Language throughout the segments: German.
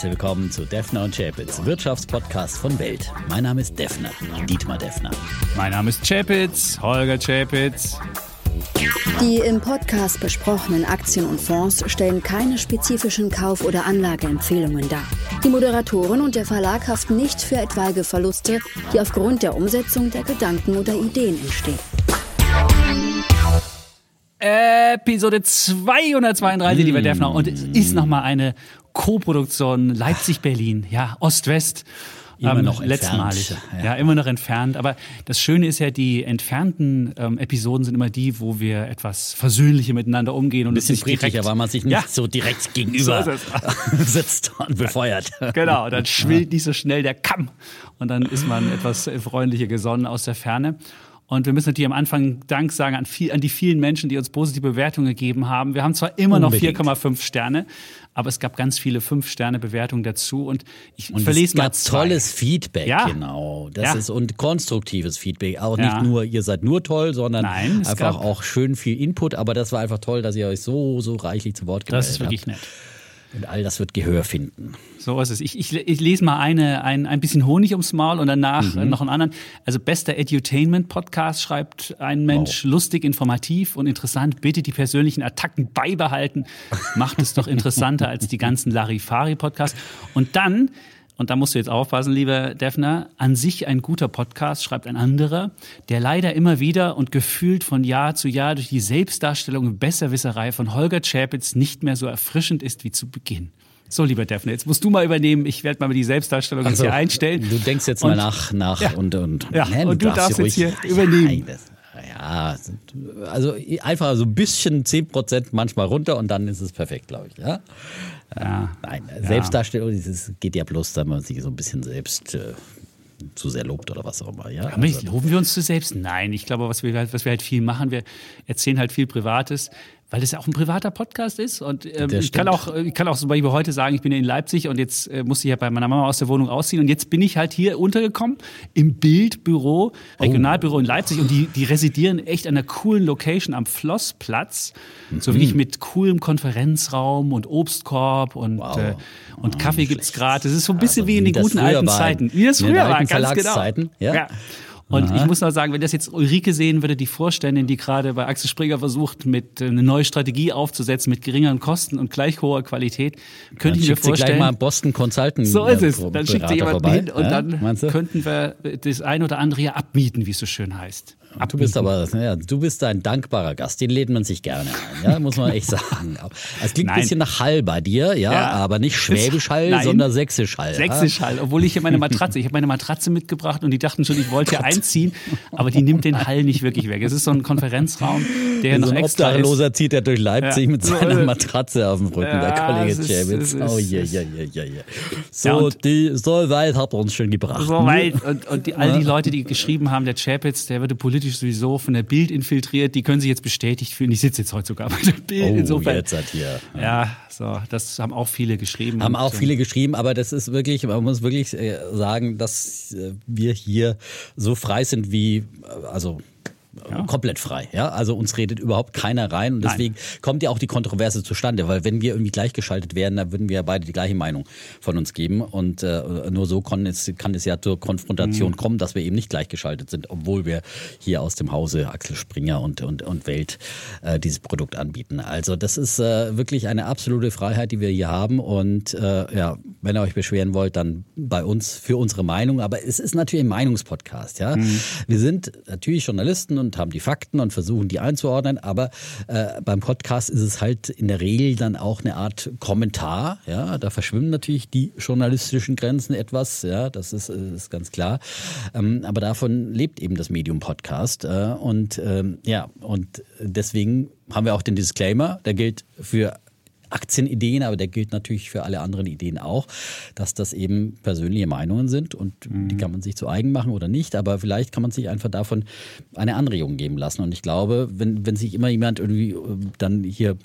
herzlich willkommen zu Defner und Chapitz, Wirtschaftspodcast von Welt. Mein Name ist Defner, Dietmar Defner. Mein Name ist Chapitz, Holger Chapitz. Die im Podcast besprochenen Aktien und Fonds stellen keine spezifischen Kauf- oder Anlageempfehlungen dar. Die Moderatoren und der Verlag haften nicht für etwaige Verluste, die aufgrund der Umsetzung der Gedanken oder Ideen entstehen. Episode 232, lieber Defner. Und es ist nochmal eine Co-Produktion Leipzig-Berlin, ja, Ost-West. Immer ähm, noch letztmalig. Ja. Ja. immer noch entfernt. Aber das Schöne ist ja, die entfernten ähm, Episoden sind immer die, wo wir etwas versöhnlicher miteinander umgehen und Ein bisschen friedlicher, weil man sich nicht Ja. so direkt gegenüber So sitzt und befeuert. Genau, dann schwillt nicht so schnell der Kamm und dann ist man etwas freundlicher gesonnen aus der Ferne. Und wir müssen natürlich am Anfang Dank sagen an, viel, an die vielen Menschen, die uns positive Bewertungen gegeben haben. Wir haben zwar immer Unbedingt. noch 4,5 Sterne, aber es gab ganz viele 5-Sterne-Bewertungen dazu. Und ich Und verlese es mal gab zwei. tolles Feedback, Ja. genau. Das Ja. ist und konstruktives Feedback. Auch Ja. nicht nur, ihr seid nur toll, sondern Nein, einfach auch schön viel Input. Aber das war einfach toll, dass ihr euch so, so reichlich zu Wort gemeldet Das ist wirklich habt. nett. Und all das wird Gehör finden. So ist es. Ich, ich, ich lese mal eine, ein, ein bisschen Honig ums Maul und danach Mhm. äh, noch einen anderen. Also bester Edutainment-Podcast schreibt ein Mensch, lustig, informativ und interessant. Bitte die persönlichen Attacken beibehalten. Macht es doch interessanter als die ganzen Larifari-Podcasts. Und dann, und da musst du jetzt aufpassen, lieber Defner, an sich ein guter Podcast, schreibt ein anderer, der leider immer wieder und gefühlt von Jahr zu Jahr durch die Selbstdarstellung und Besserwisserei von Holger Chapitz nicht mehr so erfrischend ist wie zu Beginn. So, lieber Defner, jetzt musst du mal übernehmen. Ich werde mal die Selbstdarstellung jetzt Also, hier einstellen. Du denkst jetzt mal Und- nach, nach Ja. und, und, Ja, Nein, und du darfst jetzt hier übernehmen. Ja, das, ja, also einfach so ein bisschen 10% manchmal runter und dann ist es perfekt, glaube ich. Ja? Ja. Nein, Selbstdarstellung, das geht ja bloß, wenn man sich so ein bisschen selbst äh, zu sehr lobt oder was auch immer. Ja? Aber nicht, loben wir uns zu selbst? Nein, ich glaube, was wir, halt, was wir halt viel machen, wir erzählen halt viel Privates, weil es ja auch ein privater Podcast ist. Und ähm, ich kann auch, ich kann auch zum Beispiel heute sagen, ich bin in Leipzig und jetzt äh, musste ich ja bei meiner Mama aus der Wohnung ausziehen und jetzt bin ich halt hier untergekommen im Bildbüro, Regionalbüro in Leipzig und die, die residieren echt an einer coolen Location am Flossplatz, so Mhm. wirklich mit coolem Konferenzraum und Obstkorb und, Wow. äh, und Ah, Kaffee gibt's gratis. Es ist so ein bisschen Also wie in den guten alten Zeiten. Wie das früher war, ganz genau. Verlagszeiten, ja? Und Aha. ich muss noch sagen, wenn das jetzt Ulrike sehen würde, die Vorständin, die gerade bei Axel Springer versucht, mit äh, eine neue Strategie aufzusetzen, mit geringeren Kosten und gleich hoher Qualität, könnte Dann ich mir schickt sie gleich vorstellen. mal Boston Consultant. so ist äh, es. Dann schickt sie jemanden vorbei. hin und ja? dann könnten wir das ein oder andere ja abmieten, wie es so schön heißt. Du bist aber, ja, du bist ein dankbarer Gast, den lädt man sich gerne ein, ja, muss man echt sagen. Es klingt ein bisschen nach Hall bei dir, ja, Ja. aber nicht Schwäbisch Hall, Nein. sondern Sächsisch Hall. Sächsisch halt, obwohl ich hier meine Matratze, ich habe meine Matratze mitgebracht und die dachten schon, ich wollte hier einziehen, aber die nimmt den Hall nicht wirklich weg. Es ist so ein Konferenzraum, der noch So ein extra ist. Obdachloser zieht er durch Leipzig Ja. mit seiner ist. Matratze auf dem Rücken, der Kollege ist- ist- Oh je, je, je, je, je. Ja, So, und- die, so weit hat er uns schon gebracht. So weit. Und, und die, all die Leute, die geschrieben haben, der Chapitz, der würde politisch sowieso von der Bild infiltriert, die können sich jetzt bestätigt fühlen. Ich sitze jetzt heute sogar bei der Bild. Oh, Insofern. jetzt hat hier. Ja, so, das haben auch viele geschrieben. Haben auch ähm, viele geschrieben, aber das ist wirklich, man muss wirklich äh, sagen, dass äh, wir hier so frei sind wie, also äh, komplett frei. Ja, also uns redet überhaupt keiner rein und Nein. deswegen kommt ja auch die Kontroverse zustande, weil wenn wir irgendwie gleichgeschaltet wären, dann würden wir ja beide die gleiche Meinung von uns geben und äh, nur so kann es, kann es ja zur Mhm. Konfrontation kommen, dass wir eben nicht gleichgeschaltet sind, obwohl wir hier aus dem Hause Axel Springer und und und Welt äh, dieses Produkt anbieten. Also das ist äh, wirklich eine absolute Freiheit, die wir hier haben und äh, ja, wenn ihr euch beschweren wollt, dann bei uns für unsere Meinung. Aber es ist natürlich ein Meinungspodcast. Ja, wir sind natürlich Journalisten und haben die Fakten und versuchen die einzuordnen. Aber äh, beim Podcast ist es halt in der Regel dann auch eine Art Kommentar. Ja, da verschwimmen natürlich die journalistischen Grenzen etwas. Ja, das ist, äh, ist ganz klar. Ähm, aber davon lebt eben das Medium Podcast. Äh, und ähm, ja, und deswegen haben wir auch den Disclaimer. Der gilt für Aktienideen, aber der gilt natürlich für alle anderen Ideen auch, dass das eben persönliche Meinungen sind und die kann man sich zu eigen machen oder nicht, aber vielleicht kann man sich einfach davon eine Anregung geben lassen. Und ich glaube, wenn, wenn sich immer jemand irgendwie äh, dann hier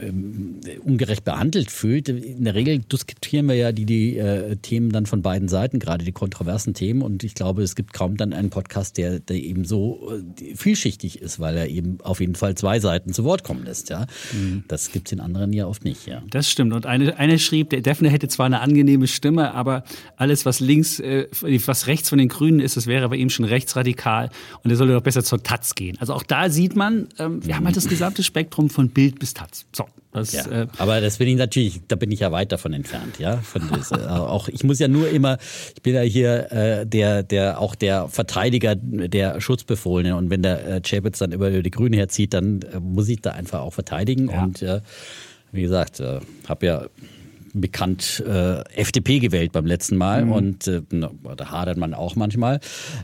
ähm, ungerecht behandelt fühlt. In der Regel diskutieren wir ja die, die äh, Themen dann von beiden Seiten, gerade die kontroversen Themen. Und ich glaube, es gibt kaum dann einen Podcast, der, der eben so äh, vielschichtig ist, weil er eben auf jeden Fall zwei Seiten zu Wort kommen lässt. Ja? Mhm. Das gibt es in anderen ja oft nicht. Ja. Das stimmt. Und eine, eine schrieb, der Defner hätte zwar eine angenehme Stimme, aber alles, was links, äh, was rechts von den Grünen ist, das wäre bei ihm schon rechtsradikal. Und er sollte doch besser zur Taz gehen. Also auch da sieht man, ähm, wir haben halt das gesamte Spektrum von Bild bis Taz. So. Das, ja, äh, aber das bin ich natürlich, da bin ich ja weit davon entfernt, ja. Von das, äh, auch ich muss ja nur immer, ich bin ja hier äh, der, der auch der Verteidiger der Schutzbefohlenen und wenn der äh, Chapitz dann über die Grüne herzieht, dann äh, muss ich da einfach auch verteidigen ja. und äh, wie gesagt, äh, habe ja bekannt äh, FDP gewählt beim letzten Mal mhm. und äh, da hadert man auch manchmal.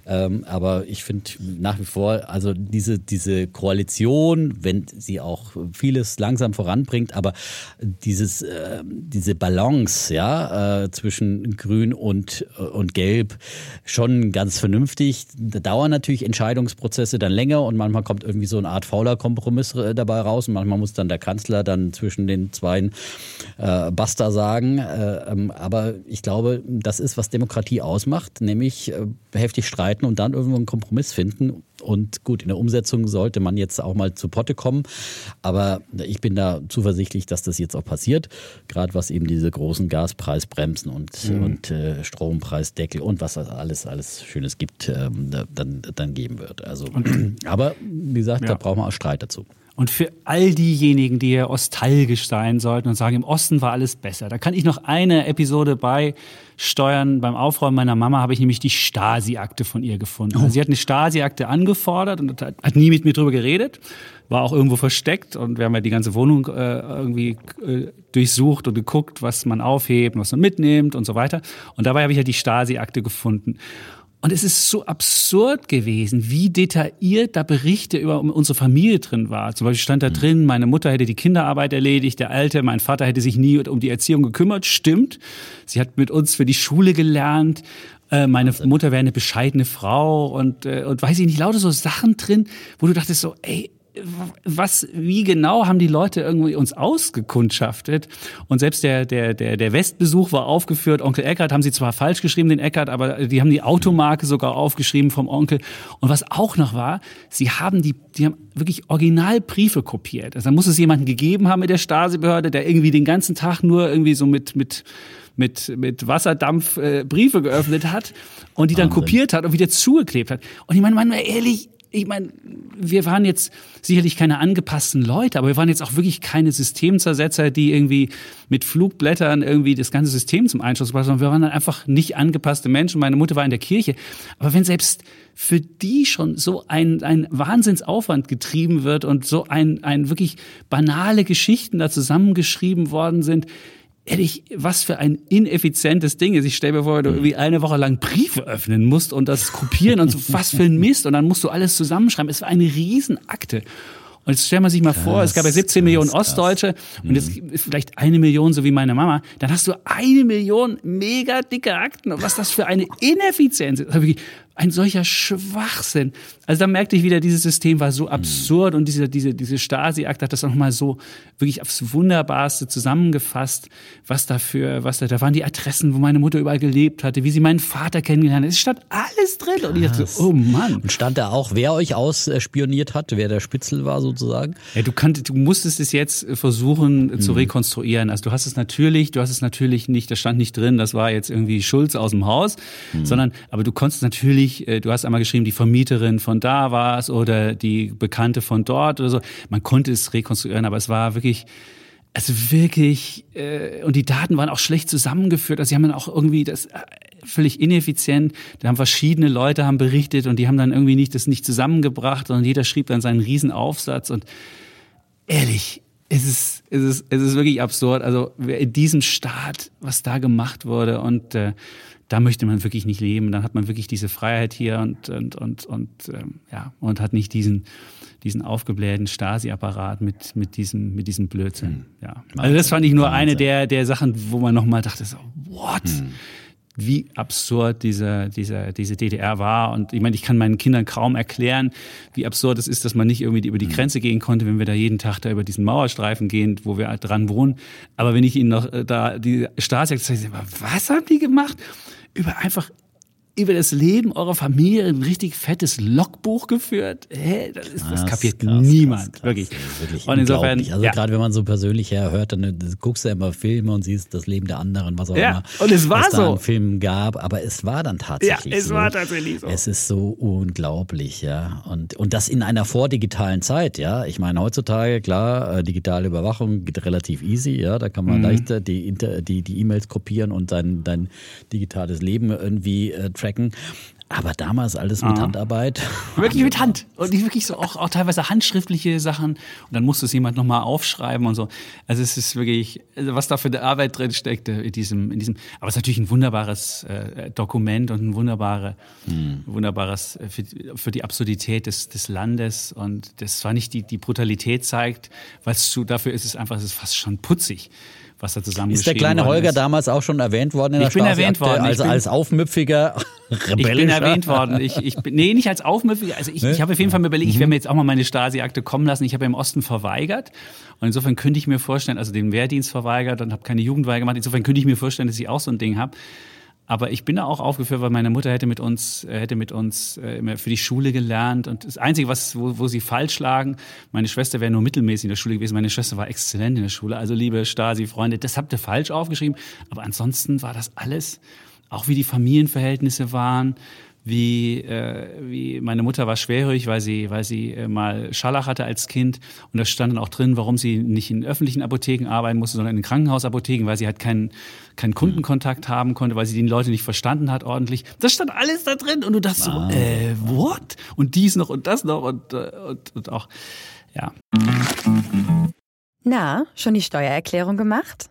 Ähm, aber ich finde nach wie vor, also diese, diese Koalition, wenn sie auch vieles langsam voranbringt, aber dieses, äh, diese Balance ja, äh, zwischen Grün und, äh, und Gelb schon ganz vernünftig. Da dauern natürlich Entscheidungsprozesse dann länger und manchmal kommt irgendwie so eine Art fauler Kompromiss äh, dabei raus und manchmal muss dann der Kanzler dann zwischen den zwei äh, Basta sagen. Äh, ähm, aber ich glaube, das ist, was Demokratie ausmacht, nämlich äh, heftig streiten und dann irgendwo einen Kompromiss finden. Und gut, in der Umsetzung sollte man jetzt auch mal zu Potte kommen. Aber ich bin da zuversichtlich, dass das jetzt auch passiert. Gerade was eben diese großen Gaspreisbremsen und, mhm. und äh, Strompreisdeckel und was alles, alles Schönes gibt, ähm, dann, dann geben wird. Also, aber wie gesagt, ja. da brauchen wir auch Streit dazu. Und für all diejenigen, die hier nostalgisch sein sollten und sagen, im Osten war alles besser, da kann ich noch eine Episode beisteuern. Beim Aufräumen meiner Mama habe ich nämlich die Stasi-Akte von ihr gefunden. Also sie hat eine Stasi-Akte angefordert und hat nie mit mir drüber geredet, war auch irgendwo versteckt und wir haben ja die ganze Wohnung äh, irgendwie äh, durchsucht und geguckt, was man aufhebt, was man mitnimmt und so weiter. Und dabei habe ich ja die Stasi-Akte gefunden. Und es ist so absurd gewesen, wie detailliert da Berichte über unsere Familie drin war. Zum Beispiel stand da mhm. drin, meine Mutter hätte die Kinderarbeit erledigt, der Alte, mein Vater hätte sich nie um die Erziehung gekümmert. Stimmt. Sie hat mit uns für die Schule gelernt. Äh, meine Mutter wäre eine bescheidene Frau und, äh, und weiß ich nicht, lauter so Sachen drin, wo du dachtest so, ey, was, wie genau haben die Leute irgendwie uns ausgekundschaftet? Und selbst der, der, der, der Westbesuch war aufgeführt. Onkel Eckert haben sie zwar falsch geschrieben, den Eckert, aber die haben die Automarke sogar aufgeschrieben vom Onkel. Und was auch noch war, sie haben die, die haben wirklich Originalbriefe kopiert. Also da muss es jemanden gegeben haben mit der Stasi-Behörde, der irgendwie den ganzen Tag nur irgendwie so mit, mit, mit, mit Wasserdampf äh, Briefe geöffnet hat und die dann Wahnsinn. kopiert hat und wieder zugeklebt hat. Und ich meine, man ehrlich, ich meine, wir waren jetzt sicherlich keine angepassten Leute, aber wir waren jetzt auch wirklich keine Systemzersetzer, die irgendwie mit Flugblättern irgendwie das ganze System zum Einschuss brachten, sondern wir waren dann einfach nicht angepasste Menschen. Meine Mutter war in der Kirche. Aber wenn selbst für die schon so ein, ein Wahnsinnsaufwand getrieben wird und so ein, ein wirklich banale Geschichten da zusammengeschrieben worden sind, ehrlich, was für ein ineffizientes Ding ist. Ich stelle mir vor, du irgendwie eine Woche lang Briefe öffnen musst und das kopieren und so, was für ein Mist. Und dann musst du alles zusammenschreiben. Es war eine Riesenakte. Und jetzt stellt man sich mal krass, vor, es gab ja 17 krass, Millionen Ostdeutsche krass. und jetzt mhm. ist vielleicht eine Million, so wie meine Mama. Dann hast du eine Million mega dicke Akten. Und was das für eine Ineffizienz ist. Ein solcher Schwachsinn. Also da merkte ich wieder, dieses System war so absurd und diese, diese, diese Stasi-Akt hat das nochmal so wirklich aufs Wunderbarste zusammengefasst, was dafür, was da, da waren die Adressen, wo meine Mutter überall gelebt hatte, wie sie meinen Vater kennengelernt hat. Es stand alles drin. Krass. Und ich dachte, oh Mann. Und stand da auch, wer euch ausspioniert hat, wer der Spitzel war sozusagen? Ja, du kanntest, du musstest es jetzt versuchen mhm. zu rekonstruieren. Also du hast es natürlich, du hast es natürlich nicht, das stand nicht drin, das war jetzt irgendwie Schulz aus dem Haus, mhm. sondern, aber du konntest natürlich natürlich, äh, du hast einmal geschrieben, die Vermieterin von da war es oder die Bekannte von dort oder so. Man konnte es rekonstruieren, aber es war wirklich, also wirklich, äh, und die Daten waren auch schlecht zusammengeführt. Also sie haben dann auch irgendwie das äh, völlig ineffizient. Da haben verschiedene Leute haben berichtet und die haben dann irgendwie nicht das nicht zusammengebracht, sondern jeder schrieb dann seinen Riesenaufsatz und ehrlich, es ist, es ist, es ist wirklich absurd. Also in diesem Staat, was da gemacht wurde und äh, da möchte man wirklich nicht leben. Dann hat man wirklich diese Freiheit hier und, und, und, und ähm, ja, und hat nicht diesen, diesen aufgeblähten Stasi-Apparat mit, mit, diesem, mit diesem Blödsinn. Hm. Ja. Also das fand ich nur Wahnsinn. eine der, der Sachen, wo man nochmal dachte, so, what? Hm. Wie absurd diese, diese, diese DDR war. Und ich meine, ich kann meinen Kindern kaum erklären, wie absurd es ist, dass man nicht irgendwie über die mhm. Grenze gehen konnte, wenn wir da jeden Tag da über diesen Mauerstreifen gehen, wo wir dran wohnen. Aber wenn ich ihnen noch äh, da die Stasi sage, was haben die gemacht? Über einfach über das Leben eurer Familie ein richtig fettes Logbuch geführt. Hä? Das, ist, das kapiert krass, niemand, krass, wirklich. wirklich. Und insofern, also ja. gerade wenn man so persönlich herhört, dann äh, guckst du ja immer Filme und siehst das Leben der anderen, was auch ja. immer. Und es war was so. Da einen Film gab, aber es war dann tatsächlich ja, es so. war tatsächlich so. Es ist so unglaublich, ja. Und und das in einer vordigitalen Zeit, ja. Ich meine heutzutage klar, äh, digitale Überwachung geht relativ easy, ja. Da kann man mhm. leichter die die die E-Mails kopieren und dein dein digitales Leben irgendwie äh, tracken. Aber damals alles mit ah. Handarbeit. Wirklich mit Hand. Und nicht wirklich so auch, auch teilweise handschriftliche Sachen. Und dann musste es jemand nochmal aufschreiben und so. Also es ist wirklich, also was da für eine Arbeit drin steckte in diesem, in diesem. Aber es ist natürlich ein wunderbares äh, Dokument und ein wunderbare, hm. wunderbares äh, für, für, die Absurdität des, des Landes. Und das zwar nicht die, die Brutalität zeigt, weil es zu, dafür ist es einfach, es ist fast schon putzig was da zusammen Ist der kleine Holger ist. damals auch schon erwähnt worden in der Ich bin erwähnt worden. Also bin, als aufmüpfiger Rebellischer. Ich bin erwähnt worden. Ich, ich bin, nee, nicht als aufmüpfiger. Also ich, ne? ich habe auf jeden Fall mir überlegt, ich werde mhm. mir jetzt auch mal meine Stasi-Akte kommen lassen. Ich habe im Osten verweigert. Und insofern könnte ich mir vorstellen, also den Wehrdienst verweigert und habe keine Jugendweihe gemacht. Insofern könnte ich mir vorstellen, dass ich auch so ein Ding habe. Aber ich bin da auch aufgeführt, weil meine Mutter hätte mit uns, äh, hätte mit uns äh, für die Schule gelernt. Und das Einzige, was, wo, wo sie falsch lagen, meine Schwester wäre nur mittelmäßig in der Schule gewesen. Meine Schwester war exzellent in der Schule. Also liebe Stasi-Freunde, das habt ihr falsch aufgeschrieben. Aber ansonsten war das alles, auch wie die Familienverhältnisse waren, wie, äh, wie meine Mutter war schwerhörig, weil sie, weil sie äh, mal Scharlach hatte als Kind. Und da stand dann auch drin, warum sie nicht in öffentlichen Apotheken arbeiten musste, sondern in Krankenhausapotheken, weil sie halt keinen, keinen Kundenkontakt haben konnte, weil sie die Leute nicht verstanden hat ordentlich. Das stand alles da drin und du dachtest so, äh, what? Und dies noch und das noch und, äh, und, und auch, ja. Na, schon die Steuererklärung gemacht?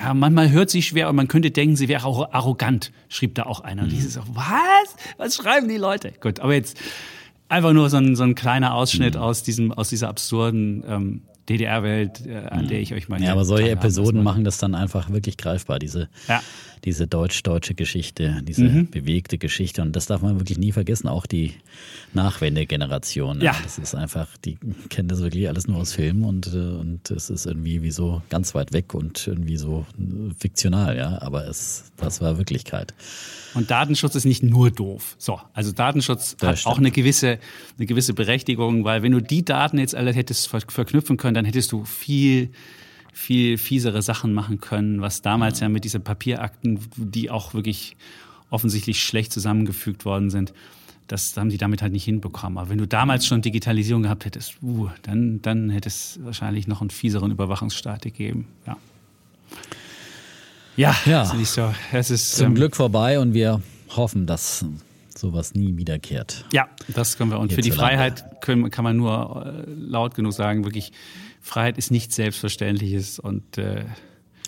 Ja, manchmal hört sie schwer und man könnte denken, sie wäre auch arrogant, schrieb da auch einer. Und dieses so, was? Was schreiben die Leute? Gut, aber jetzt einfach nur so ein, so ein kleiner Ausschnitt mhm. aus diesem, aus dieser absurden ähm, DDR-Welt, äh, an mhm. der ich euch mal. Ja, aber solche Episoden machen das dann einfach wirklich greifbar, diese, ja. Diese deutsch-deutsche Geschichte, diese mhm. bewegte Geschichte. Und das darf man wirklich nie vergessen, auch die Nachwendegeneration. Ja. Das ist einfach, die kennen das wirklich alles nur aus Filmen und, äh, und es ist irgendwie wie so ganz weit weg und irgendwie so fiktional, ja. Aber es, das war Wirklichkeit. Und Datenschutz ist nicht nur doof. So, also Datenschutz das hat stimmt. auch eine gewisse, eine gewisse Berechtigung, weil wenn du die Daten jetzt alle hättest verknüpfen können, dann hättest du viel viel fiesere Sachen machen können, was damals ja, mit diesen Papierakten, die auch wirklich offensichtlich schlecht zusammengefügt worden sind, das haben die damit halt nicht hinbekommen. Aber wenn du damals schon Digitalisierung gehabt hättest, uh, dann, dann hätte es wahrscheinlich noch einen fieseren Überwachungsstaat gegeben. Ja. Ja, ja. Ist nicht so. Es ist zum ähm, Glück vorbei und wir hoffen, dass sowas nie wiederkehrt. Ja, das können wir. Und für die Freiheit können, kann man nur äh, laut genug sagen, wirklich, Freiheit ist nichts Selbstverständliches und äh,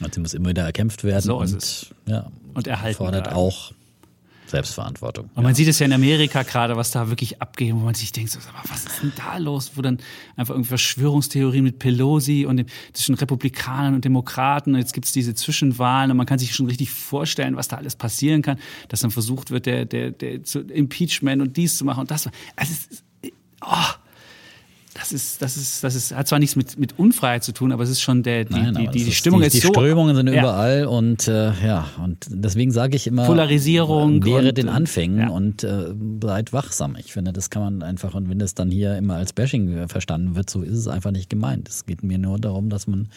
also sie muss immer wieder erkämpft werden so und, ja, und erhalten fordert bleiben. auch Selbstverantwortung. Und man ja. sieht es ja in Amerika gerade, was da wirklich abgeht, wo man sich denkt, so, was ist denn da los? Wo dann einfach irgendwie Verschwörungstheorien mit Pelosi und dem, zwischen Republikanern und Demokraten und jetzt gibt es diese Zwischenwahlen und man kann sich schon richtig vorstellen, was da alles passieren kann, dass dann versucht wird, der, der, der zu Impeachment und dies zu machen und das. Also es ist, oh, das ist, das ist, das ist, hat zwar nichts mit, mit Unfreiheit zu tun, aber es ist schon der, die, Nein, die, die, die Stimmung die, ist die so. Die Strömungen sind ja. überall und äh, ja, und deswegen sage ich immer, Polarisierung. Wäre den Anfängen ja. und äh, seid wachsam. Ich finde, das kann man einfach, und wenn das dann hier immer als Bashing verstanden wird, so ist es einfach nicht gemeint. Es geht mir nur darum, dass man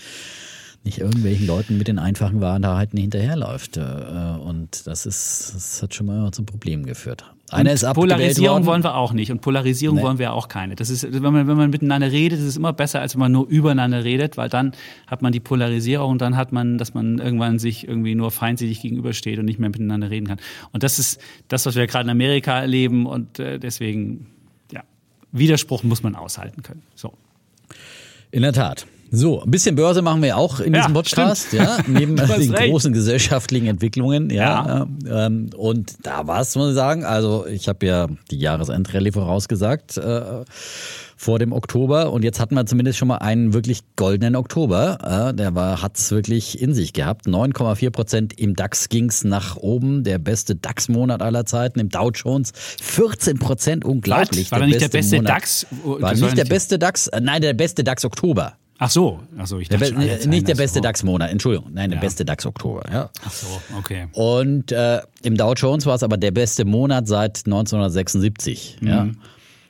nicht irgendwelchen Leuten mit den einfachen Wahrheiten hinterherläuft. Äh, und das ist, das hat schon mal zum Problem geführt. Einer ist Polarisierung wollen wir auch nicht und Polarisierung nee. wollen wir auch keine. Das ist, wenn man, wenn man miteinander redet, ist es immer besser, als wenn man nur übereinander redet, weil dann hat man die Polarisierung und dann hat man, dass man irgendwann sich irgendwie nur feindselig gegenübersteht und nicht mehr miteinander reden kann. Und das ist das, was wir gerade in Amerika erleben und äh, deswegen, ja, Widerspruch muss man aushalten können. So. In der Tat. So, ein bisschen Börse machen wir auch in ja, diesem Podcast, stimmt. ja, neben den recht. großen gesellschaftlichen Entwicklungen, ja. ja. Ähm, und da war es, muss ich sagen, also ich habe ja die Jahresendrallye vorausgesagt äh, vor dem Oktober und jetzt hatten wir zumindest schon mal einen wirklich goldenen Oktober. Äh, der war hat's wirklich in sich gehabt. 9,4 Prozent im DAX ging's nach oben, der beste DAX-Monat aller Zeiten. Im Dow Jones 14 Prozent, unglaublich. Was? War der nicht der beste Monat. DAX? War nicht der beste DAX? Nein, der beste DAX Oktober. Ach so, also ich dachte, der schon, nicht der beste DAX-Monat, Entschuldigung, nein, der ja. beste DAX-Oktober. Ja. Ach so, okay. Und äh, im Dow Jones war es aber der beste Monat seit 1976. Mhm. Ja.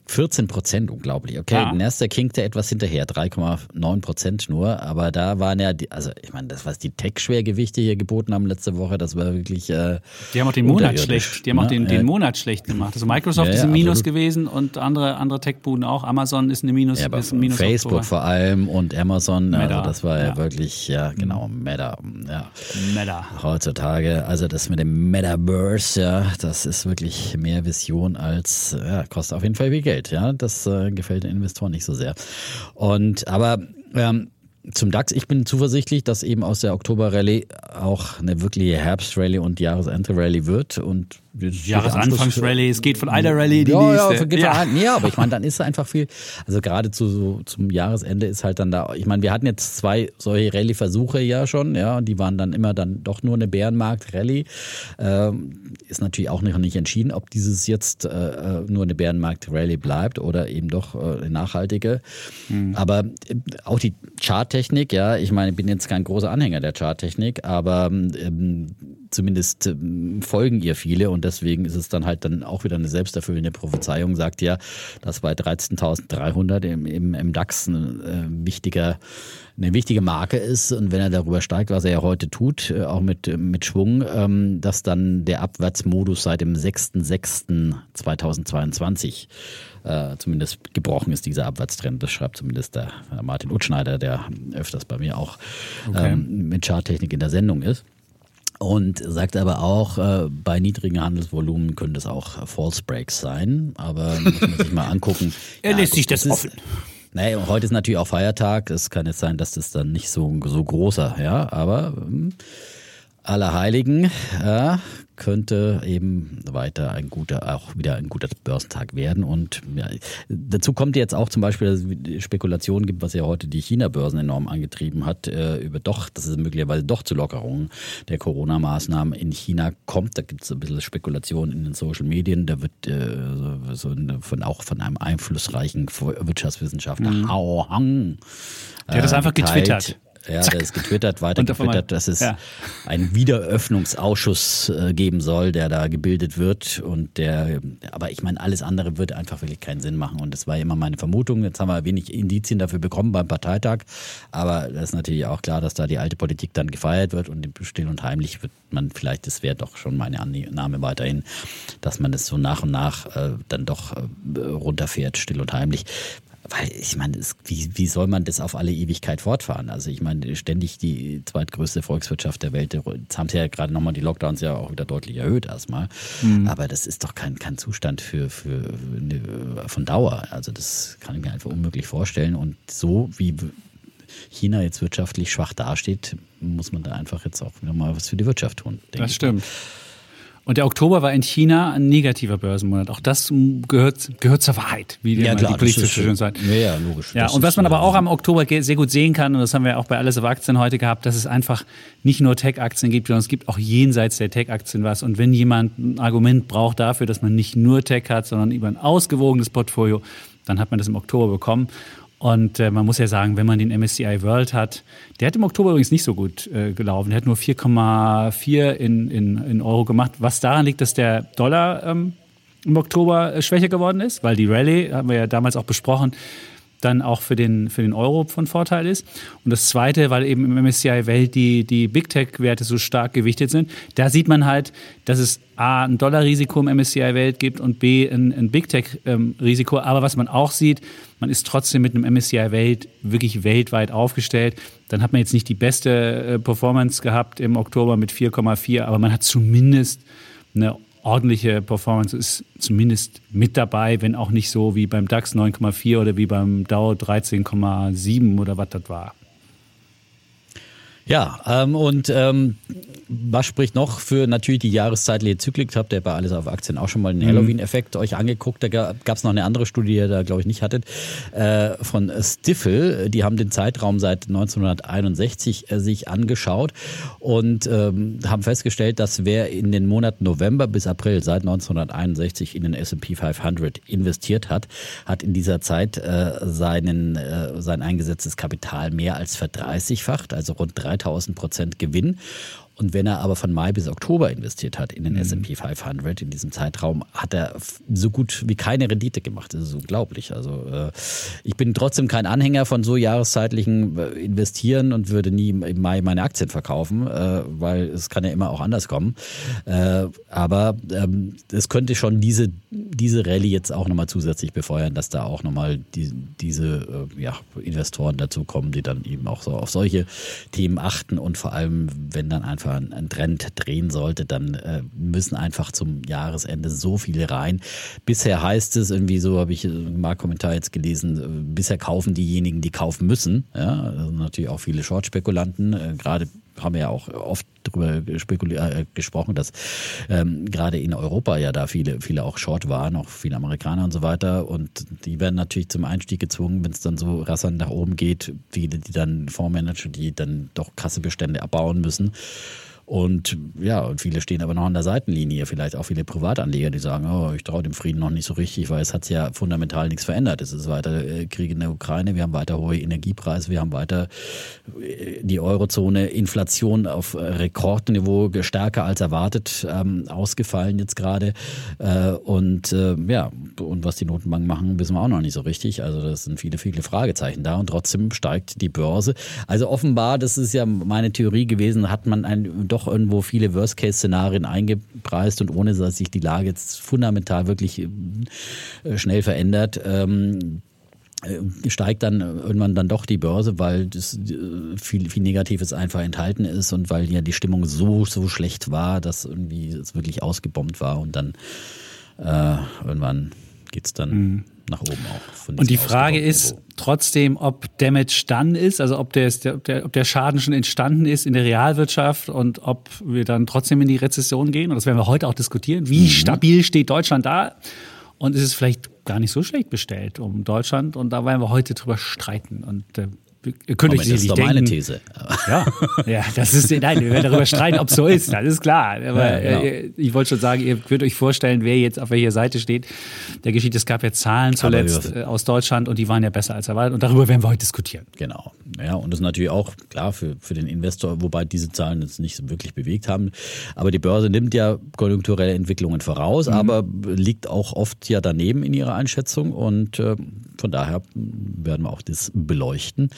14 Prozent, unglaublich. Okay, ja. Nasdaq kinkte etwas hinterher, 3,9 Prozent nur. Aber da waren ja, die, also ich meine, das, was die Tech-Schwergewichte hier geboten haben letzte Woche, das war wirklich. Äh, die haben auch den Monat schlecht. Die haben auch den, den Monat schlecht gemacht. Also Microsoft ja, ist im Minus absolut. gewesen und andere, andere Tech-Buden auch. Amazon ist eine Minus. Ja, aber ist ein Minus Facebook Oktober. vor allem und Amazon, Meta. also das war ja, wirklich, ja, genau, Meta. Ja. Meta. Heutzutage, also das mit dem Metaverse, ja, das ist wirklich mehr Vision als, ja, kostet auf jeden Fall viel Geld. Geld. Ja, das äh, gefällt den Investoren nicht so sehr. Und aber ähm, zum DAX, ich bin zuversichtlich, dass eben aus der Oktober-Rallye auch eine wirkliche Herbst-Rallye und Jahresende-Rallye wird. Und Jahresanfangsrallye, es geht von einer Rallye die ja, nächste. Ja, geht ja. ja, aber ich meine, dann ist einfach viel, also gerade zu, so, zum Jahresende ist halt dann da, ich meine, wir hatten jetzt zwei solche Rallye-Versuche ja schon, ja, und die waren dann immer dann doch nur eine Bärenmarkt-Rallye. Ähm, ist natürlich auch noch nicht entschieden, ob dieses jetzt äh, äh nur eine Bärenmarkt-Rallye bleibt oder eben doch äh, eine nachhaltige. Mhm. Aber äh, auch die Charttechnik, ja, ich meine, ich bin jetzt kein großer Anhänger der Charttechnik, aber ähm, zumindest ähm, folgen ihr viele und deswegen ist es dann halt dann auch wieder eine selbsterfüllende Prophezeiung, sagt ja, dass bei 13.300 im, im, im DAX ein äh, wichtiger eine wichtige Marke ist und wenn er darüber steigt, was er ja heute tut, äh, auch mit, mit Schwung, ähm, dass dann der Abwärtsmodus seit dem 6.6.2022 äh, zumindest gebrochen ist, dieser Abwärtstrend. Das schreibt zumindest der Martin Utschneider, der öfters bei mir auch okay. ähm, mit Charttechnik in der Sendung ist. Und sagt aber auch, äh, bei niedrigen Handelsvolumen können das auch False Breaks sein. Aber muss man sich mal angucken. er ja, lässt sich das, das offen. naja, heute ist natürlich auch Feiertag. Es kann jetzt sein, dass das dann nicht so, so großer, ja, aber ähm, Allerheiligen ja, könnte eben weiter ein guter, auch wieder ein guter Börsentag werden. Und ja, dazu kommt jetzt auch zum Beispiel, dass es Spekulationen gibt, was ja heute die China-Börsen enorm angetrieben hat, äh, über doch, dass es möglicherweise doch zu Lockerungen der Corona-Maßnahmen in China kommt. Da gibt es ein bisschen Spekulation in den Social Medien. Da wird äh, so von auch von einem einflussreichen Wirtschaftswissenschaftler mhm. Hao Hang. Der hat das äh, einfach geteilt. getwittert. Ja, Zack. der ist getwittert, weiter getwittert, dass es ja. einen Wiederöffnungsausschuss äh, geben soll, der da gebildet wird. Und der, aber ich meine, alles andere wird einfach wirklich keinen Sinn machen. Und das war immer meine Vermutung. Jetzt haben wir wenig Indizien dafür bekommen beim Parteitag. Aber das ist natürlich auch klar, dass da die alte Politik dann gefeiert wird und still und heimlich wird man vielleicht, das wäre doch schon meine Annahme weiterhin, dass man das so nach und nach äh, dann doch äh, runterfährt, still und heimlich. Weil ich meine, wie, wie soll man das auf alle Ewigkeit fortfahren? Also ich meine, ständig die zweitgrößte Volkswirtschaft der Welt, jetzt haben sie ja gerade nochmal die Lockdowns ja auch wieder deutlich erhöht erstmal. Mhm. Aber das ist doch kein, kein Zustand für, für eine, von Dauer. Also das kann ich mir einfach unmöglich vorstellen. Und so wie China jetzt wirtschaftlich schwach dasteht, muss man da einfach jetzt auch wieder mal was für die Wirtschaft tun. Das stimmt. Ich. Und der Oktober war in China ein negativer Börsenmonat. Auch das gehört, gehört zur Wahrheit, wie ja, klar, die Politik so schön sagt. Ja, ja, logisch. Ja, und was man aber auch am Oktober sehr gut sehen kann, und das haben wir auch bei Alles auf Aktien heute gehabt, dass es einfach nicht nur Tech-Aktien gibt, sondern es gibt auch jenseits der Tech-Aktien was. Und wenn jemand ein Argument braucht dafür, dass man nicht nur Tech hat, sondern über ein ausgewogenes Portfolio, dann hat man das im Oktober bekommen. Und äh, man muss ja sagen, wenn man den MSCI World hat, der hat im Oktober übrigens nicht so gut äh, gelaufen. Der hat nur 4,4 in, in, in Euro gemacht, was daran liegt, dass der Dollar ähm, im Oktober äh, schwächer geworden ist, weil die Rallye, haben wir ja damals auch besprochen, dann auch für den, für den Euro von Vorteil ist. Und das Zweite, weil eben im MSCI Welt die, die Big Tech-Werte so stark gewichtet sind, da sieht man halt, dass es A, ein Dollarrisiko im MSCI Welt gibt und B, ein, ein Big Tech-Risiko. Aber was man auch sieht, man ist trotzdem mit einem MSCI Welt wirklich weltweit aufgestellt. Dann hat man jetzt nicht die beste äh, Performance gehabt im Oktober mit 4,4, aber man hat zumindest eine ordentliche Performance ist zumindest mit dabei, wenn auch nicht so wie beim DAX 9,4 oder wie beim Dow 13,7 oder was das war. Ja, ähm, und ähm, was spricht noch für natürlich die jahreszeitliche Zyklik? Habt ihr bei Alles auf Aktien auch schon mal den mhm. Halloween-Effekt euch angeguckt? Da gab es noch eine andere Studie, die ihr da glaube ich nicht hattet, äh, von Stifel. Die haben den Zeitraum seit 1961 äh, sich angeschaut und ähm, haben festgestellt, dass wer in den Monaten November bis April seit 1961 in den S&P 500 investiert hat, hat in dieser Zeit äh, seinen, sein eingesetztes Kapital mehr als verdreißigfacht, also rund 3000 Prozent Gewinn. Und wenn er aber von Mai bis Oktober investiert hat in den mhm. S&P 500 in diesem Zeitraum, hat er so gut wie keine Rendite gemacht. Das ist unglaublich. Also äh, ich bin trotzdem kein Anhänger von so jahreszeitlichen äh, Investieren und würde nie im Mai meine Aktien verkaufen, äh, weil es kann ja immer auch anders kommen. Äh, aber ähm, es könnte schon diese diese Rallye jetzt auch nochmal zusätzlich befeuern, dass da auch nochmal die, diese äh, ja, Investoren dazu kommen, die dann eben auch so auf solche Themen achten und vor allem, wenn dann einfach einfach ein Trend drehen sollte, dann äh, müssen einfach zum Jahresende so viele rein. Bisher heißt es irgendwie so, habe ich mal Kommentar jetzt gelesen, äh, bisher kaufen diejenigen, die kaufen müssen. Ja, also natürlich auch viele Short-Spekulanten, äh, gerade haben ja auch oft darüber äh, gesprochen, dass ähm, gerade in Europa ja da viele, viele auch Short waren, auch viele Amerikaner und so weiter. Und die werden natürlich zum Einstieg gezwungen, wenn es dann so rasant nach oben geht. Viele, die dann Fondsmanager, die dann doch Kassebestände abbauen müssen. Und ja, und viele stehen aber noch an der Seitenlinie, vielleicht auch viele Privatanleger, die sagen, oh, ich traue dem Frieden noch nicht so richtig, weil es hat ja fundamental nichts verändert. Es ist weiter äh, Krieg in der Ukraine, wir haben weiter hohe Energiepreise, wir haben weiter äh, die Eurozone, Inflation auf äh, Rekordniveau, stärker als erwartet ähm, ausgefallen jetzt gerade. Äh, und äh, ja, und was die Notenbanken machen, wissen wir auch noch nicht so richtig. Also das sind viele, viele Fragezeichen da und trotzdem steigt die Börse. Also offenbar, das ist ja meine Theorie gewesen, hat man ein doch irgendwo viele Worst-Case-Szenarien eingepreist und ohne dass sich die Lage jetzt fundamental wirklich äh, schnell verändert. Ähm, äh, steigt dann irgendwann dann doch die Börse, weil das äh, viel, viel Negatives einfach enthalten ist und weil ja die Stimmung so, so schlecht war, dass irgendwie es wirklich ausgebombt war und dann äh, irgendwann geht es dann mhm nach oben auch. Und die Frage ist trotzdem, ob Damage dann ist, also ob der, ob, der, ob der Schaden schon entstanden ist in der Realwirtschaft und ob wir dann trotzdem in die Rezession gehen. Und das werden wir heute auch diskutieren. Wie mhm. stabil steht Deutschland da? Und ist es vielleicht gar nicht so schlecht bestellt um Deutschland? Und da werden wir heute drüber streiten. Und äh, Ihr könnt euch das ist doch denken, meine These. Ja, ja, das ist, nein, wir werden darüber streiten, ob es so ist, das ist klar. Aber ja, genau. Äh, ich wollte schon sagen, ihr könnt euch vorstellen, wer jetzt auf welcher Seite steht. Der Geschichte, es gab ja Zahlen zuletzt äh, aus Deutschland und die waren ja besser als erwartet und darüber werden wir heute diskutieren. Genau. Ja, und das ist natürlich auch klar für, für den Investor, wobei diese Zahlen jetzt nicht wirklich bewegt haben. Aber die Börse nimmt ja konjunkturelle Entwicklungen voraus, mhm. aber liegt auch oft ja daneben in ihrer Einschätzung und äh, von daher werden wir auch das beleuchten.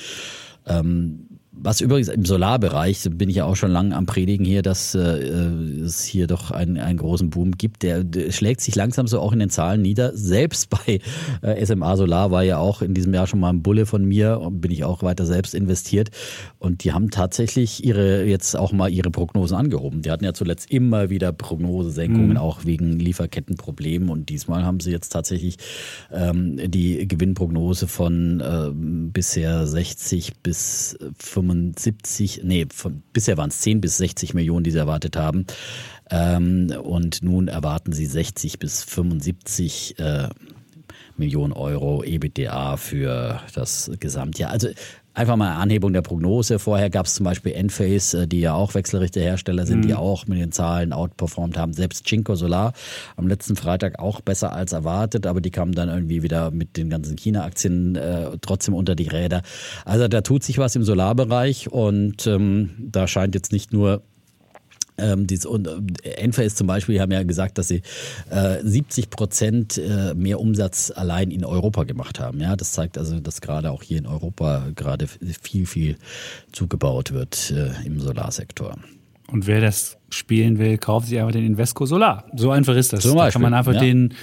Ähm, was übrigens im Solarbereich, bin ich ja auch schon lange am Predigen hier, dass äh, es hier doch einen, einen großen Boom gibt. Der, der, schlägt sich langsam so auch in den Zahlen nieder. Selbst bei äh, SMA Solar war ja auch in diesem Jahr schon mal ein Bulle von mir und bin ich auch weiter selbst investiert. Und die haben tatsächlich ihre jetzt auch mal ihre Prognosen angehoben. Die hatten ja zuletzt immer wieder Prognosesenkungen, mhm. auch wegen Lieferkettenproblemen. Und diesmal haben sie jetzt tatsächlich ähm, die Gewinnprognose von äh, bisher 60 bis 65 75, nee, von, bisher waren es 10 bis 60 Millionen, die sie erwartet haben. Ähm, und nun erwarten sie 60 bis 75 äh, Millionen Euro EBITDA für das Gesamtjahr. Also einfach mal eine Anhebung der Prognose. Vorher gab es zum Beispiel Enphase, äh, die ja auch Wechselrichterhersteller sind, mhm. die auch mit den Zahlen outperformed haben. Selbst Cinco Solar am letzten Freitag auch besser als erwartet, aber die kamen dann irgendwie wieder mit den ganzen China-Aktien äh, trotzdem unter die Räder. Also da tut sich was im Solarbereich und ähm, da scheint jetzt nicht nur Ähm, dies, und äh, Enphase zum Beispiel haben ja gesagt, dass sie äh, 70 Prozent äh, mehr Umsatz allein in Europa gemacht haben. Ja, das zeigt also, dass gerade auch hier in Europa gerade viel, viel zugebaut wird äh, im Solarsektor. Und wer das spielen will, kauft sich einfach den Invesco Solar. So einfach ist das. Zum da kann man einfach ja. den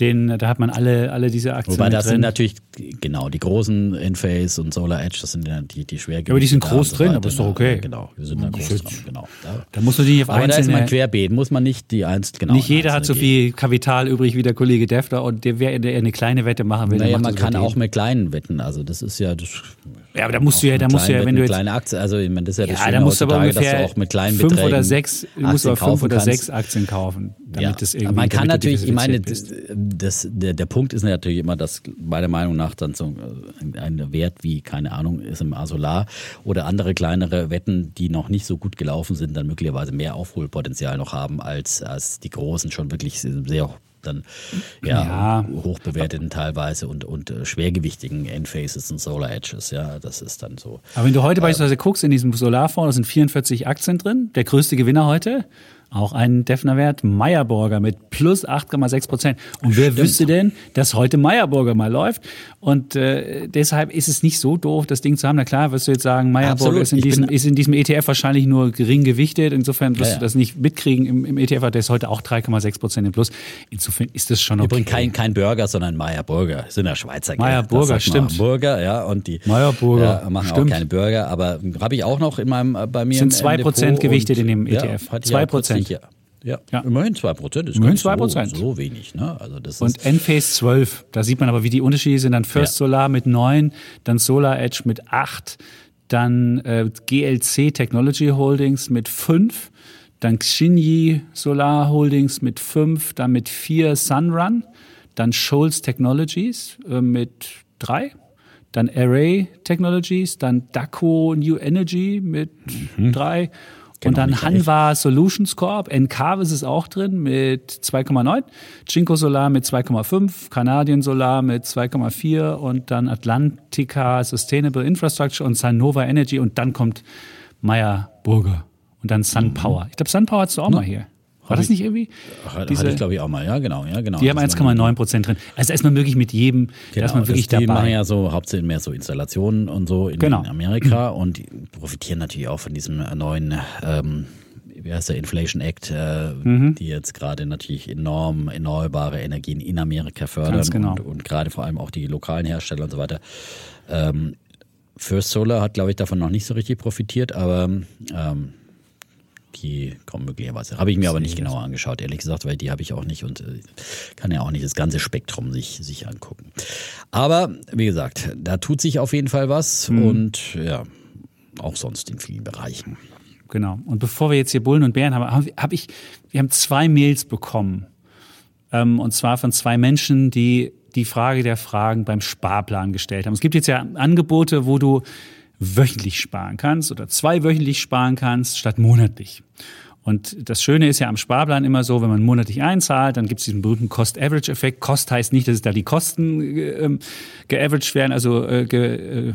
den, da hat man alle, alle diese Aktien. Wobei das drin. sind natürlich, genau, die großen Enphase und Solar Edge, das sind ja die, die schwer Aber die sind groß drin, aber ist doch okay. Genau, wir sind da groß drin, genau. Da, da musst du die nicht auf aber da ist man querbeet, muss man nicht die einzelnen, genau. Nicht jeder hat so viel Kapital übrig wie der Kollege Defter und der, wer eine kleine Wette machen will. Naja, man kann auch mit kleinen Wetten, also das ist ja, das ja, aber da musst du ja, da musst du ja, wenn du jetzt kleine Aktien, also ich meine, das ist ja das ja, da musst aber ungefähr dass du auch mit kleinen fünf Beträgen oder sechs, du musst aber fünf oder sechs Aktien kaufen, damit ja. das irgendwie. Man kann natürlich, ich meine, das, das, der, der Punkt ist natürlich immer, dass meiner Meinung nach dann so äh, ein Wert wie keine Ahnung ist im Asolar oder andere kleinere Wetten, die noch nicht so gut gelaufen sind, dann möglicherweise mehr Aufholpotenzial noch haben als als die großen schon wirklich sehr dann ja, ja. hoch bewerteten teilweise und, und äh, schwergewichtigen Endfaces und Solar Edges. Ja, das ist dann so. Aber wenn du heute äh, beispielsweise guckst in diesem Solarfonds, da sind 44 Aktien drin, der größte Gewinner heute. Auch ein Defner-Wert, Meyerburger mit plus 8,6 Prozent. Und wer Stimmt. wüsste denn, dass heute Meyerburger mal läuft? Und äh, deshalb ist es nicht so doof, das Ding zu haben. Na klar, wirst du jetzt sagen, Meyerburger ist in, diesem, ist in diesem ETF wahrscheinlich nur gering gewichtet. Insofern wirst ja, ja. du das nicht mitkriegen im, im ETF. Der ist heute auch 3,6 Prozent im Plus. Insofern ist das schon okay. Übrigens kein, kein Burger, sondern Meyerburger. Das sind ja Schweizer. Meyerburger, stimmt. Burger, ja. Und die Meyerburger, ja, machen stimmt. auch keine Burger. Aber habe ich auch noch in meinem, äh, bei mir Sind 2 Prozent gewichtet in dem ETF. 2 Prozent. Ja, ja, ja. immerhin 2 Prozent ist immerhin 2 Prozent. So, so, wenig. Ne? Also das und Enphase 12, da sieht man aber, wie die Unterschiede sind. Dann First ja. Solar mit 9, dann Solar Edge mit 8, dann äh, GLC Technology Holdings mit 5, dann Xinyi Solar Holdings mit 5, dann mit 4 Sunrun, dann Scholz Technologies äh, mit 3, dann Array Technologies, dann Daco New Energy mit 3 mhm. Genau, und dann Hanwha Solutions Corp, Encarvis ist auch drin mit 2,9, Cinco Solar mit 2,5, Canadian Solar mit 2,4 und dann Atlantica Sustainable Infrastructure und Sanova Energy und dann kommt Meyer Burger und dann SunPower. Mhm. Ich glaube, SunPower hast du auch no. mal hier. War das nicht irgendwie? Hatte diese, ich glaube ich auch mal, ja genau, ja genau. Die haben 1,9 Prozent drin. Also ist man wirklich mit jedem, genau, ist man wirklich das, die dabei. machen ja so hauptsächlich mehr so Installationen und so in, genau. in Amerika und die profitieren natürlich auch von diesem neuen ähm, wie heißt der Inflation Act, äh, mhm. die jetzt gerade natürlich enorm erneuerbare Energien in Amerika fördern genau. und, und gerade vor allem auch die lokalen Hersteller und so weiter. Ähm, First Solar hat, glaube ich, davon noch nicht so richtig profitiert, aber ähm, die kommen möglicherweise. Habe ich mir aber nicht genauer angeschaut, ehrlich gesagt, weil die habe ich auch nicht und äh, kann ja auch nicht das ganze Spektrum sich, sich angucken. Aber wie gesagt, da tut sich auf jeden Fall was mhm. und ja, auch sonst in vielen Bereichen. Genau. Und bevor wir jetzt hier Bullen und Bären haben, habe hab ich, wir haben zwei Mails bekommen. Ähm, und zwar von zwei Menschen, die die Frage der Fragen beim Sparplan gestellt haben. Es gibt jetzt ja Angebote, wo du wöchentlich sparen kannst oder zwei wöchentlich sparen kannst statt monatlich. Und das Schöne ist ja am Sparplan immer so, wenn man monatlich einzahlt, dann gibt es diesen berühmten Cost-Average-Effekt. Cost heißt nicht, dass da die Kosten äh, geaveraged werden, also äh, ge, äh,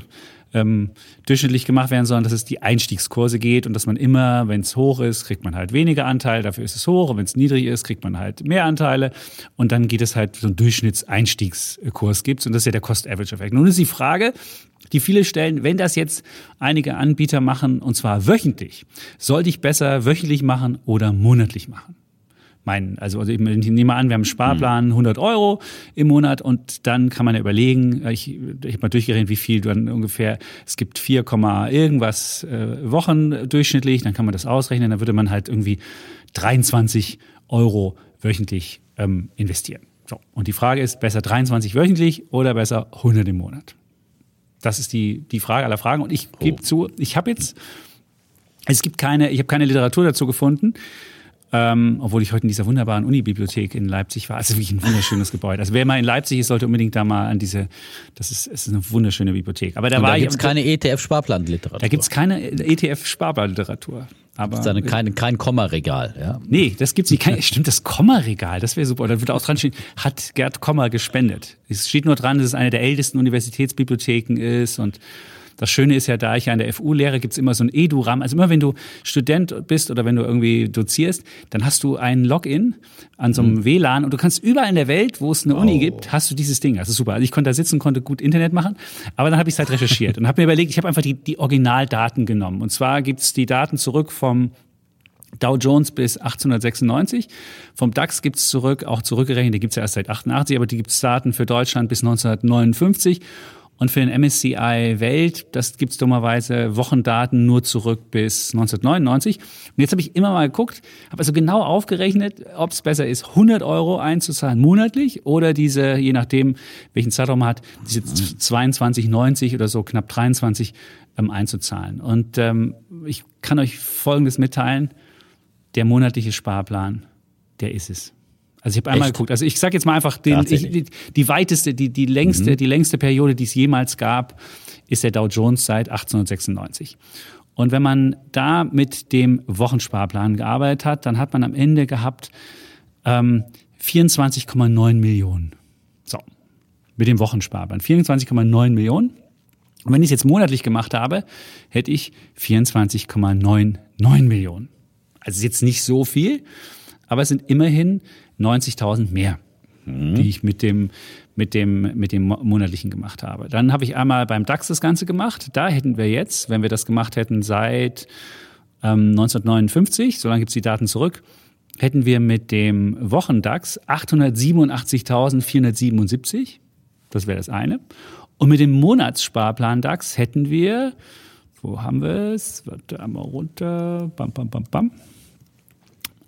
ähm, durchschnittlich gemacht werden, sondern dass es die Einstiegskurse geht und dass man immer, wenn es hoch ist, kriegt man halt weniger Anteil, dafür ist es hoch und wenn es niedrig ist, kriegt man halt mehr Anteile und dann geht es halt so einen Durchschnittseinstiegskurs gibt und das ist ja der Cost-Average-Effekt. Nun ist die Frage, die viele stellen, wenn das jetzt einige Anbieter machen, und zwar wöchentlich, sollte ich besser wöchentlich machen oder monatlich machen? Mein, also ich nehme an, wir haben einen Sparplan 100 hm. Euro im Monat und dann kann man ja überlegen, ich, ich habe mal durchgerechnet, wie viel dann ungefähr, es gibt 4, irgendwas äh, Wochen durchschnittlich, dann kann man das ausrechnen, dann würde man halt irgendwie 23 Euro wöchentlich ähm, investieren. So. Und die Frage ist, besser 23 wöchentlich oder besser 100 im Monat? Das ist die, die Frage aller Fragen. Und ich oh. gebe zu, ich habe jetzt, es gibt keine, ich habe keine Literatur dazu gefunden. Ähm, obwohl ich heute in dieser wunderbaren Unibibliothek in Leipzig war. Also wirklich ein wunderschönes Gebäude. Also wer mal in Leipzig ist, sollte unbedingt da mal an diese, das ist, es ist eine wunderschöne Bibliothek. Aber da Und war da gibt's keine ETF-Sparplanliteratur. Da gibt's keine ETF-Sparplanliteratur. Aber ist eine, kein, kein Komma-Regal, ja? Nee, das gibt's nicht. Kein, stimmt, das Komma-Regal, das wäre super. Da würde auch dran stehen, hat Gerd Komma gespendet. Es steht nur dran, dass es eine der ältesten Universitätsbibliotheken ist und Das Schöne ist ja, da ich ja an der FU lehre, gibt es immer so ein Edu-RAM. Also immer wenn du Student bist oder wenn du irgendwie dozierst, dann hast du ein Login an so einem mhm. WLAN und du kannst überall in der Welt, wo es eine Uni oh. gibt, hast du dieses Ding. Das ist super. Also ich konnte da sitzen, konnte gut Internet machen, aber dann habe ich es halt recherchiert und habe mir überlegt, ich habe einfach die, die Originaldaten genommen. Und zwar gibt es die Daten zurück vom Dow Jones bis 1896. Vom DAX gibt's zurück, auch zurückgerechnet, die gibt's ja erst seit 88, aber die gibt's Daten für Deutschland bis 1959. Und für den MSCI Welt, das gibt's dummerweise Wochendaten nur zurück bis 1999. Und jetzt habe ich immer mal geguckt, habe also genau aufgerechnet, ob es besser ist, 100 Euro einzuzahlen monatlich oder diese, je nachdem, welchen Zeitraum man hat, diese 22,90 oder so knapp 23 ähm, einzuzahlen. Und ähm, ich kann euch Folgendes mitteilen der monatliche Sparplan, der ist es. Also ich habe einmal Echt? geguckt. Also ich sage jetzt mal einfach den, ich, die, die, weiteste, die, die längste, mhm. die längste Periode, die es jemals gab, ist der Dow Jones seit 1896. Und wenn man da mit dem Wochensparplan gearbeitet hat, dann hat man am Ende gehabt ähm, 24,9 Millionen. So, mit dem Wochensparplan. 24,9 Millionen. Und wenn ich es jetzt monatlich gemacht habe, hätte ich 24,99 Millionen. Also ist jetzt nicht so viel, aber es sind immerhin 90.000 mehr, mhm. die ich mit dem, mit, dem, mit dem monatlichen gemacht habe. Dann habe ich einmal beim DAX das Ganze gemacht. Da hätten wir jetzt, wenn wir das gemacht hätten seit ähm, 1959, so lange gibt es die Daten zurück, hätten wir mit dem Wochendax 887.477. Das wäre das eine. Und mit dem Monatssparplan DAX hätten wir, wo haben wir es? Warte einmal runter. Bam, bam, bam, bam.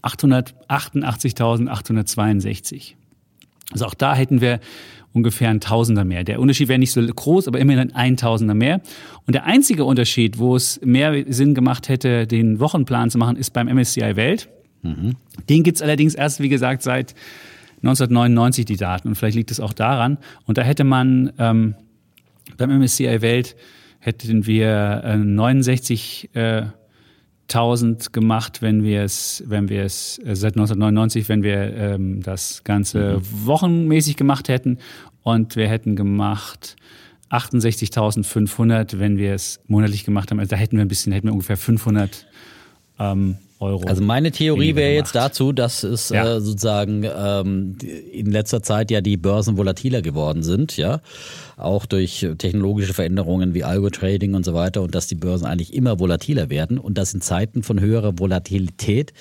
888.862. Also auch da hätten wir ungefähr ein Tausender mehr. Der Unterschied wäre nicht so groß, aber immerhin ein Tausender mehr. Und der einzige Unterschied, wo es mehr Sinn gemacht hätte, den Wochenplan zu machen, ist beim MSCI Welt. Mhm. Den gibt's allerdings erst, wie gesagt, seit 1999 die Daten. Und vielleicht liegt es auch daran. Und da hätte man ähm, beim MSCI Welt hätten wir äh, 69 äh, 1000 gemacht, wenn wir es, wenn wir es äh, seit 1999, wenn wir ähm, das Ganze mhm. wochenmäßig gemacht hätten und wir hätten gemacht 68.500, wenn wir es monatlich gemacht haben. Also da hätten wir ein bisschen, hätten wir ungefähr 500 ähm, Euro. Also meine Theorie wäre jetzt dazu, dass es ja. äh, sozusagen ähm, in letzter Zeit ja die Börsen volatiler geworden sind, ja, auch durch technologische Veränderungen wie Algo-Trading und so weiter und dass die Börsen eigentlich immer volatiler werden und dass in Zeiten von höherer Volatilität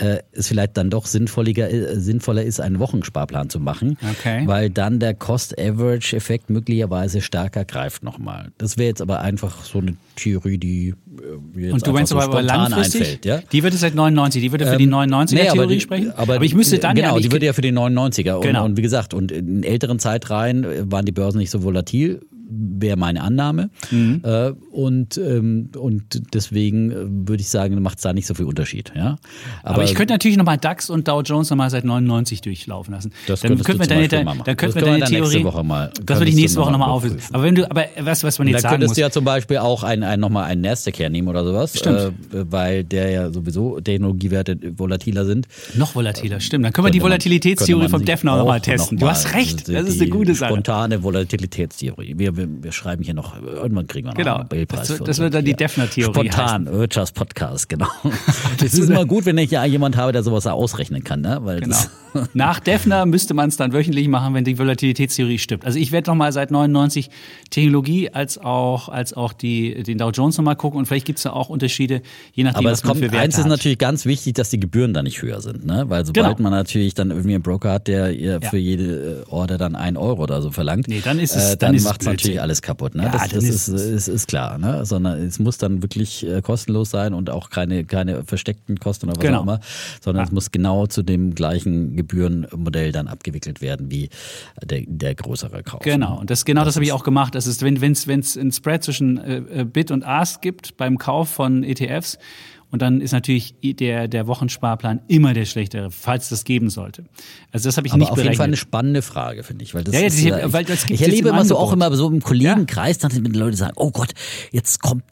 äh, es vielleicht dann doch sinnvoller, äh, sinnvoller ist, einen Wochensparplan zu machen, okay. weil dann der Cost-Average-Effekt möglicherweise stärker greift nochmal. Das wäre jetzt aber einfach so eine Theorie, die äh, jetzt Und du meinst so aber langfristig? Einfällt, ja? Die würde seit 99, die würde für die 99er-Theorie ähm, nee, sprechen? Aber, aber, ich müsste dann Genau, ja, die würde ja für die 99er. Und, genau. und wie gesagt, und in älteren Zeitreihen waren die Börsen nicht so volatil wäre meine Annahme. Mhm. Äh, und, ähm, und deswegen äh, würde ich sagen, macht es da nicht so viel Unterschied. Ja? Aber, Aber ich könnte natürlich nochmal DAX und Dow Jones nochmal seit 99 durchlaufen lassen. Das dann könnten wir deine, dann, dann könnten wir deine Theorie. Nächste Woche mal, das würde ich nächste Woche nochmal auflösen. Aber wenn du, aber was, was man jetzt sagen könntest muss. du ja zum Beispiel auch ein, ein, nochmal einen Nasdaq hernehmen oder sowas. Stimmt. Äh, weil der ja sowieso Technologiewerte volatiler sind. Noch volatiler, stimmt. Dann können wir die Volatilitätstheorie vom Defner nochmal testen. Noch du hast recht. Das ist eine gute Sache. Spontane Volatilitätstheorie. Wir, wir, wir schreiben hier noch, irgendwann kriegen wir noch genau. einen Nobelpreis. Das, das wird dann die Defner-Theorie. Spontan, Wirtschaftspodcast, genau. das ist immer gut, wenn ich ja jemand habe, der sowas ausrechnen kann. Ne? Weil genau. Nach Defner müsste man es dann wöchentlich machen, wenn die Volatilitätstheorie stimmt. Also ich werde noch mal seit 99 Technologie als auch, als auch die, den Dow Jones noch mal gucken und vielleicht gibt es da auch Unterschiede, je nachdem, Aber es kommt, für Werte eins ist hat. natürlich ganz wichtig, dass die Gebühren da nicht höher sind. Ne? Weil sobald genau. man natürlich dann irgendwie einen Broker hat, der ja. für jede Order dann ein Euro oder so verlangt, nee, dann, ist es, äh, dann, dann macht es natürlich alles kaputt. Ne? Ja, das, das ist, ist, ist, klar. Ne? Sondern es muss dann wirklich äh, kostenlos sein und auch keine, keine versteckten Kosten oder was genau. auch immer, sondern ja. es muss genau zu dem gleichen Gebührenmodell dann abgewickelt werden wie der, der größere Kauf. Genau, und das, genau das, das habe ich auch gemacht. Das ist, wenn es wenn, einen Spread zwischen äh, äh, Bid und Ask gibt beim Kauf von ETFs, und dann ist natürlich der, der Wochensparplan immer der schlechtere, falls das geben sollte. Also das habe ich Aber nicht auf berechnet. jeden Fall eine spannende Frage, finde ich. Weil das Ja, ja, ist, äh, weil das ich, ich jetzt erlebe im immer so auch immer so im Kollegenkreis, dann wenn die Leute sagen, oh Gott, jetzt kommt,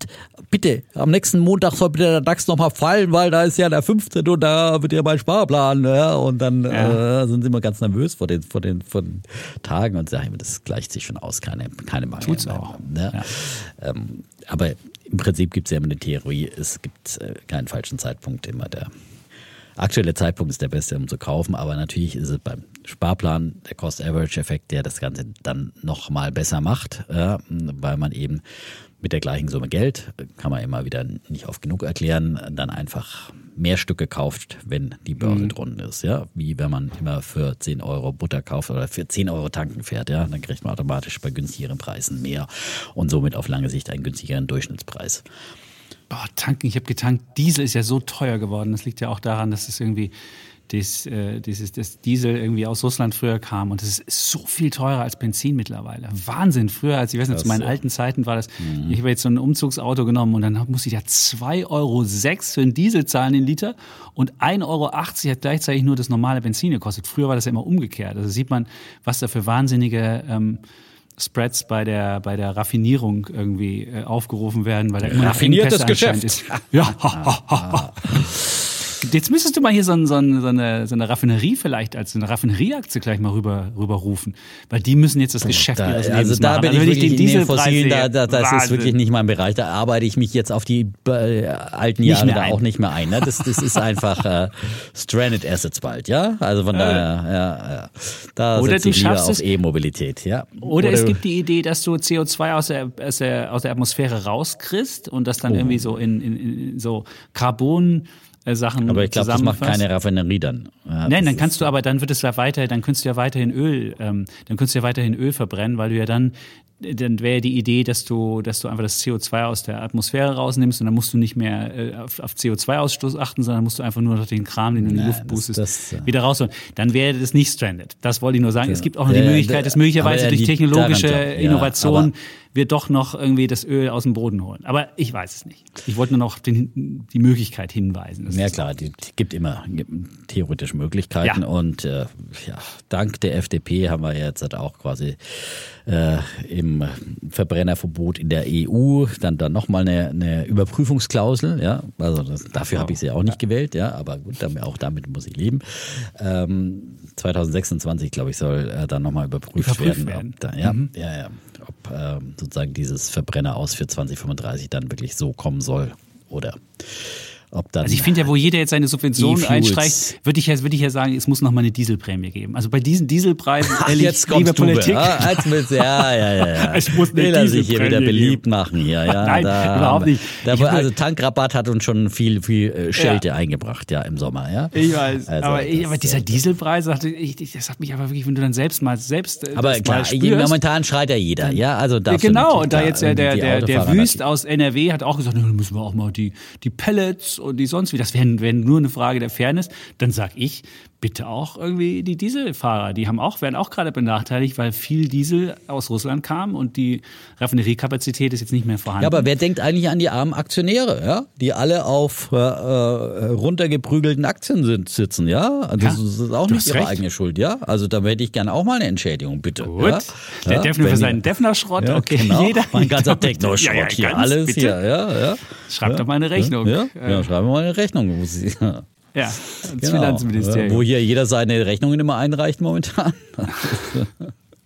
bitte, am nächsten Montag soll bitte der DAX nochmal fallen, weil da ist ja der 15. und da wird ja mein Sparplan. Ja, und dann Ja. äh, sind sie immer ganz nervös vor den, vor den, vor den Tagen und sagen, das gleicht sich schon aus, keine, keine Mangel. Tut's auch. Ja. Ja. Ähm, aber im Prinzip gibt es ja immer eine Theorie, es gibt äh, keinen falschen Zeitpunkt, immer der aktuelle Zeitpunkt ist der beste, um zu kaufen, aber natürlich ist es beim Sparplan der Cost-Average-Effekt, der das Ganze dann nochmal besser macht, ja, weil man eben mit der gleichen Summe Geld, kann man immer wieder nicht oft genug erklären, dann einfach mehr Stücke kauft, wenn die Börse drunten ist. Ja? Wie wenn man immer für 10 Euro Butter kauft oder für 10 Euro tanken fährt. Ja? Dann kriegt man automatisch bei günstigeren Preisen mehr und somit auf lange Sicht einen günstigeren Durchschnittspreis. Boah, tanken, ich habe getankt. Diesel ist ja so teuer geworden. Das liegt ja auch daran, dass es irgendwie das, äh, dieses, das Diesel irgendwie aus Russland früher kam. Und es ist so viel teurer als Benzin mittlerweile. Wahnsinn. Früher, als ich weiß nicht, zu meinen alten Zeiten war das, ich habe jetzt so ein Umzugsauto genommen und dann musste ich da 2,06 Euro für einen Diesel zahlen, den Liter. Und 1,80 Euro hat gleichzeitig nur das normale Benzin gekostet. Früher war das ja immer umgekehrt. Also sieht man, was da für wahnsinnige ähm, Spreads bei der, bei der Raffinierung irgendwie äh, aufgerufen werden, weil da immer noch Raffiniertes Geschäft. Ist. Ja. Jetzt müsstest du mal hier so, ein, so, ein, so, eine, so eine Raffinerie vielleicht als eine Raffinerieaktie gleich mal rüber, rüberrufen. Weil die müssen jetzt das Geschäft Da, ihres also da machen. bin ich wenn wirklich in den Fossilen, da, da, das ist Wahnsinn. wirklich nicht mein Bereich. Da arbeite ich mich jetzt auf die äh, alten Jahre da ein. auch nicht mehr ein. Ne? Das, das ist einfach äh, Stranded Assets bald, ja? Also von daher, ja, ja. Da Oder du ich lieber auf E-Mobilität, ja. Oder, es gibt die Idee, dass du CO2 aus der, aus der, aus der Atmosphäre rauskriegst und das dann irgendwie so in, in, in so Carbon äh, Sachen aber ich glaube, das macht keine Raffinerie dann. Ja, Nein, das dann kannst du aber, dann wird es ja weiter, dann könntest du ja weiterhin Öl, ähm, dann könntest du ja weiterhin Öl verbrennen, weil du ja dann, dann wäre ja die Idee, dass du, dass du einfach das CO2 aus der Atmosphäre rausnimmst und dann musst du nicht mehr äh, auf, auf CO2-Ausstoß achten, sondern musst du einfach nur noch den Kram, den du in die Luft das- boostest, das, äh, wieder rausholen. Dann wäre das nicht stranded. Das wollte ich nur sagen. Es gibt auch noch die Ja, ja, Möglichkeit, dass möglicherweise ja, durch technologische daran ja, wir doch noch irgendwie das Öl aus dem Boden holen. Aber ich weiß es nicht. Ich wollte nur noch den, die Möglichkeit hinweisen. Ja klar, die, die gibt immer gibt theoretisch Möglichkeiten Ja. und äh, ja, dank der FDP haben wir jetzt halt auch quasi äh, im Verbrennerverbot in der EU dann dann nochmal eine, eine Überprüfungsklausel, ja, also das, dafür habe ich sie auch nicht gewählt, ja, aber gut, damit, auch damit muss ich leben. Ähm, 2026, glaube ich, soll äh, dann nochmal überprüft, Überprüft werden, werden. Da, ja, ja, ja, ob ähm, sozusagen dieses Verbrenner aus für 2035 dann wirklich so kommen soll oder ob dann Also ich finde ja, wo jeder jetzt seine Subventionen einstreicht, würde ich, ja, würde ich ja sagen, es muss noch mal eine Dieselprämie geben. Also bei diesen Dieselpreisen, ehrlich, jetzt liebe kommst du, Politik, Ja, jetzt willst, ja, ja, ja, ja. Es muss eine Will er sich hier wieder beliebt geben. machen hier, ja. Nein, da, überhaupt nicht. Da, also Tankrabatt hat uns schon viel, viel äh, Schelte eingebracht, ja, im Sommer, ja. ich weiß, Also, aber, das, aber dieser Dieselpreis, das hat mich aber wirklich, wenn du dann selbst mal selbst äh, Aber klar, spürst, momentan schreit ja jeder, ja, also Ja, genau, und da jetzt ja der, der, der Wüst aus NRW hat auch gesagt, müssen wir auch mal die, die Pellets und die sonst wie, das wäre wär nur eine Frage der Fairness. Dann sag ich, bitte auch irgendwie die Dieselfahrer, die haben auch, werden auch gerade benachteiligt, weil viel Diesel aus Russland kam und die Raffineriekapazität ist jetzt nicht mehr vorhanden. Ja, aber wer denkt eigentlich an die armen Aktionäre, ja, die alle auf äh, äh, runtergeprügelten Aktien sind, sitzen, ja? Also Ja, das ist auch nicht ihre recht. eigene Schuld, ja? Also da hätte ich gerne auch mal eine Entschädigung, bitte. Gut, Ja? der ja? Defner für seinen Defner-Schrott, okay, genau. jeder. Mein ganzer Techno-Schrott Ja, ja, hier, ganz, alles bitte. hier, ja, ja. Schreib ja. doch mal eine Rechnung. Ja, ja schreiben wir mal eine Rechnung. Ja, ans genau. Finanzministerium. Wo hier jeder seine Rechnungen immer einreicht momentan.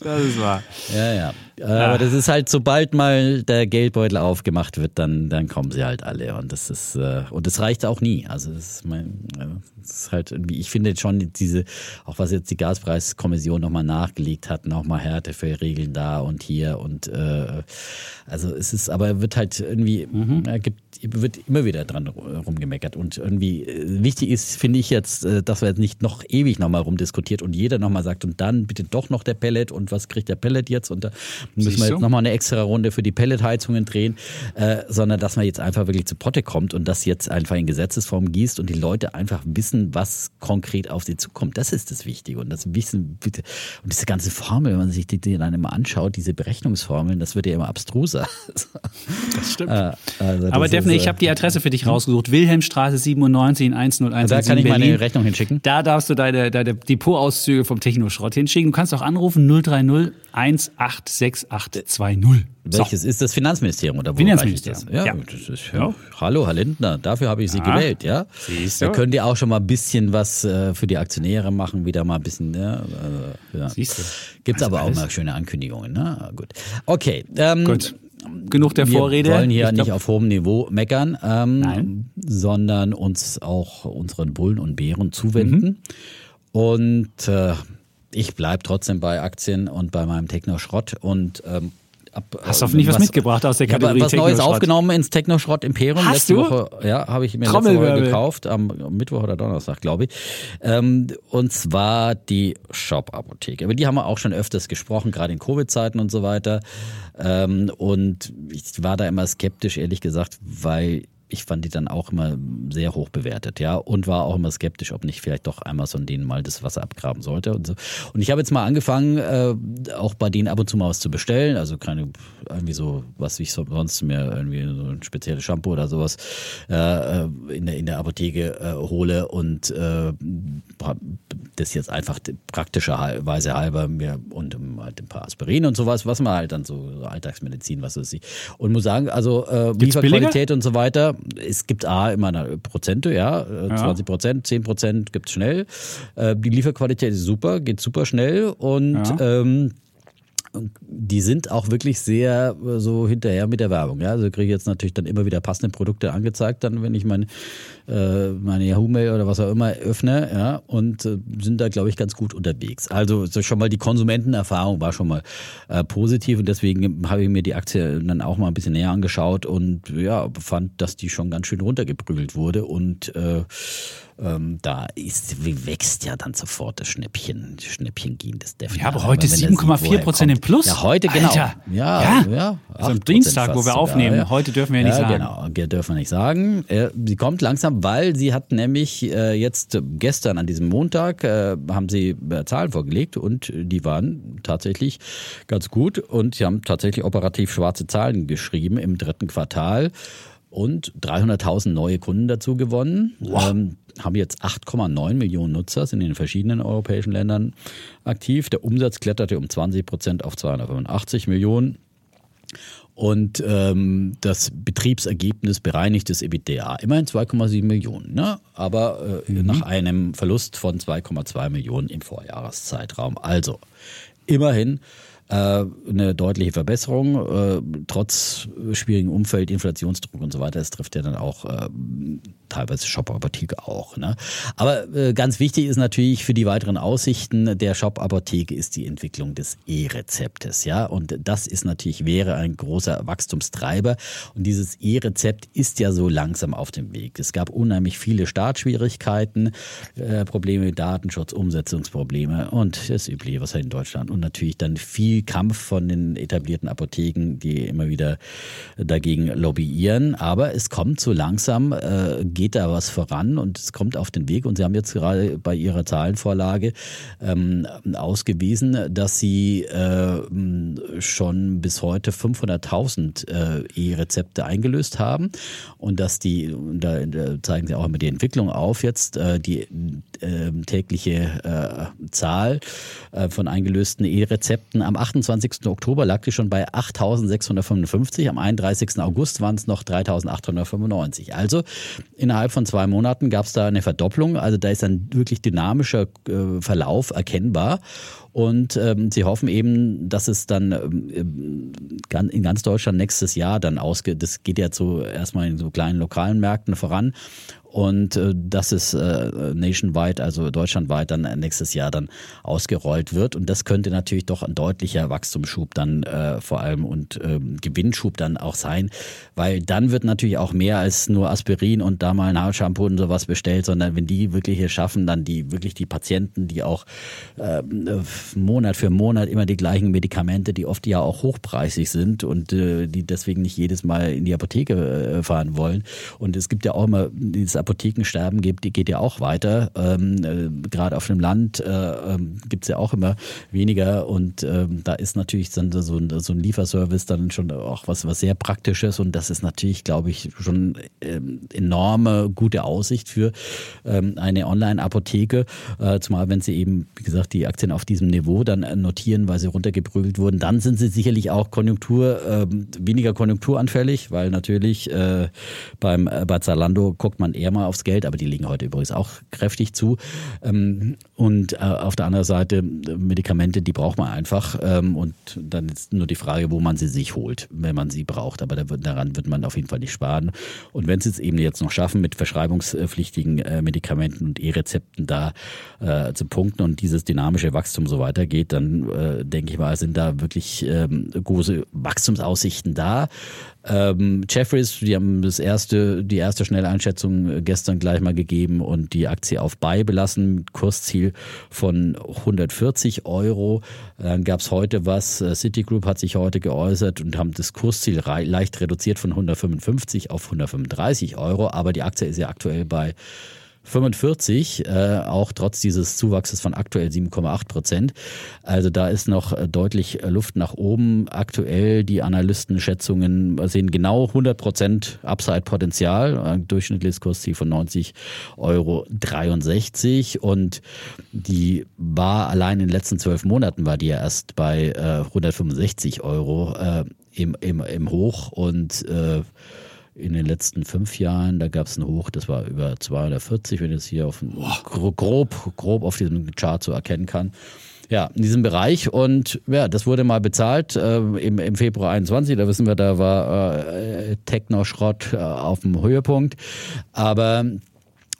das ist wahr. Ja, ja. Aber das ist halt, sobald mal der Geldbeutel aufgemacht wird, dann, dann kommen sie halt alle. Und das ist, äh, und das reicht auch nie. Also das ist mein, äh, das ist halt irgendwie, ich finde schon diese, auch was jetzt die Gaspreiskommission nochmal nachgelegt hat, nochmal Härtefallregeln da und hier und äh, also es ist, aber wird halt irgendwie, äh, gibt, wird immer wieder dran rumgemeckert. Und irgendwie äh, wichtig ist, finde ich jetzt, äh, dass wir jetzt nicht noch ewig nochmal rumdiskutiert und jeder nochmal sagt, und dann bitte doch noch der Pellet und was kriegt der Pellet jetzt? Und da müssen wir jetzt nochmal eine extra Runde für die Pelletheizungen drehen, äh, sondern dass man jetzt einfach wirklich zu Potte kommt und das jetzt einfach in Gesetzesform gießt und die Leute einfach wissen, was konkret auf sie zukommt. Das ist das Wichtige. Und das Wissen, und diese ganze Formel, wenn man sich die, dann immer anschaut, diese Berechnungsformeln, das wird ja immer abstruser. Das stimmt. Äh, also das Aber Daphne, ich habe die Adresse für dich rausgesucht. Wilhelmstraße 97 in 101. Da kann ich Berlin. meine Rechnung hinschicken. Da darfst du deine, deine Depotauszüge vom Technoschrott hinschicken. Du kannst auch anrufen 030 186820. Welches so. ist das Finanzministerium oder wo Finanzministerium. Das? Ja, ja. Das ist, ja. Hallo, Herr Lindner, dafür habe ich Sie ja. gewählt, ja. Siehst du. Da könnt ihr auch schon mal ein bisschen was äh, für die Aktionäre machen, wieder mal ein bisschen, ja. Äh, ja. Siehst du. Gibt es also aber alles. auch mal schöne Ankündigungen, ne? Gut. Okay. Ähm, Gut. Genug der Vorrede. Wir wollen hier ich nicht auf hohem Niveau meckern, ähm, sondern uns auch unseren Bullen und Bären zuwenden. Mhm. Und äh, ich bleibe trotzdem bei Aktien und bei meinem Techno-Schrott und ähm, Ab, Hast du hoffentlich was, was, mitgebracht aus der Kategorie ja, was Neues aufgenommen ins Technoschrott Imperium. Hast letzte du? Woche, ja, habe ich mir letzte Woche gekauft, am Mittwoch oder Donnerstag, glaube ich. Ähm, und zwar die Shop-Apotheke. Über die haben wir auch schon öfters gesprochen, gerade in Covid-Zeiten und so weiter. Ähm, und ich war da immer skeptisch, ehrlich gesagt, weil ich fand die dann auch immer sehr hoch bewertet, ja, und war auch immer skeptisch, ob nicht vielleicht doch Amazon denen mal das Wasser abgraben sollte und so. Und ich habe jetzt mal angefangen, äh, auch bei denen ab und zu mal was zu bestellen, also keine, irgendwie so, was ich sonst mir irgendwie so ein spezielles Shampoo oder sowas äh, in, der, in der Apotheke äh, hole und äh, das jetzt einfach praktischerweise halber mir und halt ein paar Aspirin und sowas, was man halt dann so, so Alltagsmedizin, was weiß ich. Und muss sagen, also äh, Lieferqualität und so weiter, es gibt A immer eine Prozente, ja, 20 äh, Prozent, 10 Prozent gibt es schnell. Äh, die Lieferqualität ist super, geht super schnell und ja. ähm, die sind auch wirklich sehr äh, so hinterher mit der Werbung. Ja? Also kriege ich jetzt natürlich dann immer wieder passende Produkte angezeigt, dann wenn ich mein, äh, meine Yahoo-Mail oder was auch immer öffne, ja, und äh, sind da, glaube ich, ganz gut unterwegs. Also so schon mal die Konsumentenerfahrung war schon mal äh, positiv und deswegen habe ich mir die Aktie dann auch mal ein bisschen näher angeschaut und ja, fand, dass die schon ganz schön runtergeprügelt wurde und äh, ähm, da ist, wächst ja dann sofort das Schnäppchen, Schnäppchen-Gehen des Defner. Ja, aber heute 7,4 Prozent im Plus. Ja, heute genau. Alter. Ja, ja. ja also am Dienstag, wo wir aufnehmen. Ja. Heute dürfen wir ja nicht ja, sagen. Genau, dürfen wir nicht sagen. Sie kommt langsam, weil sie hat nämlich äh, jetzt gestern an diesem Montag äh, haben sie Zahlen vorgelegt und die waren tatsächlich ganz gut und sie haben tatsächlich operativ schwarze Zahlen geschrieben im dritten Quartal und 300.000 neue Kunden dazu gewonnen. Wow. Ähm, haben jetzt 8,9 Millionen Nutzer, sind in den verschiedenen europäischen Ländern aktiv. Der Umsatz kletterte um 20 Prozent auf 285 Millionen. Und ähm, das Betriebsergebnis bereinigtes EBITDA, immerhin 2,7 Millionen, ne? aber äh, mhm. nach einem Verlust von 2,2 Millionen im Vorjahreszeitraum. Also immerhin eine deutliche Verbesserung, äh, trotz schwierigem Umfeld, Inflationsdruck und so weiter. Das trifft ja dann auch äh, teilweise Shop-Apotheke auch. Ne? Aber ganz wichtig ist natürlich für die weiteren Aussichten der Shop-Apotheke ist die Entwicklung des E-Rezeptes. Ja? Und das ist natürlich, wäre ein großer Wachstumstreiber. Und dieses E-Rezept ist ja so langsam auf dem Weg. Es gab unheimlich viele Startschwierigkeiten, Probleme mit Datenschutz, Umsetzungsprobleme und das Übliche, was halt in Deutschland und natürlich dann viel Kampf von den etablierten Apotheken, die immer wieder dagegen lobbyieren. Aber es kommt so langsam, äh, geht da was voran und es kommt auf den Weg. Und Sie haben jetzt gerade bei Ihrer Zahlenvorlage ähm, ausgewiesen, dass Sie äh, schon bis heute 500.000 äh, E-Rezepte eingelöst haben und dass die, da, zeigen Sie auch immer die Entwicklung auf jetzt, äh, die äh, tägliche äh, Zahl äh, von eingelösten E-Rezepten am 28. Oktober lag die schon bei 8.655. Am 31. August waren es noch 3.895. Also innerhalb von zwei Monaten gab es da eine Verdopplung. Also da ist ein wirklich dynamischer äh, Verlauf erkennbar. Und ähm, sie hoffen eben, dass es dann ähm, in ganz Deutschland nächstes Jahr dann ausgeht. Das geht ja so erstmal in so kleinen lokalen Märkten voran. und äh, dass es äh, nationwide, also deutschlandweit dann nächstes Jahr dann ausgerollt wird. Und das könnte natürlich doch ein deutlicher Wachstumsschub dann äh, vor allem und ähm, Gewinnschub dann auch sein, weil dann wird natürlich auch mehr als nur Aspirin und da mal Nahelshampoo und sowas bestellt, sondern wenn die wirklich hier schaffen, dann die wirklich die Patienten, die auch äh, Monat für Monat immer die gleichen Medikamente, die oft ja auch hochpreisig sind und äh, die deswegen nicht jedes Mal in die Apotheke äh, fahren wollen. Und es gibt ja auch immer, dieses Apothekensterben gibt, geht ja auch weiter. Ähm, äh, Gerade auf dem Land äh, ähm, gibt es ja auch immer weniger und ähm, da ist natürlich dann so ein, so ein Lieferservice dann schon auch was, was sehr Praktisches und das ist natürlich, glaube ich, schon ähm, enorme gute Aussicht für eine Online-Apotheke, äh, zumal wenn sie eben, wie gesagt, die Aktien auf diesem Niveau dann notieren, weil sie runtergeprügelt wurden, dann sind sie sicherlich auch Konjunktur, äh, weniger konjunkturanfällig, weil natürlich äh, beim, äh, bei Zalando guckt man eher mal aufs Geld, aber die liegen heute übrigens auch kräftig zu. Ähm, und äh, auf der anderen Seite Medikamente, die braucht man einfach ähm, und dann ist nur die Frage, wo man sie sich holt, wenn man sie braucht. Aber da wird, daran wird man auf jeden Fall nicht sparen. Und wenn sie es eben jetzt noch schaffen, mit verschreibungspflichtigen äh, Medikamenten und E-Rezepten da äh, zu punkten und dieses dynamische Wachstum so weitergeht, dann äh, denke ich mal, sind da wirklich ähm, große Wachstumsaussichten da. Ähm, Jeffries, die haben das erste, die erste Schnelleinschätzung gestern gleich mal gegeben und die Aktie auf Buy belassen Kursziel von 140 Euro. Dann gab es heute was, äh, Citigroup hat sich heute geäußert und haben das Kursziel leicht reduziert von 155 auf 135 Euro, aber die Aktie ist ja aktuell bei 45, äh, auch trotz dieses Zuwachses von aktuell 7,8 Prozent. Also da ist noch äh, deutlich Luft nach oben. Aktuell die Analystenschätzungen sehen genau 100 Prozent Upside-Potenzial, durchschnittliches Kursziel von 90 Euro 63 und die war allein in den letzten zwölf Monaten war die ja erst bei äh, 165 Euro äh, im, im, im Hoch und äh, in den letzten fünf Jahren, da gab es ein Hoch, das war über 240, wenn ich es hier auf grob, grob auf diesem Chart so erkennen kann. Ja, in diesem Bereich und ja, das wurde mal bezahlt äh, im, im Februar 21, da wissen wir, da war äh, Techno-Schrott äh, auf dem Höhepunkt, aber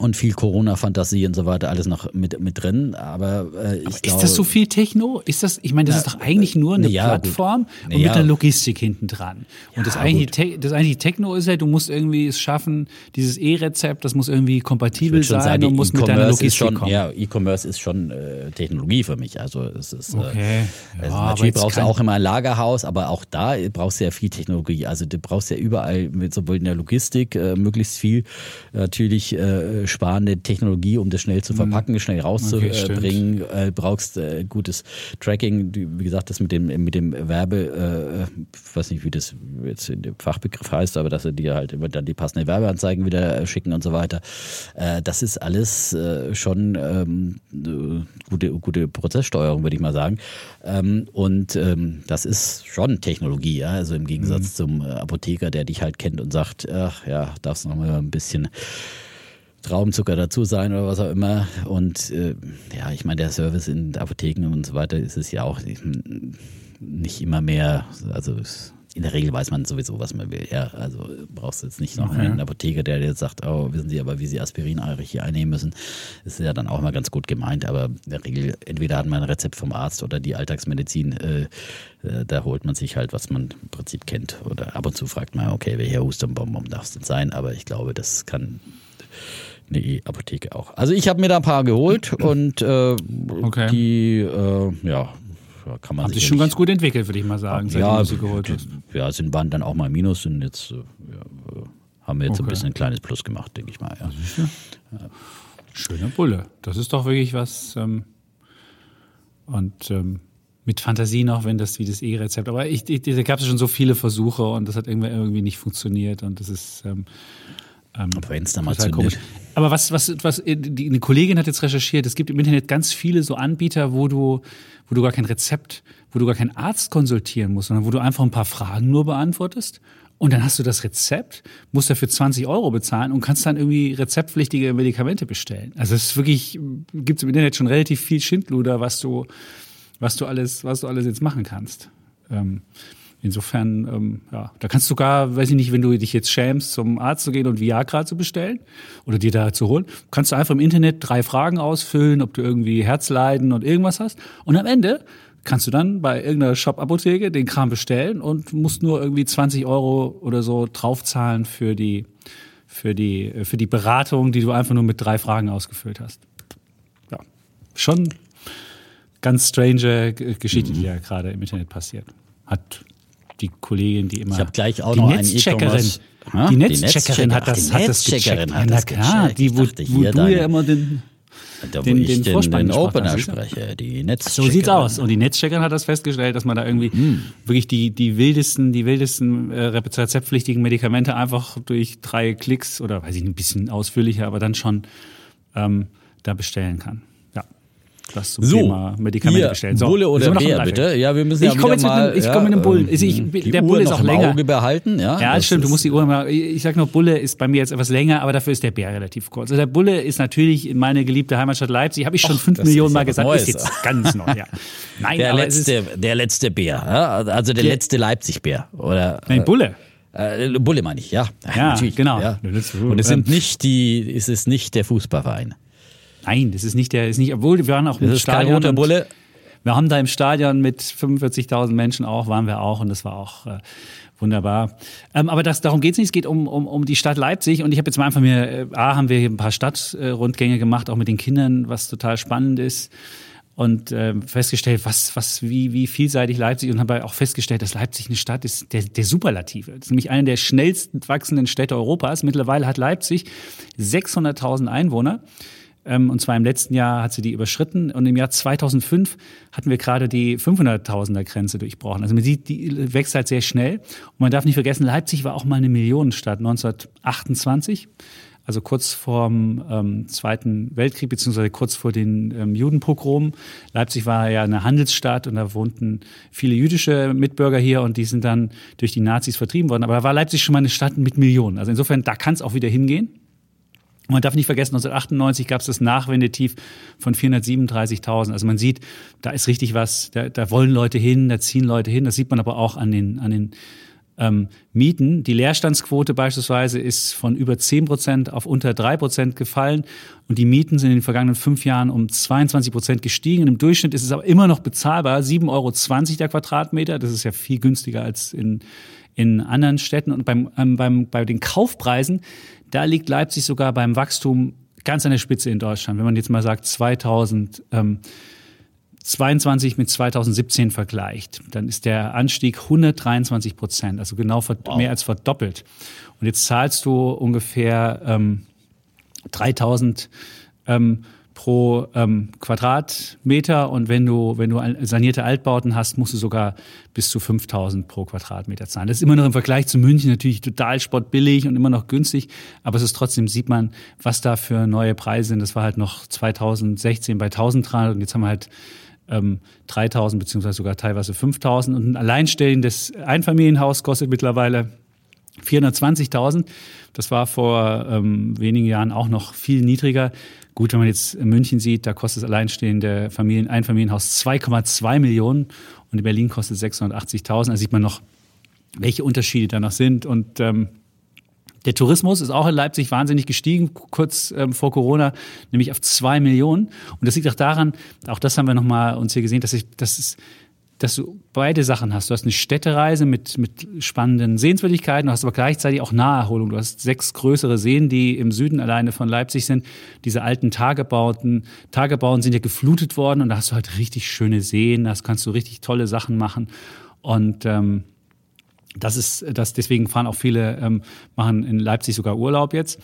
und viel Corona-Fantasie und so weiter, alles noch mit, mit drin. Aber, äh, ich Aber glaube, ist das so viel Techno? Ist das, ich meine, das na, ist doch eigentlich nur eine ja, Plattform und ja. mit einer Logistik hinten dran. Und ja, das, eigentliche, das eigentliche Techno ist ja, du musst irgendwie es schaffen, dieses E-Rezept, das muss irgendwie kompatibel sein sagen, und muss mit deiner Logistik schon, kommen. Ja, E-Commerce ist schon äh, Technologie für mich. Also es ist, äh, okay. Äh, also natürlich brauchst du auch immer ein Lagerhaus, aber auch da brauchst du ja viel Technologie. Also du brauchst ja überall, mit, sowohl in der Logistik, äh, möglichst viel natürlich äh, sparende Technologie, um das schnell zu mhm. verpacken, schnell rauszubringen. Okay, äh, brauchst äh, gutes Tracking, wie gesagt, das mit dem mit dem Werbe, äh, ich weiß nicht, wie das jetzt in dem Fachbegriff heißt, aber dass sie dir halt immer dann die passenden Werbeanzeigen wieder äh, schicken und so weiter. Äh, das ist alles äh, schon ähm, gute gute Prozesssteuerung, würde ich mal sagen. Ähm, und ähm, das ist schon Technologie, ja? also im Gegensatz mhm. zum Apotheker, der dich halt kennt und sagt, ach ja, darfst noch mal ein bisschen Traubenzucker dazu sein oder was auch immer. Und äh, ja, ich meine, der Service in Apotheken und so weiter ist es ja auch nicht immer mehr, also in der Regel weiß man sowieso, was man will. Ja, also brauchst du jetzt nicht noch okay. einen Apotheker, der jetzt sagt, oh, wissen Sie aber, wie Sie Aspirin hier einnehmen müssen. Das ist ja dann auch mal ganz gut gemeint, aber in der Regel, entweder hat man ein Rezept vom Arzt oder die Alltagsmedizin, äh, äh, da holt man sich halt, was man im Prinzip kennt. Oder ab und zu fragt man, okay, welcher Hustenbonbon darf es denn sein? Aber ich glaube, das kann eine E-Apotheke auch. Also ich habe mir da ein paar geholt und äh, okay. die, äh, ja, kann man Haben sich schon ganz gut entwickelt, würde ich mal sagen, seitdem ja, du sie geholt hast. Ja, sind waren dann auch mal Minus und jetzt äh, ja, äh, haben wir jetzt okay. ein bisschen ein kleines Plus gemacht, denke ich mal. Ja. Schöner Bulle. Das ist doch wirklich was. Ähm, und ähm, mit Fantasie noch, wenn das wie das E-Rezept. Aber ich, ich, da gab es schon so viele Versuche und das hat irgendwie, irgendwie nicht funktioniert. Und das ist. Ähm, ähm, wenn es da mal zündet. Aber was, was, was, äh, die, eine Kollegin hat jetzt recherchiert, es gibt im Internet ganz viele so Anbieter, wo du, wo du gar kein Rezept, wo du gar keinen Arzt konsultieren musst, sondern wo du einfach ein paar Fragen nur beantwortest. Und dann hast du das Rezept, musst dafür 20 Euro bezahlen und kannst dann irgendwie rezeptpflichtige Medikamente bestellen. Also es ist wirklich, gibt es im Internet schon relativ viel Schindluder, was du, was du alles, was du alles jetzt machen kannst. Ähm, insofern, ähm, ja, da kannst du sogar, weiß ich nicht, wenn du dich jetzt schämst, zum Arzt zu gehen und Viagra zu bestellen oder dir da zu holen, kannst du einfach im Internet drei Fragen ausfüllen, ob du irgendwie Herzleiden und irgendwas hast. Und am Ende kannst du dann bei irgendeiner Shop-Apotheke den Kram bestellen und musst nur irgendwie 20 Euro oder so draufzahlen für die, für die, für die Beratung, die du einfach nur mit drei Fragen ausgefüllt hast. Ja, schon ganz strange Geschichte, die ja gerade im Internet passiert. Hat die Kollegin, die immer. Ich habe gleich auch die noch Netzcheckerin. Ha? Die Netzcheckerin hat das, die hat das gecheckt. Netzcheckerin hat ja, das gecheckt. die, wo, dachte, wo du deine- ja immer den, Da, wo den- ich den den, den Opener du? spreche, die Netz. So sieht's aus. Und die Netzcheckerin hat das festgestellt, dass man da irgendwie Hm. wirklich die, die wildesten, die wildesten äh, rezeptpflichtigen Medikamente einfach durch drei Klicks oder weiß ich ein bisschen ausführlicher, aber dann schon ähm, da bestellen kann. Das zum So, Thema Medikamente bestellen. So, Bulle oder noch Bär, bitte? Ja, wir müssen Ich ja komme jetzt mit einem- ich ja, komme mit einem Bullen. ähm, Also ich- die der Uhr Bulle ist noch auch im länger. Auge behalten, ja. Ja, das stimmt. Du musst die Uhr mal. Ich sag nur, Bulle ist bei mir jetzt etwas länger, aber dafür ist der Bär relativ kurz. Also der Bulle ist natürlich in meine geliebte Heimatstadt Leipzig. Habe ich schon fünf das Millionen Mal was gesagt. Neues. Ist jetzt ganz neu. Ja. Nein, Der aber es ist, letzte, der letzte Bär, also der Der- letzte Leipzig-Bär. Oder, nein, Bulle. äh, Bulle meine ich, ja. Ja, genau. Ja. Letzte- Und es ähm, sind nicht die, es ist nicht der Fußballverein. Nein, das ist nicht der, ist nicht, obwohl wir waren auch im Das kein Stadion. roter Bulle. Wir haben da im Stadion mit 45.000 Menschen auch, waren wir auch und das war auch äh, wunderbar. Ähm, aber das, darum geht's nicht, es geht um, um, um die Stadt Leipzig und ich habe jetzt mal einfach mir, äh, A, haben wir hier ein paar Stadtrundgänge gemacht, auch mit den Kindern, was total spannend ist und äh, festgestellt, was, was, wie, wie vielseitig Leipzig und habe auch festgestellt, dass Leipzig eine Stadt ist, der, der Superlative. Das ist nämlich eine der schnellsten wachsenden Städte Europas. Mittlerweile hat Leipzig 600.000 Einwohner. Ähm, und zwar im letzten Jahr hat sie die überschritten und im Jahr 2005 hatten wir gerade die 500.000er Grenze durchbrochen. Also man sieht, die wächst halt sehr schnell. Und man darf nicht vergessen, Leipzig war auch mal eine Millionenstadt 1928. Also kurz vorm ähm, Zweiten Weltkrieg, beziehungsweise kurz vor den ähm, Judenpogromen. Leipzig war ja eine Handelsstadt und da wohnten viele jüdische Mitbürger hier und die sind dann durch die Nazis vertrieben worden. Aber da war Leipzig schon mal eine Stadt mit Millionen. Also insofern, da kann es auch wieder hingehen. Man darf nicht vergessen, 1998 gab es das Nachwendetief von 437.000. Also man sieht, da ist richtig was, da, da wollen Leute hin, da ziehen Leute hin. Das sieht man aber auch an den, an den ähm, Mieten. Die Leerstandsquote beispielsweise ist von über 10 Prozent auf unter 3 Prozent gefallen. Und die Mieten sind in den vergangenen fünf Jahren um 22 Prozent gestiegen. Und Im Durchschnitt ist es aber immer noch bezahlbar. 7,20 Euro der Quadratmeter. Das ist ja viel günstiger als in, in anderen Städten. Und beim, ähm, beim, bei den Kaufpreisen, da liegt Leipzig sogar beim Wachstum ganz an der Spitze in Deutschland. Wenn man jetzt mal sagt 2000, ähm, 22 mit 2017 vergleicht, dann ist der Anstieg 123 Prozent, also genau verd- mehr als verdoppelt. Und jetzt zahlst du ungefähr ähm, 3000 ähm, pro ähm, Quadratmeter und wenn du wenn du sanierte Altbauten hast, musst du sogar bis zu 5000 pro Quadratmeter zahlen. Das ist immer noch im Vergleich zu München natürlich total spottbillig und immer noch günstig, aber es ist trotzdem sieht man, was da für neue Preise sind. Das war halt noch 2016 bei 1300 und jetzt haben wir halt ähm, 3000 beziehungsweise sogar teilweise 5000 und ein alleinstehendes Einfamilienhaus kostet mittlerweile 420.000. Das war vor ähm, wenigen Jahren auch noch viel niedriger. Gut, wenn man jetzt München sieht, da kostet das alleinstehende Familien, Einfamilienhaus 2,2 Millionen und in Berlin kostet 680.000. Da sieht man noch, welche Unterschiede da noch sind. Und ähm, der Tourismus ist auch in Leipzig wahnsinnig gestiegen, kurz ähm, vor Corona, nämlich auf zwei Millionen. Und das liegt auch daran, auch das haben wir nochmal uns hier gesehen, dass, ich, dass, es, dass du beide Sachen hast. Du hast eine Städtereise mit, mit spannenden Sehenswürdigkeiten, du hast aber gleichzeitig auch Naherholung. Du hast sechs größere Seen, die im Süden alleine von Leipzig sind. Diese alten Tagebauten, Tagebauten sind ja geflutet worden und da hast du halt richtig schöne Seen, da kannst du richtig tolle Sachen machen. Und ähm, das ist, das deswegen fahren auch viele, ähm, machen in Leipzig sogar Urlaub jetzt.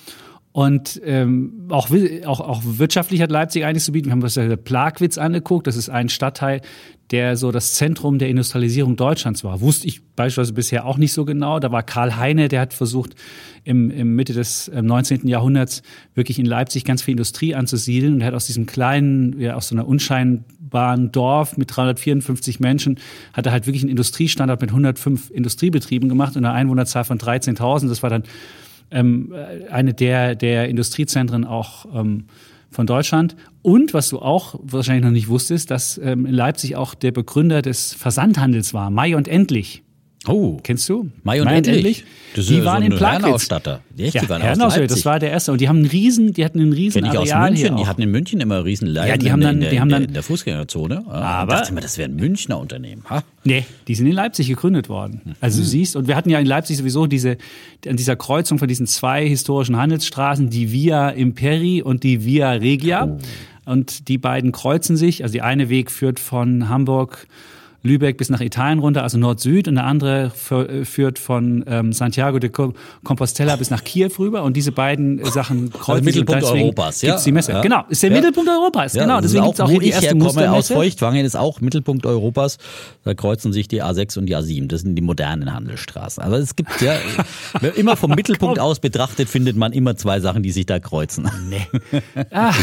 Und ähm, auch, auch, auch wirtschaftlich hat Leipzig einiges zu bieten. Wir haben uns ja Plagwitz angeguckt. Das ist ein Stadtteil, der so das Zentrum der Industrialisierung Deutschlands war. Wusste ich beispielsweise bisher auch nicht so genau. Da war Karl Heine, der hat versucht, im, im Mitte des ähm, 19. Jahrhunderts wirklich in Leipzig ganz viel Industrie anzusiedeln. Und er hat aus diesem kleinen, ja, aus so einer unscheinbaren Dorf mit 354 Menschen, hat er halt wirklich einen Industriestandort mit 105 Industriebetrieben gemacht und einer Einwohnerzahl von 13.000. Das war dann ähm, eine der, der Industriezentren auch ähm, von Deutschland. Und was du auch wahrscheinlich noch nicht wusstest, dass ähm, in Leipzig auch der Begründer des Versandhandels war, Mai und Endlich. Oh. Kennst du? Mai und, Mai endlich. endlich. Das die waren in Plagwitz. Die, ja, die waren Herrenausstatter, das war der erste. Und die haben einen riesen, die hatten einen riesen Kenn ich aus München. Die hatten in München immer riesen Leiden ja, die haben dann, in, der, die haben dann, in der Fußgängerzone. Aber ich dachte immer, das wäre ein Münchner Unternehmen. Ha? Nee, die sind in Leipzig gegründet worden. Also mhm. du siehst, und wir hatten ja in Leipzig sowieso diese, an dieser Kreuzung von diesen zwei historischen Handelsstraßen, die Via Imperi und die Via Regia. Oh. Und die beiden kreuzen sich. Also die eine Weg führt von Hamburg Lübeck bis nach Italien runter, also Nord-Süd, und der andere führt von ähm, Santiago de Compostela bis nach Kiew rüber. Und diese beiden Sachen also kreuzen also Mittelpunkt Europas, ja. die Messe. Ja. Genau, ist der ja. Mittelpunkt Europas. Ja, genau, deswegen gibt es auch hier die erste herkomme, aus Feuchtwangen ist auch Mittelpunkt Europas. Da kreuzen sich die A6 und die A7. Das sind die modernen Handelsstraßen. Aber es gibt ja immer vom Mittelpunkt aus betrachtet findet man immer zwei Sachen, die sich da kreuzen. Nee. Ah,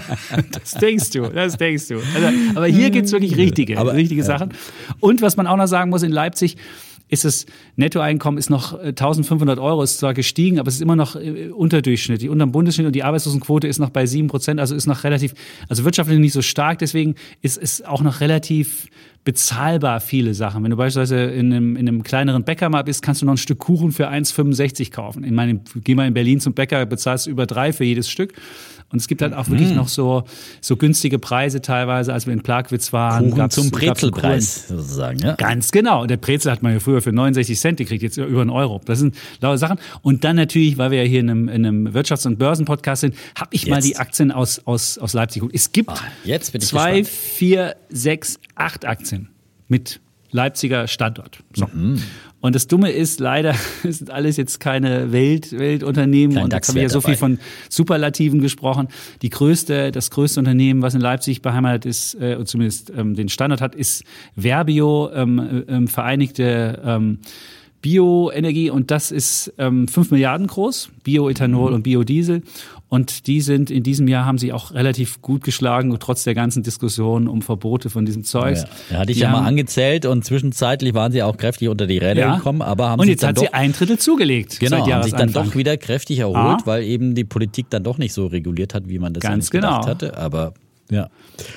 das denkst du, das denkst du. Also, aber hier gibt es wirklich richtige, aber, richtige Sachen. Und was man auch noch sagen muss, in Leipzig ist das Nettoeinkommen ist noch 1500 äh, Euro, ist zwar gestiegen, aber es ist immer noch äh, unterdurchschnittlich, unterm Bundesschnitt und die Arbeitslosenquote ist noch bei 7 Prozent, also ist noch relativ, also wirtschaftlich nicht so stark, deswegen ist es auch noch relativ bezahlbar viele Sachen. Wenn du beispielsweise in einem, in einem kleineren Bäcker mal bist, kannst du noch ein Stück Kuchen für 1,65 kaufen. Ich meine, geh mal in Berlin zum Bäcker, bezahlst über drei für jedes Stück. Und es gibt halt auch wirklich mhm. noch so, so günstige Preise teilweise, als wir in Plagwitz waren. Kuchen zum Brezelpreis sozusagen. Ja? Ganz genau. Und der Brezel hat man ja früher für 69 Cent gekriegt, jetzt über einen Euro. Das sind laue Sachen. Und dann natürlich, weil wir ja hier in einem, in einem Wirtschafts- und Börsenpodcast sind, habe ich jetzt. mal die Aktien aus, aus, aus Leipzig geguckt. Es gibt ah, jetzt bin ich zwei, gespannt. vier, sechs, acht Aktien mit Leipziger Standort. So. Mhm. Und das Dumme ist, leider sind alles jetzt keine Welt, Weltunternehmen. Kein und jetzt haben wir ja so dabei. viel von Superlativen gesprochen. Die größte, das größte Unternehmen, was in Leipzig beheimatet ist, äh, zumindest ähm, den Standort hat, ist Verbio, ähm, ähm, Vereinigte ähm, Bioenergie und das ist ähm, 5 Milliarden groß, Bioethanol mhm. und Biodiesel. Und die sind in diesem Jahr haben sie auch relativ gut geschlagen, trotz der ganzen Diskussion um Verbote von diesem Zeug. Ja, hatte ich die ja mal angezählt und zwischenzeitlich waren sie auch kräftig unter die Räder ja. gekommen, aber haben und jetzt hat sie ein Drittel zugelegt. Genau, haben sich dann doch wieder kräftig erholt, ah. weil eben die Politik dann doch nicht so reguliert hat, wie man das Ganz genau. hatte. Aber ja.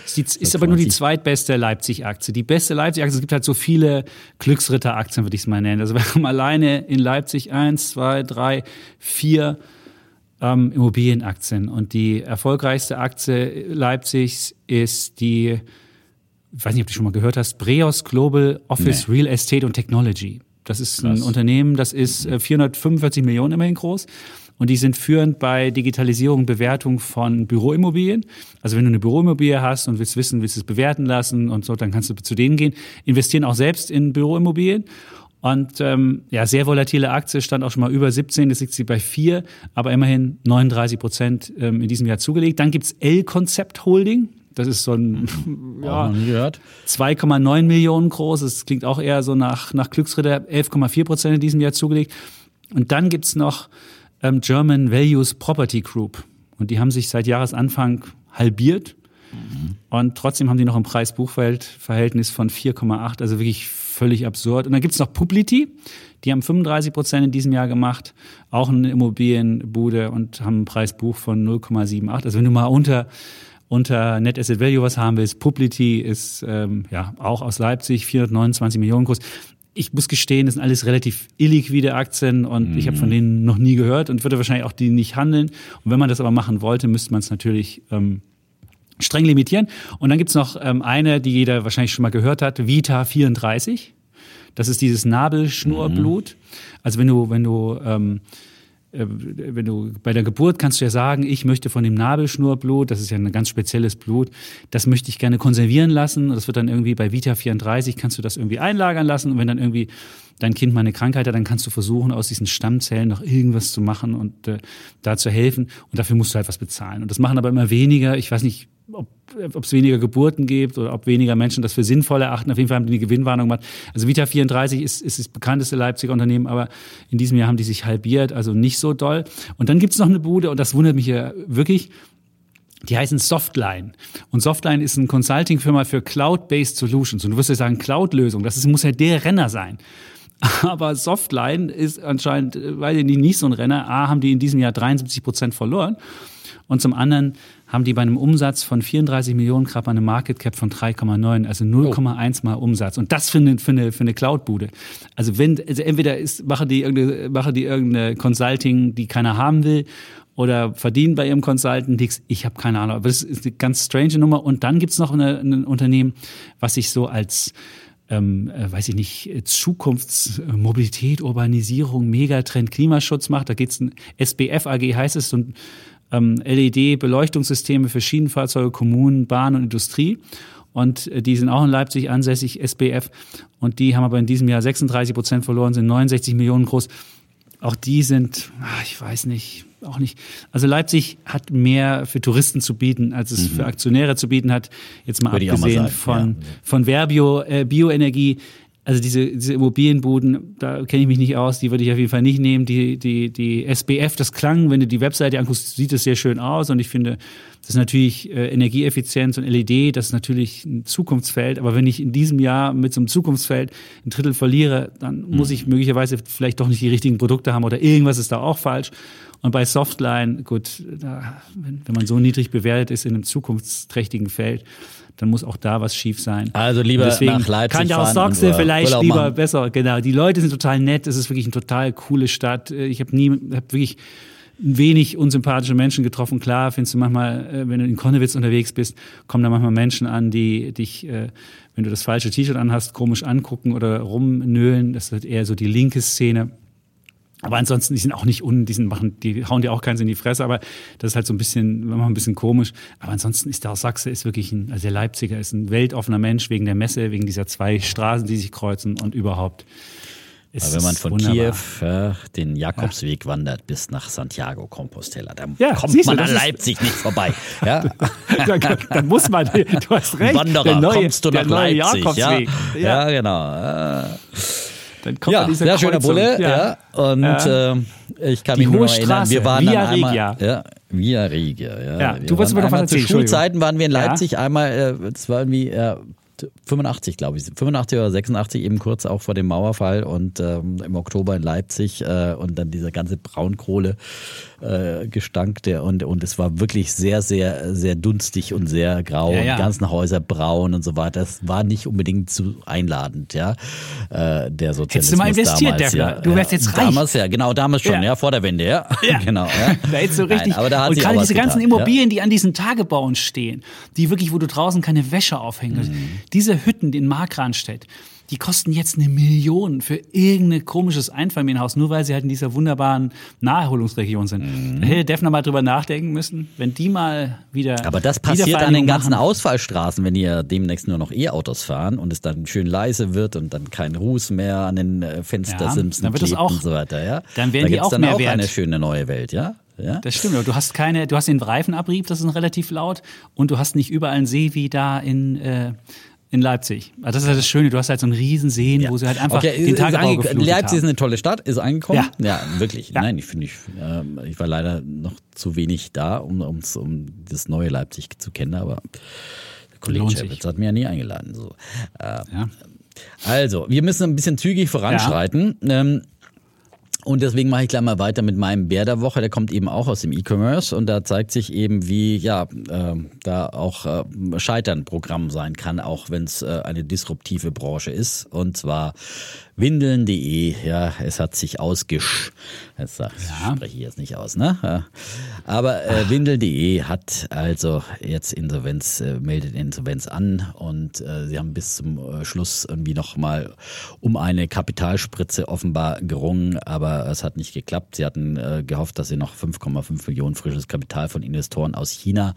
Ist, ist aber nur die zweitbeste Leipzig-Aktie. Die beste Leipzig-Aktie, es gibt halt so viele Glücksritter-Aktien, würde ich es mal nennen. Also wir haben alleine in Leipzig eins, zwei, drei, vier ähm, Immobilienaktien. Und die erfolgreichste Aktie Leipzigs ist die, ich weiß nicht, ob du schon mal gehört hast, Breos Global Office nee. Real Estate und Technology. Das ist Krass. ein Unternehmen, das ist 445 äh, Millionen immerhin groß. Und die sind führend bei Digitalisierung und Bewertung von Büroimmobilien. Also wenn du eine Büroimmobilie hast und willst wissen, willst du es bewerten lassen und so, dann kannst du zu denen gehen. Investieren auch selbst in Büroimmobilien. Und ähm, ja, sehr volatile Aktie, stand auch schon mal über 17, jetzt liegt sie bei 4, aber immerhin 39 Prozent ähm, in diesem Jahr zugelegt. Dann gibt's L-Konzept Holding. Das ist so ein ja, 2,9 Millionen groß. Das klingt auch eher so nach, nach Glücksritter. 11,4 Prozent in diesem Jahr zugelegt. Und dann gibt's noch ähm, German Values Property Group. Und die haben sich seit Jahresanfang halbiert. Mhm. Und trotzdem haben die noch ein Preis-Buchwert-Verhältnis von 4,8. Also wirklich völlig absurd. Und dann gibt's noch Publity, die haben 35 Prozent in diesem Jahr gemacht, auch eine Immobilienbude und haben ein Preisbuch von 0,78. Also wenn du mal unter unter Net Asset Value was haben willst, Publity ist ähm, ja auch aus Leipzig 429 Millionen groß. Ich muss gestehen, das sind alles relativ illiquide Aktien und mhm. ich habe von denen noch nie gehört und würde wahrscheinlich auch die nicht handeln. Und wenn man das aber machen wollte, müsste man es natürlich ähm, streng limitieren. Und dann gibt's noch ähm, eine, die jeder wahrscheinlich schon mal gehört hat, Vita 34. Das ist dieses Nabelschnurblut. Mhm. Also wenn du, wenn du ähm, äh, wenn du bei der Geburt kannst du ja sagen, ich möchte von dem Nabelschnurblut, das ist ja ein ganz spezielles Blut, das möchte ich gerne konservieren lassen. Das wird dann irgendwie bei Vita 34 kannst du das irgendwie einlagern lassen und wenn dann irgendwie dein Kind mal eine Krankheit hat, dann kannst du versuchen, aus diesen Stammzellen noch irgendwas zu machen und äh, da zu helfen. Und dafür musst du halt was bezahlen. Und das machen aber immer weniger. Ich weiß nicht, ob es weniger Geburten gibt oder ob weniger Menschen das für sinnvoll erachten. Auf jeden Fall haben die eine Gewinnwarnung gemacht. Also Vita 34 ist, ist das bekannteste Leipziger Unternehmen, aber in diesem Jahr haben die sich halbiert, also nicht so doll. Und dann gibt es noch eine Bude, und das wundert mich ja wirklich, die heißen Softline. Und Softline ist eine Consulting-Firma für Cloud-Based Solutions. Und du wirst ja sagen, Cloud-Lösung, das ist, muss ja der Renner sein. Aber Softline ist anscheinend, weil die nicht so ein Renner. A, haben die in diesem Jahr 73 Prozent verloren. Und zum anderen haben die bei einem Umsatz von 34 Millionen gerade bei einem Market Cap von 3,9, also 0,1 mal Umsatz. Und das für eine, für eine, für eine Cloud-Bude. Also wenn, also entweder ist, machen die irgendeine, machen die irgendeine Consulting, die keiner haben will, oder verdienen bei ihrem Consultant nichts. Ich habe keine Ahnung. Aber das ist eine ganz strange Nummer. Und dann gibt's noch eine, ein Unternehmen, was sich so als ähm, äh, weiß ich nicht, Zukunftsmobilität, Urbanisierung, Megatrend, Klimaschutz macht. Da geht's ein SBF AG heißt es, und ähm, LED-Beleuchtungssysteme für Schienenfahrzeuge, Kommunen, Bahn und Industrie. Und äh, die sind auch in Leipzig ansässig, SBF. Und die haben aber in diesem Jahr 36 Prozent verloren, sind 69 Millionen groß. Auch die sind, ach, ich weiß nicht, auch nicht. Also Leipzig hat mehr für Touristen zu bieten, als es mhm. für Aktionäre zu bieten hat. Jetzt mal Würde abgesehen mal von, ja. von Verbio, äh, Bioenergie also diese, diese Immobilienbuden, da kenne ich mich nicht aus, die würde ich auf jeden Fall nicht nehmen. Die, die, die SBF, das klang, wenn du die Webseite anguckst, sieht es sehr schön aus und ich finde, das ist natürlich äh, Energieeffizienz und LED, das ist natürlich ein Zukunftsfeld. Aber wenn ich in diesem Jahr mit so einem Zukunftsfeld ein Drittel verliere, dann muss ich möglicherweise vielleicht doch nicht die richtigen Produkte haben oder irgendwas ist da auch falsch. Und bei Softline, gut, da, wenn, wenn man so niedrig bewertet ist in einem zukunftsträchtigen Feld, dann muss auch da was schief sein. Also lieber deswegen nach Leipzig kann ja auch Sachse vielleicht Urlaub lieber machen. besser. Genau, die Leute sind total nett. Es ist wirklich eine total coole Stadt. Ich habe nie, habe wirklich wenig unsympathische Menschen getroffen. Klar, findest du manchmal, äh, wenn du in Konnewitz unterwegs bist, kommen da manchmal Menschen an, die dich, äh, wenn du das falsche T-Shirt anhast, komisch angucken oder rumnöhlen. Das ist eher so die linke Szene. Aber ansonsten, die sind auch nicht un, die sind machen, die hauen dir auch keins in die Fresse, aber das ist halt so ein bisschen, manchmal ein bisschen komisch. Aber ansonsten ist der Sachse ist wirklich ein, also der Leipziger ist ein weltoffener Mensch wegen der Messe, wegen dieser zwei Straßen, die sich kreuzen und überhaupt. Aber wenn man von wunderbar. Kiew äh, den Jakobsweg ja. wandert bis nach Santiago Compostela, dann ja, kommt man an Leipzig nicht vorbei. Ja? dann, dann, muss man, du hast recht. Wanderer, neue, kommst du nach Leipzig. Jakobsweg. Ja? ja, genau. Dann kommt ja, dieser sehr schöner Bulle. Ja. ja. Und ja. Äh, ich kann mich nur erinnern, wir waren Via dann einmal, Regia. Ja, Via Regia. Ja. ja du wolltest mir doch was erzählen. Zu Schulzeiten waren wir in Leipzig einmal, äh, das war irgendwie äh, 85, glaube ich, 85 oder 86, eben kurz auch vor dem Mauerfall und ähm, im Oktober in Leipzig äh, und dann dieser ganze Braunkohle äh, Gestank der und und es war wirklich sehr sehr sehr dunstig und sehr grau ja, ja. die ganzen Häuser braun und so weiter. Das war nicht unbedingt zu einladend ja äh, der Sozialismus Hättest du mal investiert damals, ja, du wärst jetzt reich. Damals ja genau damals schon ja, vor der Wende ja, genau ja. da hättest du richtig Nein, aber da hat und gerade diese ganzen getan, Immobilien die an diesen Tagebauen stehen die wirklich wo du draußen keine Wäsche aufhängen mhm. diese Hütten in Markranstädt die kosten jetzt eine Million für irgendein komisches Einfamilienhaus, nur weil sie halt in dieser wunderbaren Naherholungsregion sind. Mhm. Da hätte Defner mal drüber nachdenken müssen, wenn die mal wieder. Aber das passiert an den ganzen machen. Ausfallstraßen, wenn ihr demnächst nur noch E-Autos fahren und es dann schön leise wird und dann kein Ruß mehr an den äh, Fenstersimsen ja, dann wird auch, und so weiter. Ja? Dann werden da die auch dann mehr auch wert. eine schöne neue Welt, ja? Ja? Das stimmt, aber du hast keine, du hast den Reifenabrieb, das ist relativ laut, und du hast nicht überall einen See wie da in, äh, in Leipzig. Also das ist halt das Schöne, du hast halt so einen riesen Seen, ja. wo sie halt einfach okay, den geflutet Leipzig haben. ist eine tolle Stadt, ist angekommen. Ja, ja wirklich. Ja. Nein, ich finde, ich, äh, ich war leider noch zu wenig da, um, um, das neue Leipzig zu kennen, aber der Kollege Schäpitz hat mir ja nie eingeladen. So. Äh. Also, wir müssen ein bisschen zügig voranschreiten. Ähm, und deswegen mache ich gleich mal weiter mit meinem Bär der Woche. Der kommt eben auch aus dem E-Commerce und da zeigt sich eben, wie ja äh, da auch äh, Scheitern Programm sein kann, auch wenn es äh, eine disruptive Branche ist. Und zwar Windeln.de, ja, es hat sich ausgesch. Das ja. spreche ich jetzt nicht aus, ne? Aber äh, Windeln.de hat also jetzt Insolvenz, äh, meldet Insolvenz an und äh, sie haben bis zum äh, Schluss irgendwie nochmal um eine Kapitalspritze offenbar gerungen, aber es hat nicht geklappt. Sie hatten äh, gehofft, dass sie noch 5,5 Millionen frisches Kapital von Investoren aus China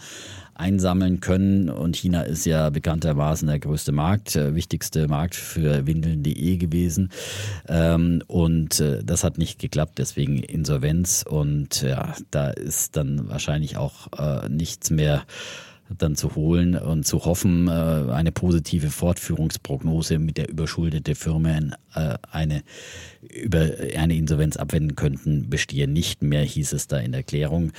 einsammeln können. Und China ist ja bekanntermaßen der größte Markt, äh, wichtigste Markt für Windeln.de gewesen. Ähm, und äh, das hat nicht geklappt, deswegen Insolvenz. Und ja, da ist dann wahrscheinlich auch äh, nichts mehr dann zu holen und zu hoffen, äh, eine positive Fortführungsprognose mit der überschuldete Firmen äh, eine über eine Insolvenz abwenden könnten, bestehe nicht mehr, hieß es da in der Erklärung.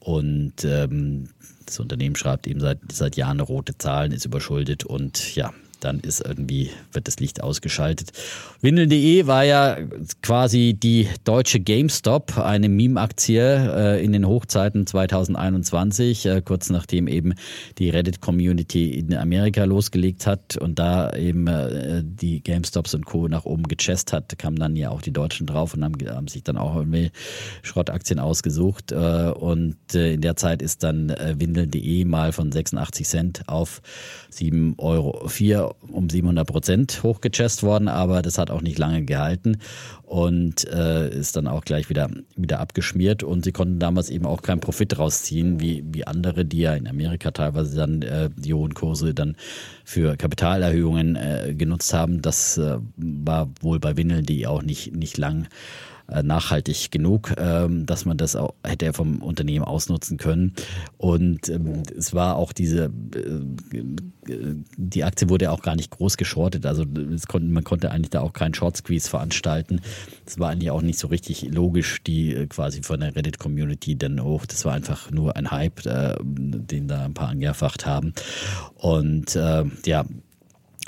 Und ähm, das Unternehmen schreibt eben seit, seit Jahren rote Zahlen, ist überschuldet und ja, dann ist irgendwie, wird das Licht ausgeschaltet. Windeln.de war ja quasi die deutsche GameStop, eine Meme-Aktie äh, in den Hochzeiten 2021, äh, kurz nachdem eben die Reddit-Community in Amerika losgelegt hat und da eben äh, die GameStops und Co. nach oben gechest hat, kamen dann ja auch die Deutschen drauf und haben, haben sich dann auch irgendwie Schrottaktien ausgesucht. Äh, und äh, in der Zeit ist dann äh, Windeln.de mal von 86 Cent auf 7,04 Euro um 700 Prozent hochgechest worden, aber das hat auch nicht lange gehalten und äh, ist dann auch gleich wieder, wieder abgeschmiert. Und sie konnten damals eben auch keinen Profit rausziehen, wie, wie andere, die ja in Amerika teilweise dann äh, die hohen Kurse dann für Kapitalerhöhungen äh, genutzt haben. Das äh, war wohl bei Windeln.de auch nicht, nicht lang nachhaltig genug, ähm, dass man das auch hätte vom Unternehmen ausnutzen können. Und ähm, es war auch diese, äh, die Aktie wurde auch gar nicht groß geschortet. Also konnte, man konnte eigentlich da auch keinen Short Squeeze veranstalten. Es war eigentlich auch nicht so richtig logisch, die äh, quasi von der Reddit-Community dann hoch. Das war einfach nur ein Hype, den da ein paar angefacht haben. Und äh, ja,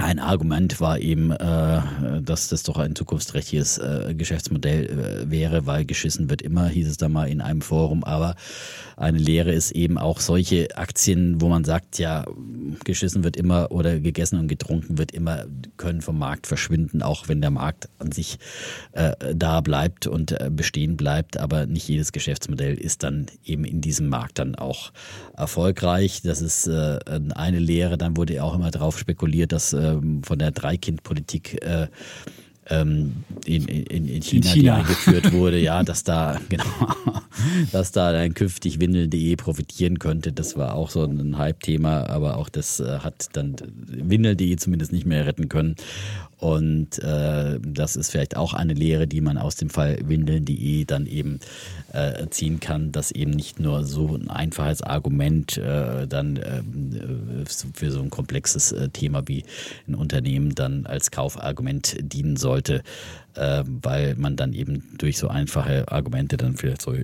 ein Argument war eben, äh, dass das doch ein zukunftsträchtiges äh, Geschäftsmodell äh, wäre, weil geschissen wird immer, hieß es da mal in einem Forum. Aber eine Lehre ist eben auch solche Aktien, wo man sagt, ja, geschissen wird immer oder gegessen und getrunken wird immer, können vom Markt verschwinden, auch wenn der Markt an sich äh, da bleibt und äh, bestehen bleibt. Aber nicht jedes Geschäftsmodell ist dann eben in diesem Markt dann auch erfolgreich. Das ist äh, eine Lehre. Dann wurde auch immer darauf spekuliert, dass ähm, von der Dreikindpolitik äh, ähm, in, in, in, China, in, China, die eingeführt wurde, ja, dass da, genau, dass da dann künftig Windel.de profitieren könnte. Das war auch so ein Hype-Thema, aber auch das äh, hat dann Windel.de zumindest nicht mehr retten können. Und äh, das ist vielleicht auch eine Lehre, die man aus dem Fall Windeln.de dann eben äh, ziehen kann, dass eben nicht nur so ein einfaches Argument äh, dann äh, für so ein komplexes äh, Thema wie ein Unternehmen dann als Kaufargument dienen sollte, äh, weil man dann eben durch so einfache Argumente dann vielleicht so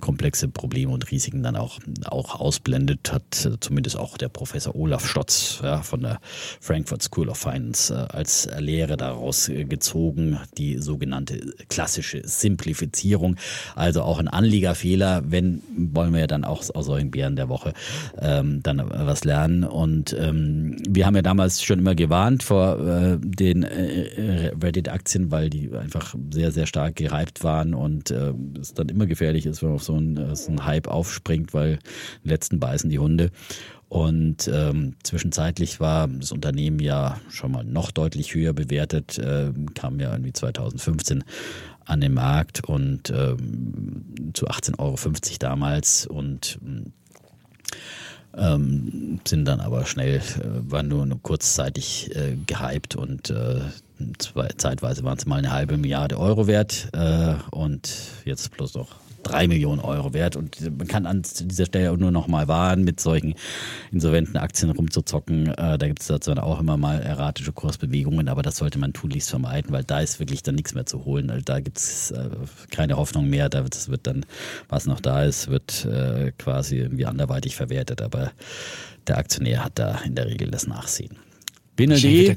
komplexe Probleme und Risiken dann auch, auch ausblendet, hat. Zumindest auch der Professor Olaf Stotz ja, von der Frankfurt School of Finance äh, als Lehre daraus gezogen, die sogenannte klassische Simplifizierung, also auch ein Anliegerfehler, wenn, wollen wir ja dann auch aus solchen Bären der Woche ähm, dann was lernen. Und ähm, wir haben ja damals schon immer gewarnt vor äh, den äh, Reddit-Aktien, weil die einfach sehr, sehr stark gehypt waren und äh, es dann immer gefährlich ist, wenn man auf so einen, äh, so einen Hype aufspringt, weil letzten beißen die Hunde. Und ähm, zwischenzeitlich war das Unternehmen ja schon mal noch deutlich höher bewertet, äh, kam ja irgendwie 2015 an den Markt und ähm, zu 18,50 Euro damals und ähm, sind dann aber schnell, äh, waren nur, nur kurzzeitig äh, gehypt und äh, zwei, zeitweise waren es mal eine halbe Milliarde Euro wert äh, und jetzt plus noch drei Millionen Euro wert. Und man kann an dieser Stelle nur noch mal warnen, mit solchen insolventen Aktien rumzuzocken. Äh, da gibt es dazu auch immer mal erratische Kursbewegungen, aber das sollte man tunlichst vermeiden, weil da ist wirklich dann nichts mehr zu holen. Also da gibt es äh, keine Hoffnung mehr. Da wird, das wird dann, was noch da ist, wird äh, quasi irgendwie anderweitig verwertet. Aber der Aktionär hat da in der Regel das Nachsehen. BND.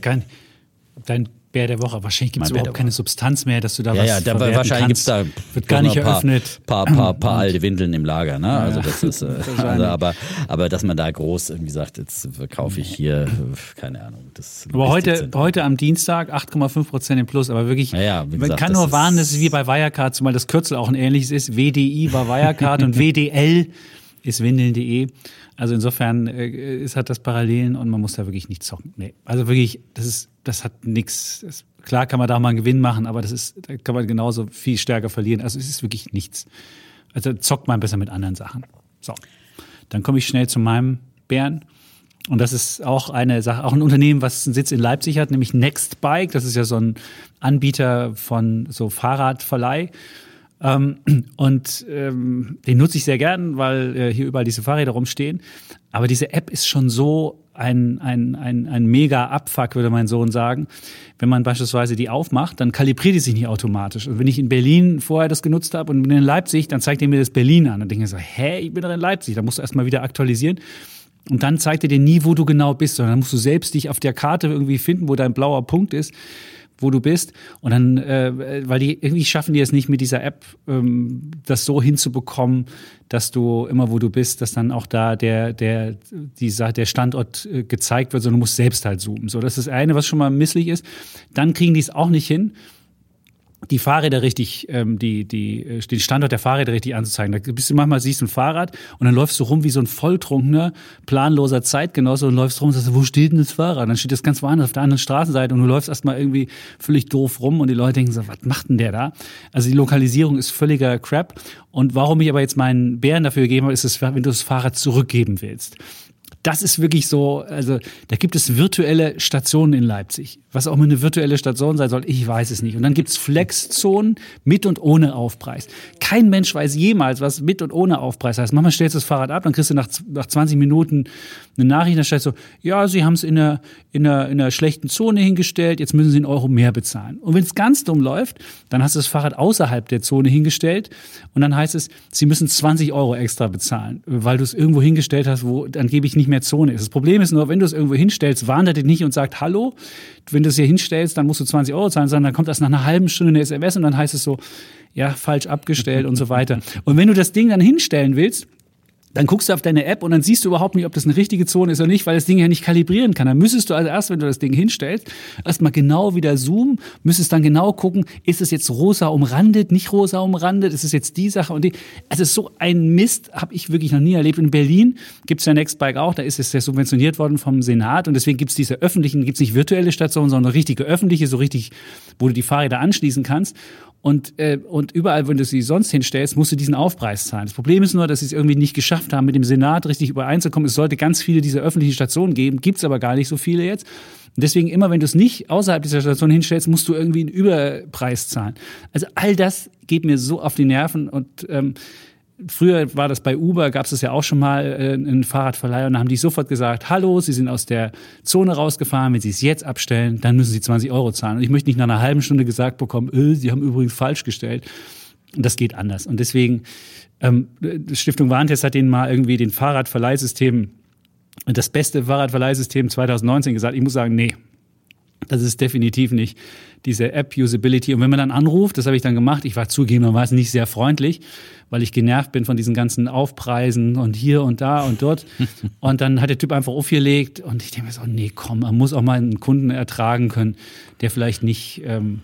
Dein Bär der Woche. Wahrscheinlich gibt es überhaupt keine Substanz mehr, dass du da ja, was Ja, da, wahrscheinlich gibt es da wird gar nicht paar, eröffnet. Paar, paar, paar alte Windeln im Lager. Ne? Also das ist, äh, also aber, aber dass man da groß irgendwie sagt, jetzt verkaufe ich hier, keine Ahnung. Das aber heute, heute am Dienstag 8,5 Prozent im Plus, aber wirklich, ja, gesagt, man kann nur warnen, dass es wie bei Wirecard, zumal das Kürzel auch ein ähnliches ist. WDI war Wirecard und WDL ist windeln.de. Also insofern äh, ist hat das Parallelen und man muss da wirklich nicht zocken. Nee. Also wirklich, das ist, das hat nichts. Klar kann man da mal einen Gewinn machen, aber das ist, da kann man genauso viel stärker verlieren. Also es ist wirklich nichts. Also zockt man besser mit anderen Sachen. So. Dann komme ich schnell zu meinem Bären. Und das ist auch eine Sache, auch ein Unternehmen, was einen Sitz in Leipzig hat, nämlich Nextbike. Das ist ja so ein Anbieter von so Fahrradverleih. Ähm, und ähm, den nutze ich sehr gern, weil äh, hier überall diese Fahrräder rumstehen. Aber diese App ist schon so ein, ein, ein, ein mega Abfuck, würde mein Sohn sagen. Wenn man beispielsweise die aufmacht, dann kalibriert die sich nicht automatisch. Und wenn ich in Berlin vorher das genutzt habe und bin in Leipzig, dann zeigt er mir das Berlin an. Dann denke ich so, hä, ich bin doch in Leipzig. Da musst du erstmal wieder aktualisieren. Und dann zeigt er dir nie, wo du genau bist, sondern dann musst du selbst dich auf der Karte irgendwie finden, wo dein blauer Punkt ist wo du bist. Und dann, äh, weil die irgendwie schaffen die es nicht mit dieser App, ähm, das so hinzubekommen, dass du immer, wo du bist, dass dann auch da der, der, dieser, der Standort äh, gezeigt wird, sondern du musst selbst halt zoomen. So, das ist das eine, was schon mal misslich ist. Dann kriegen die es auch nicht hin die Fahrräder richtig, ähm, die, die, äh, den Standort der Fahrräder richtig anzuzeigen. Da bist du manchmal siehst du ein Fahrrad und dann läufst du rum wie so ein volltrunkener, planloser Zeitgenosse und läufst rum und sagst, wo steht denn das Fahrrad? Und dann steht das ganz woanders auf der anderen Straßenseite und du läufst erstmal irgendwie völlig doof rum und die Leute denken so, was macht denn der da? Also die Lokalisierung ist völliger Crap. Und warum ich aber jetzt meinen Bären dafür gegeben habe, ist es, wenn du das Fahrrad zurückgeben willst das ist wirklich so, also da gibt es virtuelle Stationen in Leipzig. Was auch immer eine virtuelle Station sein soll, ich weiß es nicht. Und dann gibt es Flex-Zonen mit und ohne Aufpreis. Kein Mensch weiß jemals, was mit und ohne Aufpreis heißt. Manchmal stellst du das Fahrrad ab, dann kriegst du nach, nach 20 Minuten eine Nachricht, da steht so, ja, Sie haben es in einer, in, einer, in einer schlechten Zone hingestellt, jetzt müssen Sie einen Euro mehr bezahlen. Und wenn es ganz dumm läuft, dann hast du das Fahrrad außerhalb der Zone hingestellt und dann heißt es, Sie müssen 20 Euro extra bezahlen, weil du es irgendwo hingestellt hast, wo dann gebe ich nicht mehr Zone ist. Das Problem ist nur, wenn du es irgendwo hinstellst, warnt er dich nicht und sagt Hallo. Wenn du es hier hinstellst, dann musst du 20 Euro zahlen, sondern dann kommt das nach einer halben Stunde eine SMS und dann heißt es so, ja, falsch abgestellt und so weiter. Und wenn du das Ding dann hinstellen willst, dann guckst du auf deine App und dann siehst du überhaupt nicht, ob das eine richtige Zone ist oder nicht, weil das Ding ja nicht kalibrieren kann. Dann müsstest du also erst, wenn du das Ding hinstellst, erstmal genau wieder zoomen, müsstest dann genau gucken, ist es jetzt rosa umrandet, nicht rosa umrandet, ist es jetzt die Sache und die. Also so ein Mist habe ich wirklich noch nie erlebt. In Berlin gibt es ja Nextbike auch, da ist es ja subventioniert worden vom Senat und deswegen gibt es diese öffentlichen, gibt es nicht virtuelle Stationen, sondern richtige öffentliche, so richtig, wo du die Fahrräder anschließen kannst. Und, äh, und überall, wenn du sie sonst hinstellst, musst du diesen Aufpreis zahlen. Das Problem ist nur, dass sie es irgendwie nicht geschafft haben, mit dem Senat richtig übereinzukommen. Es sollte ganz viele dieser öffentlichen Stationen geben, gibt's aber gar nicht so viele jetzt. Und deswegen immer, wenn du es nicht außerhalb dieser Station hinstellst, musst du irgendwie einen Überpreis zahlen. Also all das geht mir so auf die Nerven und ähm, Früher war das bei Uber, gab es das ja auch schon mal äh, einen Fahrradverleih und da haben die sofort gesagt, hallo, Sie sind aus der Zone rausgefahren, wenn Sie es jetzt abstellen, dann müssen Sie 20 Euro zahlen. Und ich möchte nicht nach einer halben Stunde gesagt bekommen, äh, Sie haben übrigens falsch gestellt. Und das geht anders. Und deswegen, ähm, Stiftung Warntest hat denen mal irgendwie den Fahrradverleihsystem, das beste Fahrradverleihsystem 2019 gesagt. Ich muss sagen, nee, das ist definitiv nicht diese App-Usability. Und wenn man dann anruft, das habe ich dann gemacht, ich war zugegebenermaßen nicht sehr freundlich, weil ich genervt bin von diesen ganzen Aufpreisen und hier und da und dort. und dann hat der Typ einfach aufgelegt und ich denke mir so, nee, komm, man muss auch mal einen Kunden ertragen können, der vielleicht nicht ähm,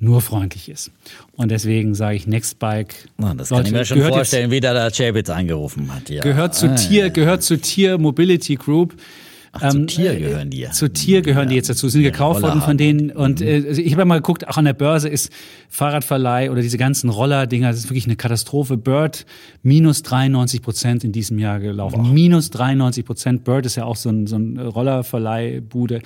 nur freundlich ist. Und deswegen sage ich Nextbike. Na, das Leute, kann ich mir schon vorstellen, jetzt, wie da der Chapitz angerufen hat. Ja. Gehört zu ah, Tier, gehört zu Tier Mobility Group. Ach, zu ähm, Tier gehören die. Zu Tier gehören die jetzt dazu, sind gekauft worden von denen. Und mhm. äh, ich habe mal geguckt, auch an der Börse ist Fahrradverleih oder diese ganzen Roller-Dinger, das ist wirklich eine Katastrophe. Bird minus 93 Prozent in diesem Jahr gelaufen. Wow. Minus 93 Prozent. Bird ist ja auch so ein, so ein Rollerverleihbude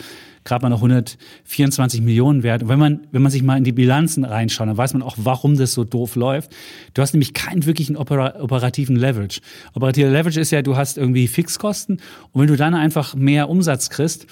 gerade mal noch 124 Millionen wert. Und wenn man, wenn man sich mal in die Bilanzen reinschaut, dann weiß man auch, warum das so doof läuft. Du hast nämlich keinen wirklichen opera operativen Leverage. Operativer Leverage ist ja, du hast irgendwie Fixkosten und wenn du dann einfach mehr Umsatz kriegst,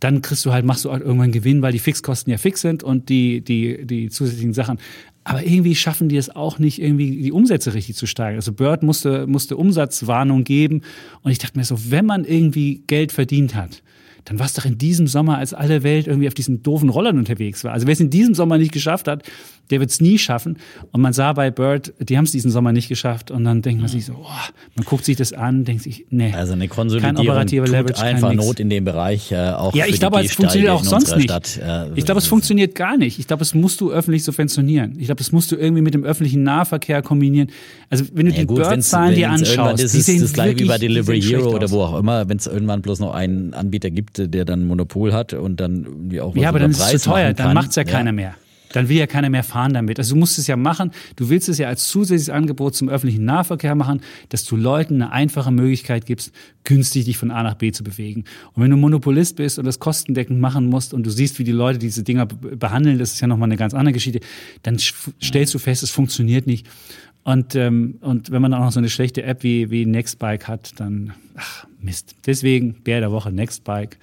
dann kriegst du halt, machst du halt irgendwann Gewinn, weil die Fixkosten ja fix sind und die, die, die zusätzlichen Sachen. Aber irgendwie schaffen die es auch nicht, irgendwie die Umsätze richtig zu steigern. Also Bird musste, musste Umsatzwarnung geben. Und ich dachte mir so, wenn man irgendwie Geld verdient hat, dann war es doch in diesem Sommer, als alle Welt irgendwie auf diesen doofen Rollern unterwegs war. Also wer es in diesem Sommer nicht geschafft hat, der wird es nie schaffen. Und man sah bei Bird, die haben es diesen Sommer nicht geschafft. Und dann denkt man sich so, oh, man guckt sich das an, denkt sich, nee. Also eine Konsolidierung tut Leverage, einfach Not in dem Bereich, äh, auch Ja, ich glaube, es funktioniert auch sonst nicht. Stadt, äh, ich glaube, es funktioniert gar nicht. Ich glaube, es musst du öffentlich subventionieren. Ich glaube, das musst du irgendwie mit dem öffentlichen Nahverkehr kombinieren. Also wenn du ja, die Bird-Zahlen dir anschaust, ist die das gleiche wie bei Delivery Hero oder wo auch immer, wenn es irgendwann bloß noch einen Anbieter gibt, der dann Monopol hat und dann irgendwie auch was Ja, aber dann ist es zu teuer, dann macht es ja, ja keiner mehr. Dann will ja keiner mehr fahren damit. Also du musst es ja machen. Du willst es ja als zusätzliches Angebot zum öffentlichen Nahverkehr machen, dass du Leuten eine einfache Möglichkeit gibst, günstig dich von A nach B zu bewegen. Und wenn du Monopolist bist und das kostendeckend machen musst und du siehst, wie die Leute diese Dinger behandeln, das ist ja nochmal eine ganz andere Geschichte, dann stellst du fest, es funktioniert nicht. Und, ähm, und wenn man auch noch so eine schlechte App wie, wie Nextbike hat, dann, ach, Mist. Deswegen, Bär der Woche, Nextbike.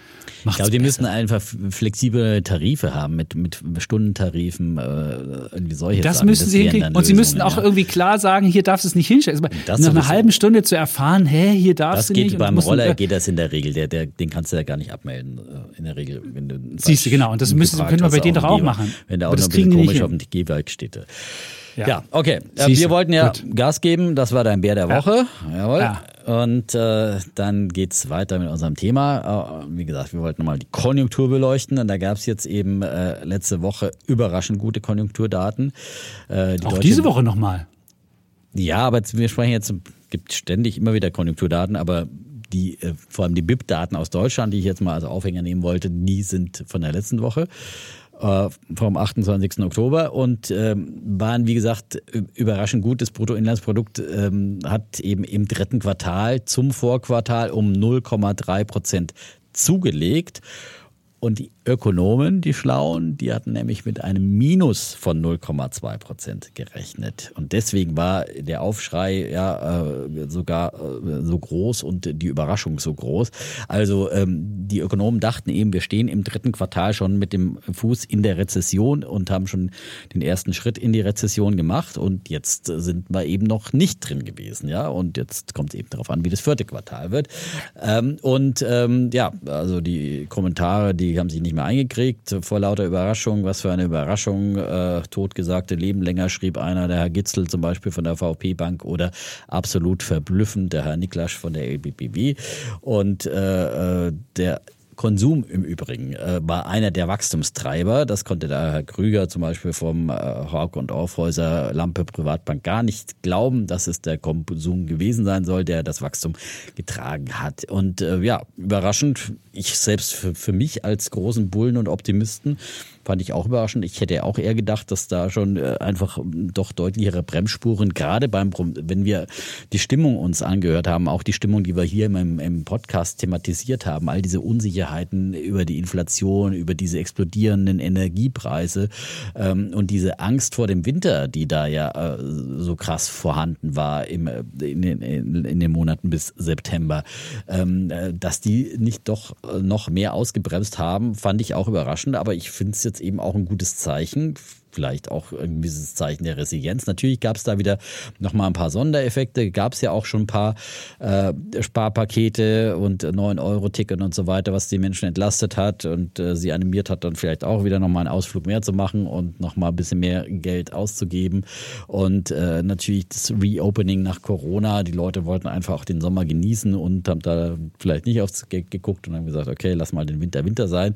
Ich glaube, die müssen einfach flexible Tarife haben mit, mit Stundentarifen, äh, irgendwie solche Das Sachen. müssen das sie hinkriegen. Und sie müssen auch ja. irgendwie klar sagen, hier darfst du es nicht hinstellen. Also nach einer halben Stunde zu erfahren, hä, hier darfst das du nicht. Geht, beim Roller geht das in der Regel. Der, der, den kannst du ja gar nicht abmelden, äh, in der Regel. Wenn du Siehst du, genau. Und das müssen, können wir bei denen doch auch machen. Wenn der auch noch ein bisschen komisch auf dem Gehwerk steht. Ja, ja okay. Siehst wir wollten ja gut. Gas geben. Das war dein Bär der Woche. Ja. Jawohl. Ja. Und äh, dann geht's weiter mit unserem Thema. Äh, wie gesagt, wir wollten nochmal die Konjunktur beleuchten. Und da gab's jetzt eben äh, letzte Woche überraschend gute Konjunkturdaten. Äh, die Auch diese Woche nochmal. Ja, aber wir sprechen jetzt, gibt ständig immer wieder Konjunkturdaten, aber die, äh, vor allem die BIP-Daten aus Deutschland, die ich jetzt mal als Aufhänger nehmen wollte, die sind von der letzten Woche äh, vom 28. Oktober und ähm, waren, wie gesagt, überraschend gut. Das Bruttoinlandsprodukt ähm, hat eben im dritten Quartal zum Vorquartal um 0,3 Prozent zugelegt. Und die Ökonomen, die Schlauen, die hatten nämlich mit einem Minus von 0,2 Prozent gerechnet. Und deswegen war der Aufschrei ja äh, sogar äh, so groß und die Überraschung so groß. Also ähm, die Ökonomen dachten eben, wir stehen im dritten Quartal schon mit dem Fuß in der Rezession und haben schon den ersten Schritt in die Rezession gemacht. Und jetzt sind wir eben noch nicht drin gewesen. Ja, und jetzt kommt es eben darauf an, wie das vierte Quartal wird. Ähm, und ähm, ja, also die Kommentare, die haben sich nicht mehr eingekriegt vor lauter Überraschung. Was für eine Überraschung. Äh, totgesagte Leben länger, schrieb einer, der Herr Gitzel zum Beispiel von der VP Bank oder absolut verblüffend, der Herr Niklasch von der LBBW. Und äh, äh, der Konsum im Übrigen äh, war einer der Wachstumstreiber. Das konnte der Herr Krüger zum Beispiel vom äh, Hawk und Aufhäuser Lampe Privatbank gar nicht glauben, dass es der Konsum gewesen sein soll, der das Wachstum getragen hat. Und äh, ja, überraschend, ich selbst für, für mich als großen Bullen und Optimisten Fand ich auch überraschend. Ich hätte auch eher gedacht, dass da schon äh, einfach ähm, doch deutlichere Bremsspuren, gerade beim, wenn wir die Stimmung uns angehört haben, auch die Stimmung, die wir hier im, im Podcast thematisiert haben, all diese Unsicherheiten über die Inflation, über diese explodierenden Energiepreise ähm, und diese Angst vor dem Winter, die da ja äh, so krass vorhanden war im, äh, in, den, in den Monaten bis September, ähm, äh, dass die nicht doch noch mehr ausgebremst haben, fand ich auch überraschend. Aber ich finde es jetzt jetzt eben auch ein gutes Zeichen vielleicht auch ein gewisses Zeichen der Resilienz. Natürlich gab es da wieder nochmal ein paar Sondereffekte, gab es ja auch schon ein paar äh, Sparpakete und 9-Euro-Ticket und so weiter, was die Menschen entlastet hat und äh, sie animiert hat, dann vielleicht auch wieder nochmal einen Ausflug mehr zu machen und nochmal ein bisschen mehr Geld auszugeben. Und äh, natürlich das Reopening nach Corona. Die Leute wollten einfach auch den Sommer genießen und haben da vielleicht nicht aufs Geld geguckt und haben gesagt, okay, lass mal den Winter Winter sein.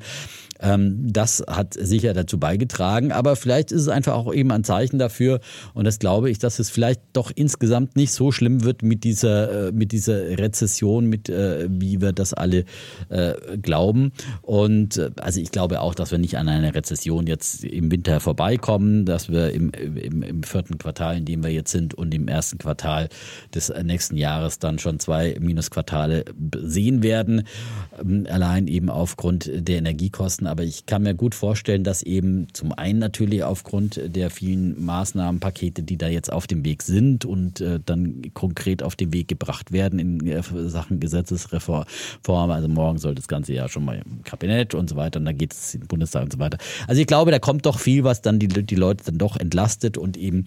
Ähm, das hat sicher dazu beigetragen, aber vielleicht ist es einfach auch eben ein Zeichen dafür und das glaube ich, dass es vielleicht doch insgesamt nicht so schlimm wird mit dieser, äh, mit dieser Rezession, mit äh, wie wir das alle äh, glauben. Und also ich glaube auch, dass wir nicht an einer Rezession jetzt im Winter vorbeikommen, dass wir im, im, im vierten Quartal, in dem wir jetzt sind und im ersten Quartal des nächsten Jahres dann schon zwei Minusquartale sehen werden, ähm, allein eben aufgrund der Energiekosten. Aber ich kann mir gut vorstellen, dass eben zum einen natürlich auf aufgrund der vielen Maßnahmenpakete, die da jetzt auf dem Weg sind und äh, dann konkret auf den Weg gebracht werden in äh, Sachen Gesetzesreform. Also morgen soll das Ganze ja schon mal im Kabinett und so weiter und dann geht es in den Bundestag und so weiter. Also ich glaube, da kommt doch viel, was dann die, die Leute dann doch entlastet und eben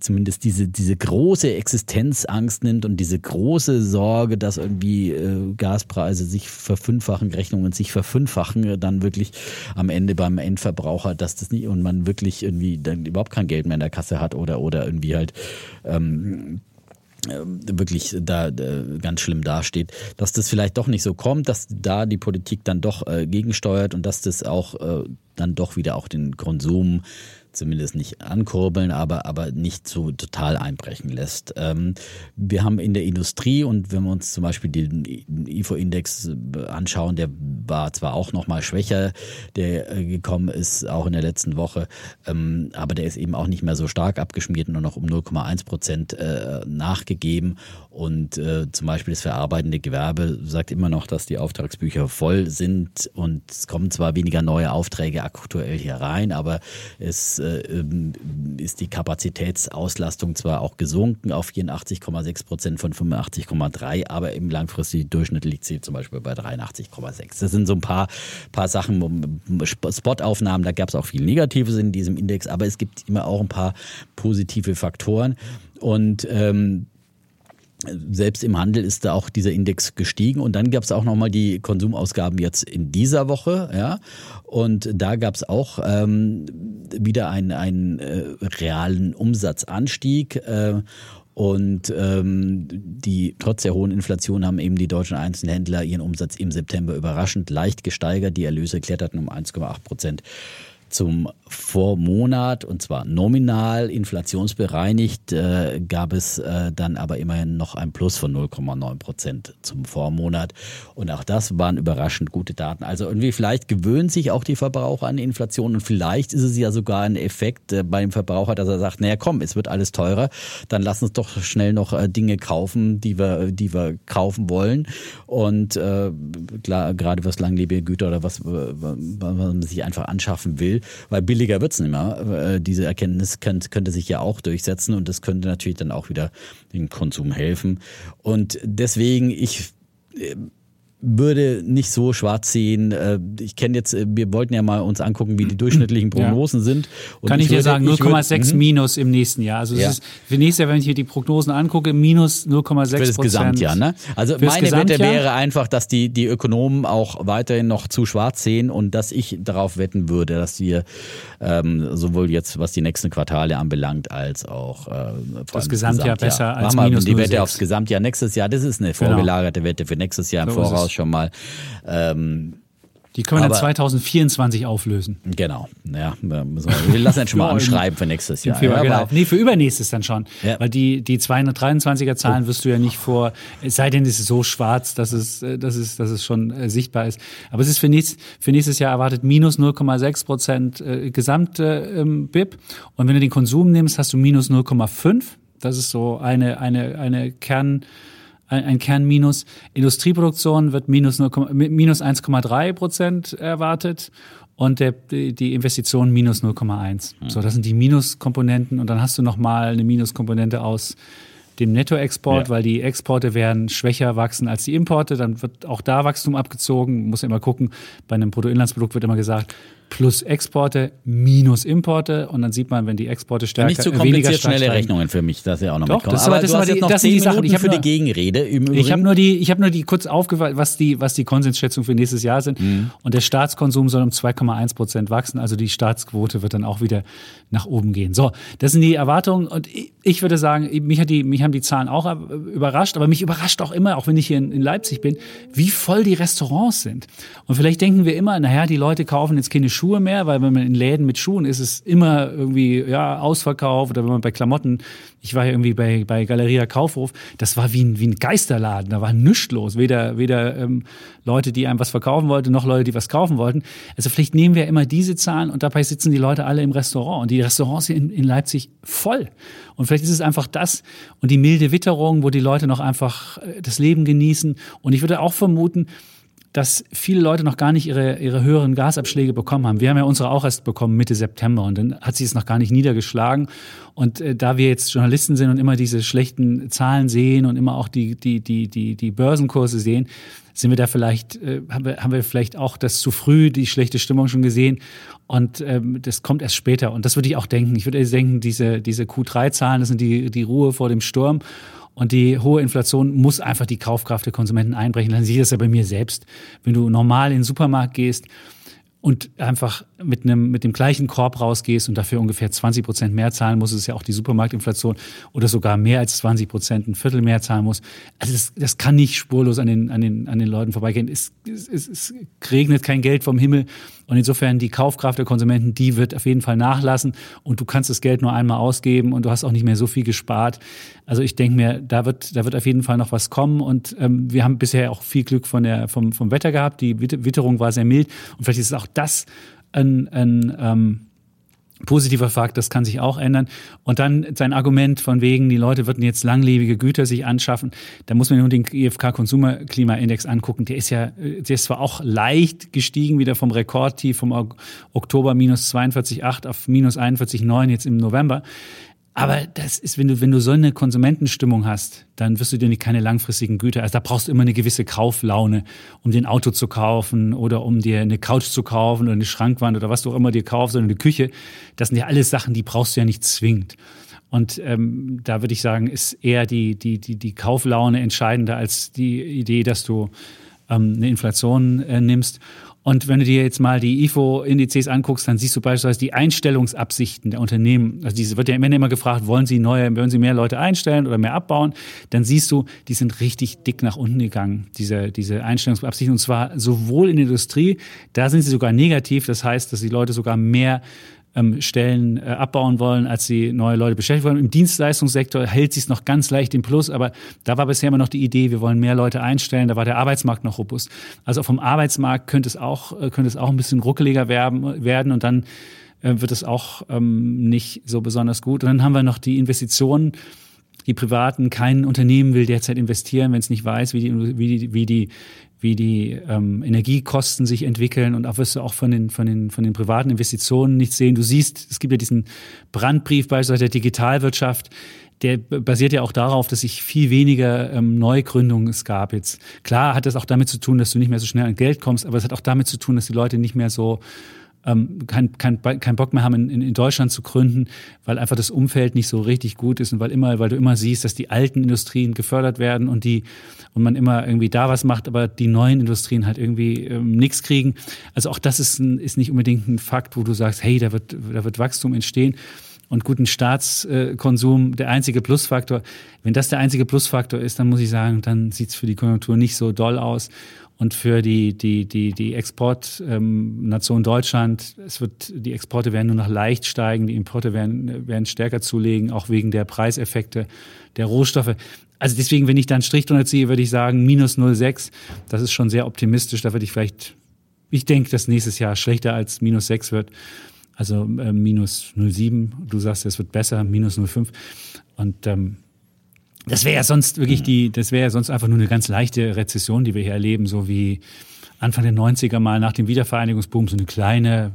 zumindest diese, diese große Existenzangst nimmt und diese große Sorge, dass irgendwie äh, Gaspreise sich verfünffachen, Rechnungen sich verfünffachen, dann wirklich am Ende beim Endverbraucher, dass das nicht und man wirklich irgendwie dann überhaupt kein Geld mehr in der Kasse hat oder, oder irgendwie halt ähm, äh, wirklich da äh, ganz schlimm dasteht, dass das vielleicht doch nicht so kommt, dass da die Politik dann doch äh, gegensteuert und dass das auch äh, dann doch wieder auch den Konsum zumindest nicht ankurbeln, aber, aber nicht so total einbrechen lässt. Ähm, wir haben in der Industrie und wenn wir uns zum Beispiel den IFO-Index anschauen, der war zwar auch noch mal schwächer, der äh, gekommen ist, auch in der letzten Woche, ähm, aber der ist eben auch nicht mehr so stark abgeschmiert, nur noch um 0,1 Prozent äh, nachgegeben. Und äh, zum Beispiel das verarbeitende Gewerbe sagt immer noch, dass die Auftragsbücher voll sind und es kommen zwar weniger neue Aufträge aktuell hier rein, aber es äh, ähm, ist die Kapazitätsauslastung zwar auch gesunken auf 84,6 Prozent von 85,3, aber im langfristigen Durchschnitt liegt sie zum Beispiel bei 83,6. Das sind so ein paar, paar Sachen, Spotaufnahmen, da gab es auch viel Negatives in diesem Index, aber es gibt immer auch ein paar positive Faktoren. Und ähm, selbst im Handel ist da auch dieser Index gestiegen und dann gab es auch nochmal die Konsumausgaben jetzt in dieser Woche, ja, und da gab es auch ähm, wieder einen, einen äh, realen Umsatzanstieg. Äh, und ähm, die trotz der hohen Inflation haben eben die deutschen Einzelhändler ihren Umsatz im September überraschend leicht gesteigert. Die Erlöse kletterten um 1,8 Prozent zum Vormonat und zwar nominal inflationsbereinigt äh, gab es äh, dann aber immerhin noch ein Plus von 0,9 Prozent zum Vormonat und auch das waren überraschend gute Daten. Also irgendwie vielleicht gewöhnen sich auch die Verbraucher an Inflation und vielleicht ist es ja sogar ein Effekt äh, beim Verbraucher, dass er sagt, naja komm, es wird alles teurer, dann lass uns doch schnell noch äh, Dinge kaufen, die wir, die wir kaufen wollen und äh, klar, gerade was langlebige Güter oder was, was man sich einfach anschaffen will, weil billiger wird es nicht mehr. Äh, diese Erkenntnis könnte, könnte sich ja auch durchsetzen und das könnte natürlich dann auch wieder dem Konsum helfen. Und deswegen, ich äh, würde nicht so schwarz sehen. Äh, ich kenne jetzt, äh, wir wollten ja mal uns angucken, wie die durchschnittlichen Prognosen ja. sind. Und Kann ich, ich dir sagen, 0,6 mhm. minus im nächsten Jahr. Also ja. es ist für nächstes Jahr, wenn ich hier die Prognosen angucke, minus 0,6 Für das Gesamtjahr, ne? Also meine Wette wäre einfach, dass die, die Ökonomen auch weiterhin noch zu schwarz sehen und dass ich darauf wetten würde, dass wir ähm, sowohl jetzt, was die nächsten Quartale anbelangt, als auch äh, das Gesamtjahr, Gesamtjahr besser als Mach minus mal die Wette aufs Gesamtjahr nächstes Jahr. Das ist eine genau. vorgelagerte genau. Wette für nächstes Jahr im so Voraus schon mal. Ähm, die können wir dann 2024 auflösen. Genau. Ja, wir, wir lassen jetzt schon mal anschreiben für nächstes Jahr. Februar, ja, genau. Nee, für übernächstes dann schon. Ja. Weil die, die 223er Zahlen oh. wirst du ja nicht vor, es sei denn, es ist so schwarz, dass es, äh, dass es, dass es schon äh, sichtbar ist. Aber es ist für, nächstes, für nächstes Jahr erwartet minus 0,6 Prozent äh, gesamte ähm, BIP. Und wenn du den Konsum nimmst, hast du minus 0,5. Das ist so eine, eine, eine Kern, ein, ein Kernminus. Industrieproduktion wird minus, minus 1,3 Prozent erwartet und der, die Investition minus 0,1. Mhm. So, das sind die Minuskomponenten und dann hast du nochmal eine Minuskomponente aus dem Nettoexport, ja. weil die Exporte werden schwächer wachsen als die Importe. Dann wird auch da Wachstum abgezogen. Muss immer gucken. Bei einem Bruttoinlandsprodukt wird immer gesagt, plus Exporte minus Importe und dann sieht man, wenn die Exporte stärker Nicht so kompliziert schnelle steigen. Rechnungen für mich, dass ja auch noch Doch, das, aber, das, aber die, das sind die Sachen. Ich habe für die Gegenrede. Im ich habe nur die, ich habe nur die kurz aufgefallen, was die, was die Konsensschätzungen für nächstes Jahr sind. Mhm. Und der Staatskonsum soll um 2,1 Prozent wachsen. Also die Staatsquote wird dann auch wieder nach oben gehen. So, das sind die Erwartungen und ich würde sagen, mich hat die, mich haben die Zahlen auch überrascht, aber mich überrascht auch immer, auch wenn ich hier in, in Leipzig bin, wie voll die Restaurants sind. Und vielleicht denken wir immer, naja, die Leute kaufen jetzt keine Schuhe mehr, weil wenn man in Läden mit Schuhen ist, ist es immer irgendwie ja Ausverkauf oder wenn man bei Klamotten, ich war ja irgendwie bei, bei Galeria Kaufhof, das war wie ein, wie ein Geisterladen, da war nichts los, weder, weder ähm, Leute, die einem was verkaufen wollten, noch Leute, die was kaufen wollten. Also vielleicht nehmen wir immer diese Zahlen und dabei sitzen die Leute alle im Restaurant und die Restaurants in, in Leipzig voll. Und vielleicht ist es einfach das und die milde Witterung, wo die Leute noch einfach äh, das Leben genießen. Und ich würde auch vermuten, dass viele Leute noch gar nicht ihre, ihre höheren Gasabschläge bekommen haben. Wir haben ja unsere auch erst bekommen Mitte September und dann hat sich es noch gar nicht niedergeschlagen. Und äh, da wir jetzt Journalisten sind und immer diese schlechten Zahlen sehen und immer auch die, die, die, die, die Börsenkurse sehen, sind wir da vielleicht, äh, haben, wir, haben wir vielleicht auch das zu früh, die schlechte Stimmung schon gesehen. Und ähm, das kommt erst später. Und das würde ich auch denken. Ich würde denken, diese, diese Q3-Zahlen, das sind die, die Ruhe vor dem Sturm. Und die hohe Inflation muss einfach die Kaufkraft der Konsumenten einbrechen. Dann sehe ich das ja bei mir selbst. Wenn du normal in den Supermarkt gehst und einfach mit einem mit dem gleichen Korb rausgehst und dafür ungefähr 20 Prozent mehr zahlen musst, ist ja auch die Supermarktinflation oder sogar mehr als 20 Prozent, ein Viertel mehr zahlen musst. Also das, das kann nicht spurlos an den, an den, an den Leuten vorbeigehen. Es, es, es regnet kein Geld vom Himmel und insofern die Kaufkraft der Konsumenten, die wird auf jeden Fall nachlassen und du kannst das Geld nur einmal ausgeben und du hast auch nicht mehr so viel gespart. Also ich denke mir, da wird, da wird auf jeden Fall noch was kommen und ähm, wir haben bisher auch viel Glück von der, vom, vom Wetter gehabt. Die Witterung war sehr mild und vielleicht ist auch das ein, ein, ähm, positiver Fakt, das kann sich auch ändern. Und dann sein Argument von wegen, die Leute würden jetzt langlebige Güter sich anschaffen. Da muss man nur den IFK Consumer Klimaindex angucken. Der ist ja, der ist zwar auch leicht gestiegen, wieder vom Rekordtief vom Oktober minus 42,8 auf minus 41,9 jetzt im November. Aber das ist, wenn du, wenn du so eine Konsumentenstimmung hast, dann wirst du dir nicht keine langfristigen Güter. Also da brauchst du immer eine gewisse Kauflaune, um dir ein Auto zu kaufen oder um dir eine Couch zu kaufen oder eine Schrankwand oder was du auch immer dir kaufst oder eine Küche. Das sind ja alles Sachen, die brauchst du ja nicht zwingend. Und ähm, da würde ich sagen, ist eher die, die, die, die Kauflaune entscheidender als die Idee, dass du ähm, eine Inflation äh, nimmst. Und wenn du dir jetzt mal die IFO-Indizes anguckst, dann siehst du beispielsweise die Einstellungsabsichten der Unternehmen. Also diese wird ja immer, immer gefragt, wollen sie neue, wollen sie mehr Leute einstellen oder mehr abbauen? Dann siehst du, die sind richtig dick nach unten gegangen, diese, diese Einstellungsabsichten. Und zwar sowohl in der Industrie, da sind sie sogar negativ. Das heißt, dass die Leute sogar mehr ähm, Stellen äh, abbauen wollen, als sie neue Leute beschäftigen wollen. Im Dienstleistungssektor hält sich noch ganz leicht im Plus, aber da war bisher immer noch die Idee, wir wollen mehr Leute einstellen, da war der Arbeitsmarkt noch robust. Also vom Arbeitsmarkt könnte es auch, äh, könnte es auch ein bisschen ruckeliger werden, werden und dann äh, wird es auch ähm, nicht so besonders gut. Und dann haben wir noch die Investitionen die Privaten, kein Unternehmen will derzeit investieren, wenn es nicht weiß, wie die, wie die, wie die, wie die ähm, Energiekosten sich entwickeln und auch wirst du auch von den, von, den, von den privaten Investitionen nicht sehen. Du siehst, es gibt ja diesen Brandbrief beispielsweise der Digitalwirtschaft, der basiert ja auch darauf, dass sich viel weniger ähm, Neugründungen es gab jetzt. Klar hat das auch damit zu tun, dass du nicht mehr so schnell an Geld kommst, aber es hat auch damit zu tun, dass die Leute nicht mehr so ähm, kein, kein, kein Bock mehr haben, in, in Deutschland zu gründen, weil einfach das Umfeld nicht so richtig gut ist und weil immer, weil du immer siehst, dass die alten Industrien gefördert werden und die und man immer irgendwie da was macht, aber die neuen Industrien halt irgendwie ähm, nichts kriegen. Also auch das ist, ein, ist nicht unbedingt ein Fakt, wo du sagst, hey, da wird, da wird Wachstum entstehen und guten Staatskonsum der einzige Plusfaktor. Wenn das der einzige Plusfaktor ist, dann muss ich sagen, dann sieht's für die Konjunktur nicht so doll aus. Und für die, die, die, die Exportnation ähm, Deutschland, es wird, die Exporte werden nur noch leicht steigen, die Importe werden, werden stärker zulegen, auch wegen der Preiseffekte der Rohstoffe. Also deswegen, wenn ich dann Strich drunter ziehe, würde ich sagen, minus 0,6. Das ist schon sehr optimistisch. Da würde ich vielleicht, ich denke, dass nächstes Jahr schlechter als minus 6 wird. Also äh, minus 0,7. Du sagst, es wird besser, minus 0,5. Und ähm, das wäre ja sonst wirklich mhm. die, das wäre ja sonst einfach nur eine ganz leichte Rezession, die wir hier erleben, so wie Anfang der 90er mal nach dem Wiedervereinigungsboom, so eine kleine,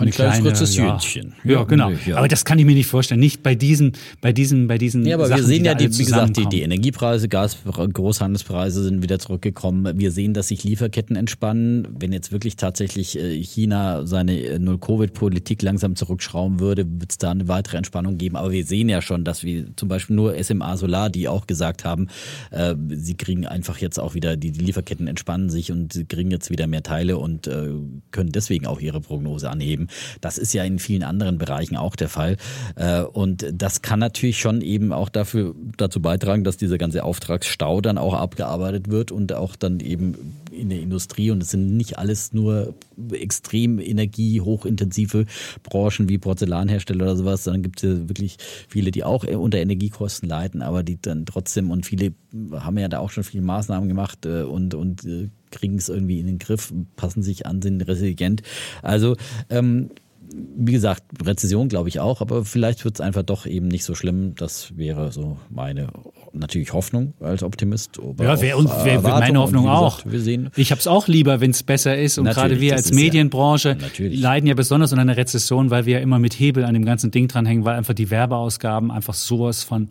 so ein kleines Rezessionchen. Ja, ja, genau. Ja. Aber das kann ich mir nicht vorstellen. Nicht bei diesen, bei diesen, bei diesen. Ja, aber Sachen, wir sehen ja, die, wie gesagt, die, die Energiepreise, Gas, Großhandelspreise sind wieder zurückgekommen. Wir sehen, dass sich Lieferketten entspannen. Wenn jetzt wirklich tatsächlich äh, China seine äh, Null-Covid-Politik langsam zurückschrauben würde, wird es da eine weitere Entspannung geben. Aber wir sehen ja schon, dass wir zum Beispiel nur SMA Solar, die auch gesagt haben, äh, sie kriegen einfach jetzt auch wieder, die, die Lieferketten entspannen sich und sie kriegen jetzt wieder mehr Teile und äh, können deswegen auch ihre Prognose anheben. Das ist ja in vielen anderen Bereichen auch der Fall. Äh, und das kann natürlich schon eben auch dafür, dazu beitragen, dass dieser ganze Auftragsstau dann auch abgearbeitet wird und auch dann eben in der Industrie und es sind nicht alles nur extrem energiehochintensive Branchen wie Porzellanhersteller oder sowas, sondern gibt es ja wirklich viele, die auch unter Energiekosten leiden, aber die dann trotzdem und viele haben ja da auch schon viele Maßnahmen gemacht äh, und, und äh, kriegen es irgendwie in den Griff, passen sich an, sind resilient. Also ähm, wie gesagt, Rezession glaube ich auch, aber vielleicht wird es einfach doch eben nicht so schlimm. Das wäre so meine natürlich Hoffnung als Optimist. ja, wäre wär, meine Hoffnung gesagt, auch. Wir sehen. Ich habe es auch lieber, wenn es besser ist. Und gerade wir als Medienbranche ja, leiden ja besonders unter einer Rezession, weil wir ja immer mit Hebel an dem ganzen Ding dranhängen, weil einfach die Werbeausgaben einfach sowas von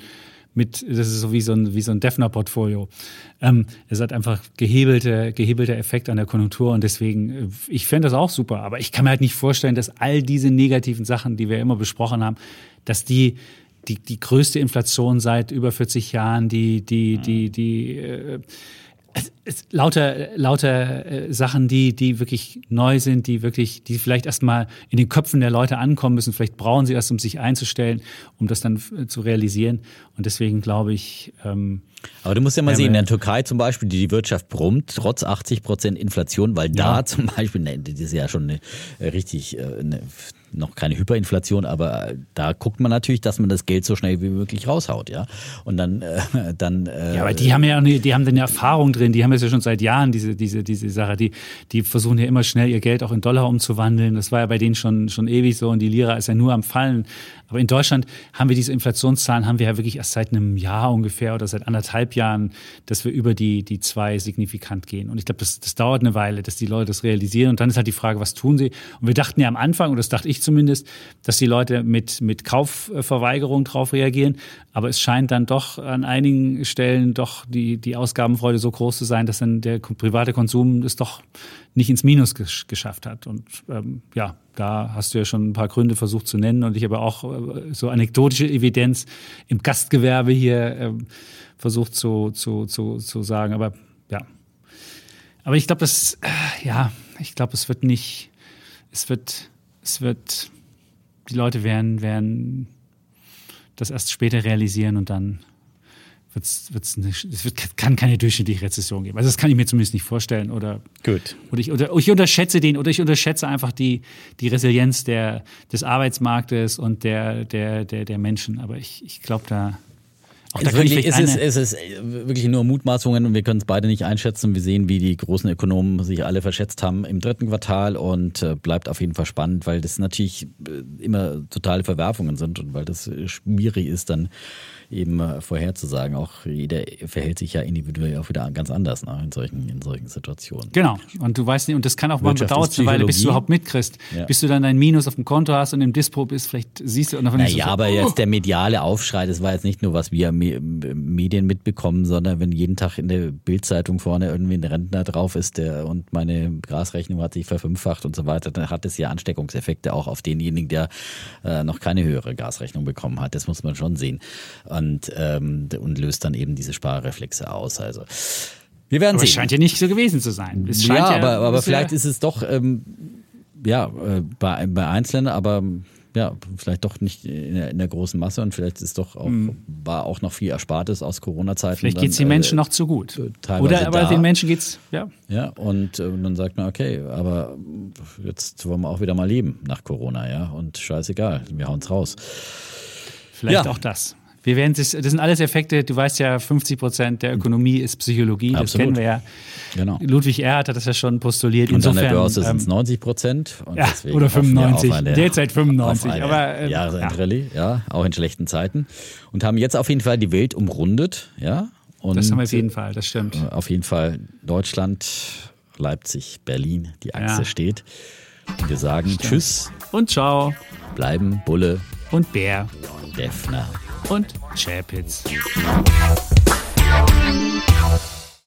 mit, das ist so wie so ein, wie so ein Defner-Portfolio. Ähm, es hat einfach gehebelte, gehebelte Effekt an der Konjunktur und deswegen, äh, ich fände das auch super, aber ich kann mir halt nicht vorstellen, dass all diese negativen Sachen, die wir immer besprochen haben, dass die die, die größte Inflation seit über 40 Jahren, die, die, die, die, äh, es, es, lauter, lauter äh, Sachen, die, die wirklich neu sind, die wirklich, die vielleicht erstmal in den Köpfen der Leute ankommen müssen. Vielleicht brauchen sie erst, um sich einzustellen, um das dann äh, zu realisieren. Und deswegen glaube ich. Ähm, Aber du musst ja mal sehen, in der Türkei zum Beispiel, die, die Wirtschaft brummt, trotz 80 Prozent Inflation, weil da ja. zum Beispiel, ne, das ist ja schon eine, äh, richtig eine noch keine Hyperinflation, aber da guckt man natürlich, dass man das Geld so schnell wie möglich raushaut, ja. Und dann, äh, dann. Äh, ja, aber die haben ja, die haben eine Erfahrung drin. Die haben das ja schon seit Jahren diese, diese, diese Sache. Die, die versuchen ja immer schnell ihr Geld auch in Dollar umzuwandeln. Das war ja bei denen schon, schon ewig so und die Lira ist ja nur am Fallen. Aber in Deutschland haben wir diese Inflationszahlen, haben wir ja wirklich erst seit einem Jahr ungefähr oder seit anderthalb Jahren, dass wir über die, die zwei signifikant gehen. Und ich glaube, das, das dauert eine Weile, dass die Leute das realisieren. Und dann ist halt die Frage, was tun sie? Und wir dachten ja am Anfang, und das dachte ich zumindest, dass die Leute mit, mit Kaufverweigerung drauf reagieren. Aber es scheint dann doch an einigen Stellen doch die, die Ausgabenfreude so groß zu sein, dass dann der private Konsum es doch nicht ins Minus gesch geschafft hat. Und ähm, ja, da hast du ja schon ein paar Gründe versucht zu nennen und ich habe auch äh, so anekdotische Evidenz im Gastgewerbe hier äh, versucht zu, zu, zu, zu sagen. Aber ja. Aber ich glaube, das, äh, ja, ich glaube, es wird nicht, es wird, es wird, die Leute werden, werden das erst später realisieren und dann wird's, wird's nicht, es wird, kann keine durchschnittliche Rezession geben. Also das kann ich mir zumindest nicht vorstellen. Oder, Gut. Oder ich, oder ich unterschätze den, oder ich unterschätze einfach die, die Resilienz der, des Arbeitsmarktes und der, der, der, der Menschen. Aber ich, ich glaube, da, auch da wirklich, es, ist, es ist wirklich nur Mutmaßungen und wir können es beide nicht einschätzen. Wir sehen, wie die großen Ökonomen sich alle verschätzt haben im dritten Quartal und äh, bleibt auf jeden Fall spannend, weil das natürlich äh, immer totale Verwerfungen sind und weil das schwierig ist, dann eben äh, vorherzusagen. Auch jeder verhält sich ja individuell auch wieder ganz anders ne, in, solchen, in solchen Situationen. Genau. Und du weißt nicht, und das kann auch mal dauert eine Weile, bis du überhaupt mitkriegst. Ja. Bis du dann dein Minus auf dem Konto hast und im Dispo bist, vielleicht siehst du und dann Naja, so, aber oh. jetzt der mediale Aufschrei, das war jetzt nicht nur, was wir Medien mitbekommen, sondern wenn jeden Tag in der Bildzeitung vorne irgendwie ein Rentner drauf ist der und meine Grasrechnung hat sich verfünffacht und so weiter, dann hat es ja Ansteckungseffekte auch auf denjenigen, der äh, noch keine höhere Gasrechnung bekommen hat. Das muss man schon sehen und, ähm, und löst dann eben diese Sparreflexe aus. Also wir werden aber sehen. Es scheint ja nicht so gewesen zu sein. Es ja, ja, aber, aber vielleicht ist es doch ähm, ja äh, bei, bei Einzelnen, aber ja, vielleicht doch nicht in der, in der, großen Masse und vielleicht ist doch auch, mhm. war auch noch viel Erspartes aus Corona-Zeiten. Vielleicht geht es den Menschen äh, noch zu gut. Oder aber da. den Menschen geht's, ja. Ja, und äh, dann sagt man, okay, aber jetzt wollen wir auch wieder mal leben nach Corona, ja, und scheißegal, wir hauen's raus. Vielleicht ja. auch das. Wir werden das sind alles Effekte, du weißt ja, 50 Prozent der Ökonomie ist Psychologie, Absolut. das kennen wir ja. Genau. Ludwig Erhard hat das ja schon postuliert. Und Insofern, an der Börse sind es 90 Prozent. Ja, oder 95, derzeit 95. aber äh, Jahresendrallye, ja. ja, auch in schlechten Zeiten. Und haben jetzt auf jeden Fall die Welt umrundet, ja. Und das haben wir auf jeden Fall, das stimmt. Äh, auf jeden Fall Deutschland, Leipzig, Berlin, die Achse ja. steht. Wir sagen stimmt. Tschüss. Und ciao. Bleiben Bulle. Und Bär. Defner und Chapitz.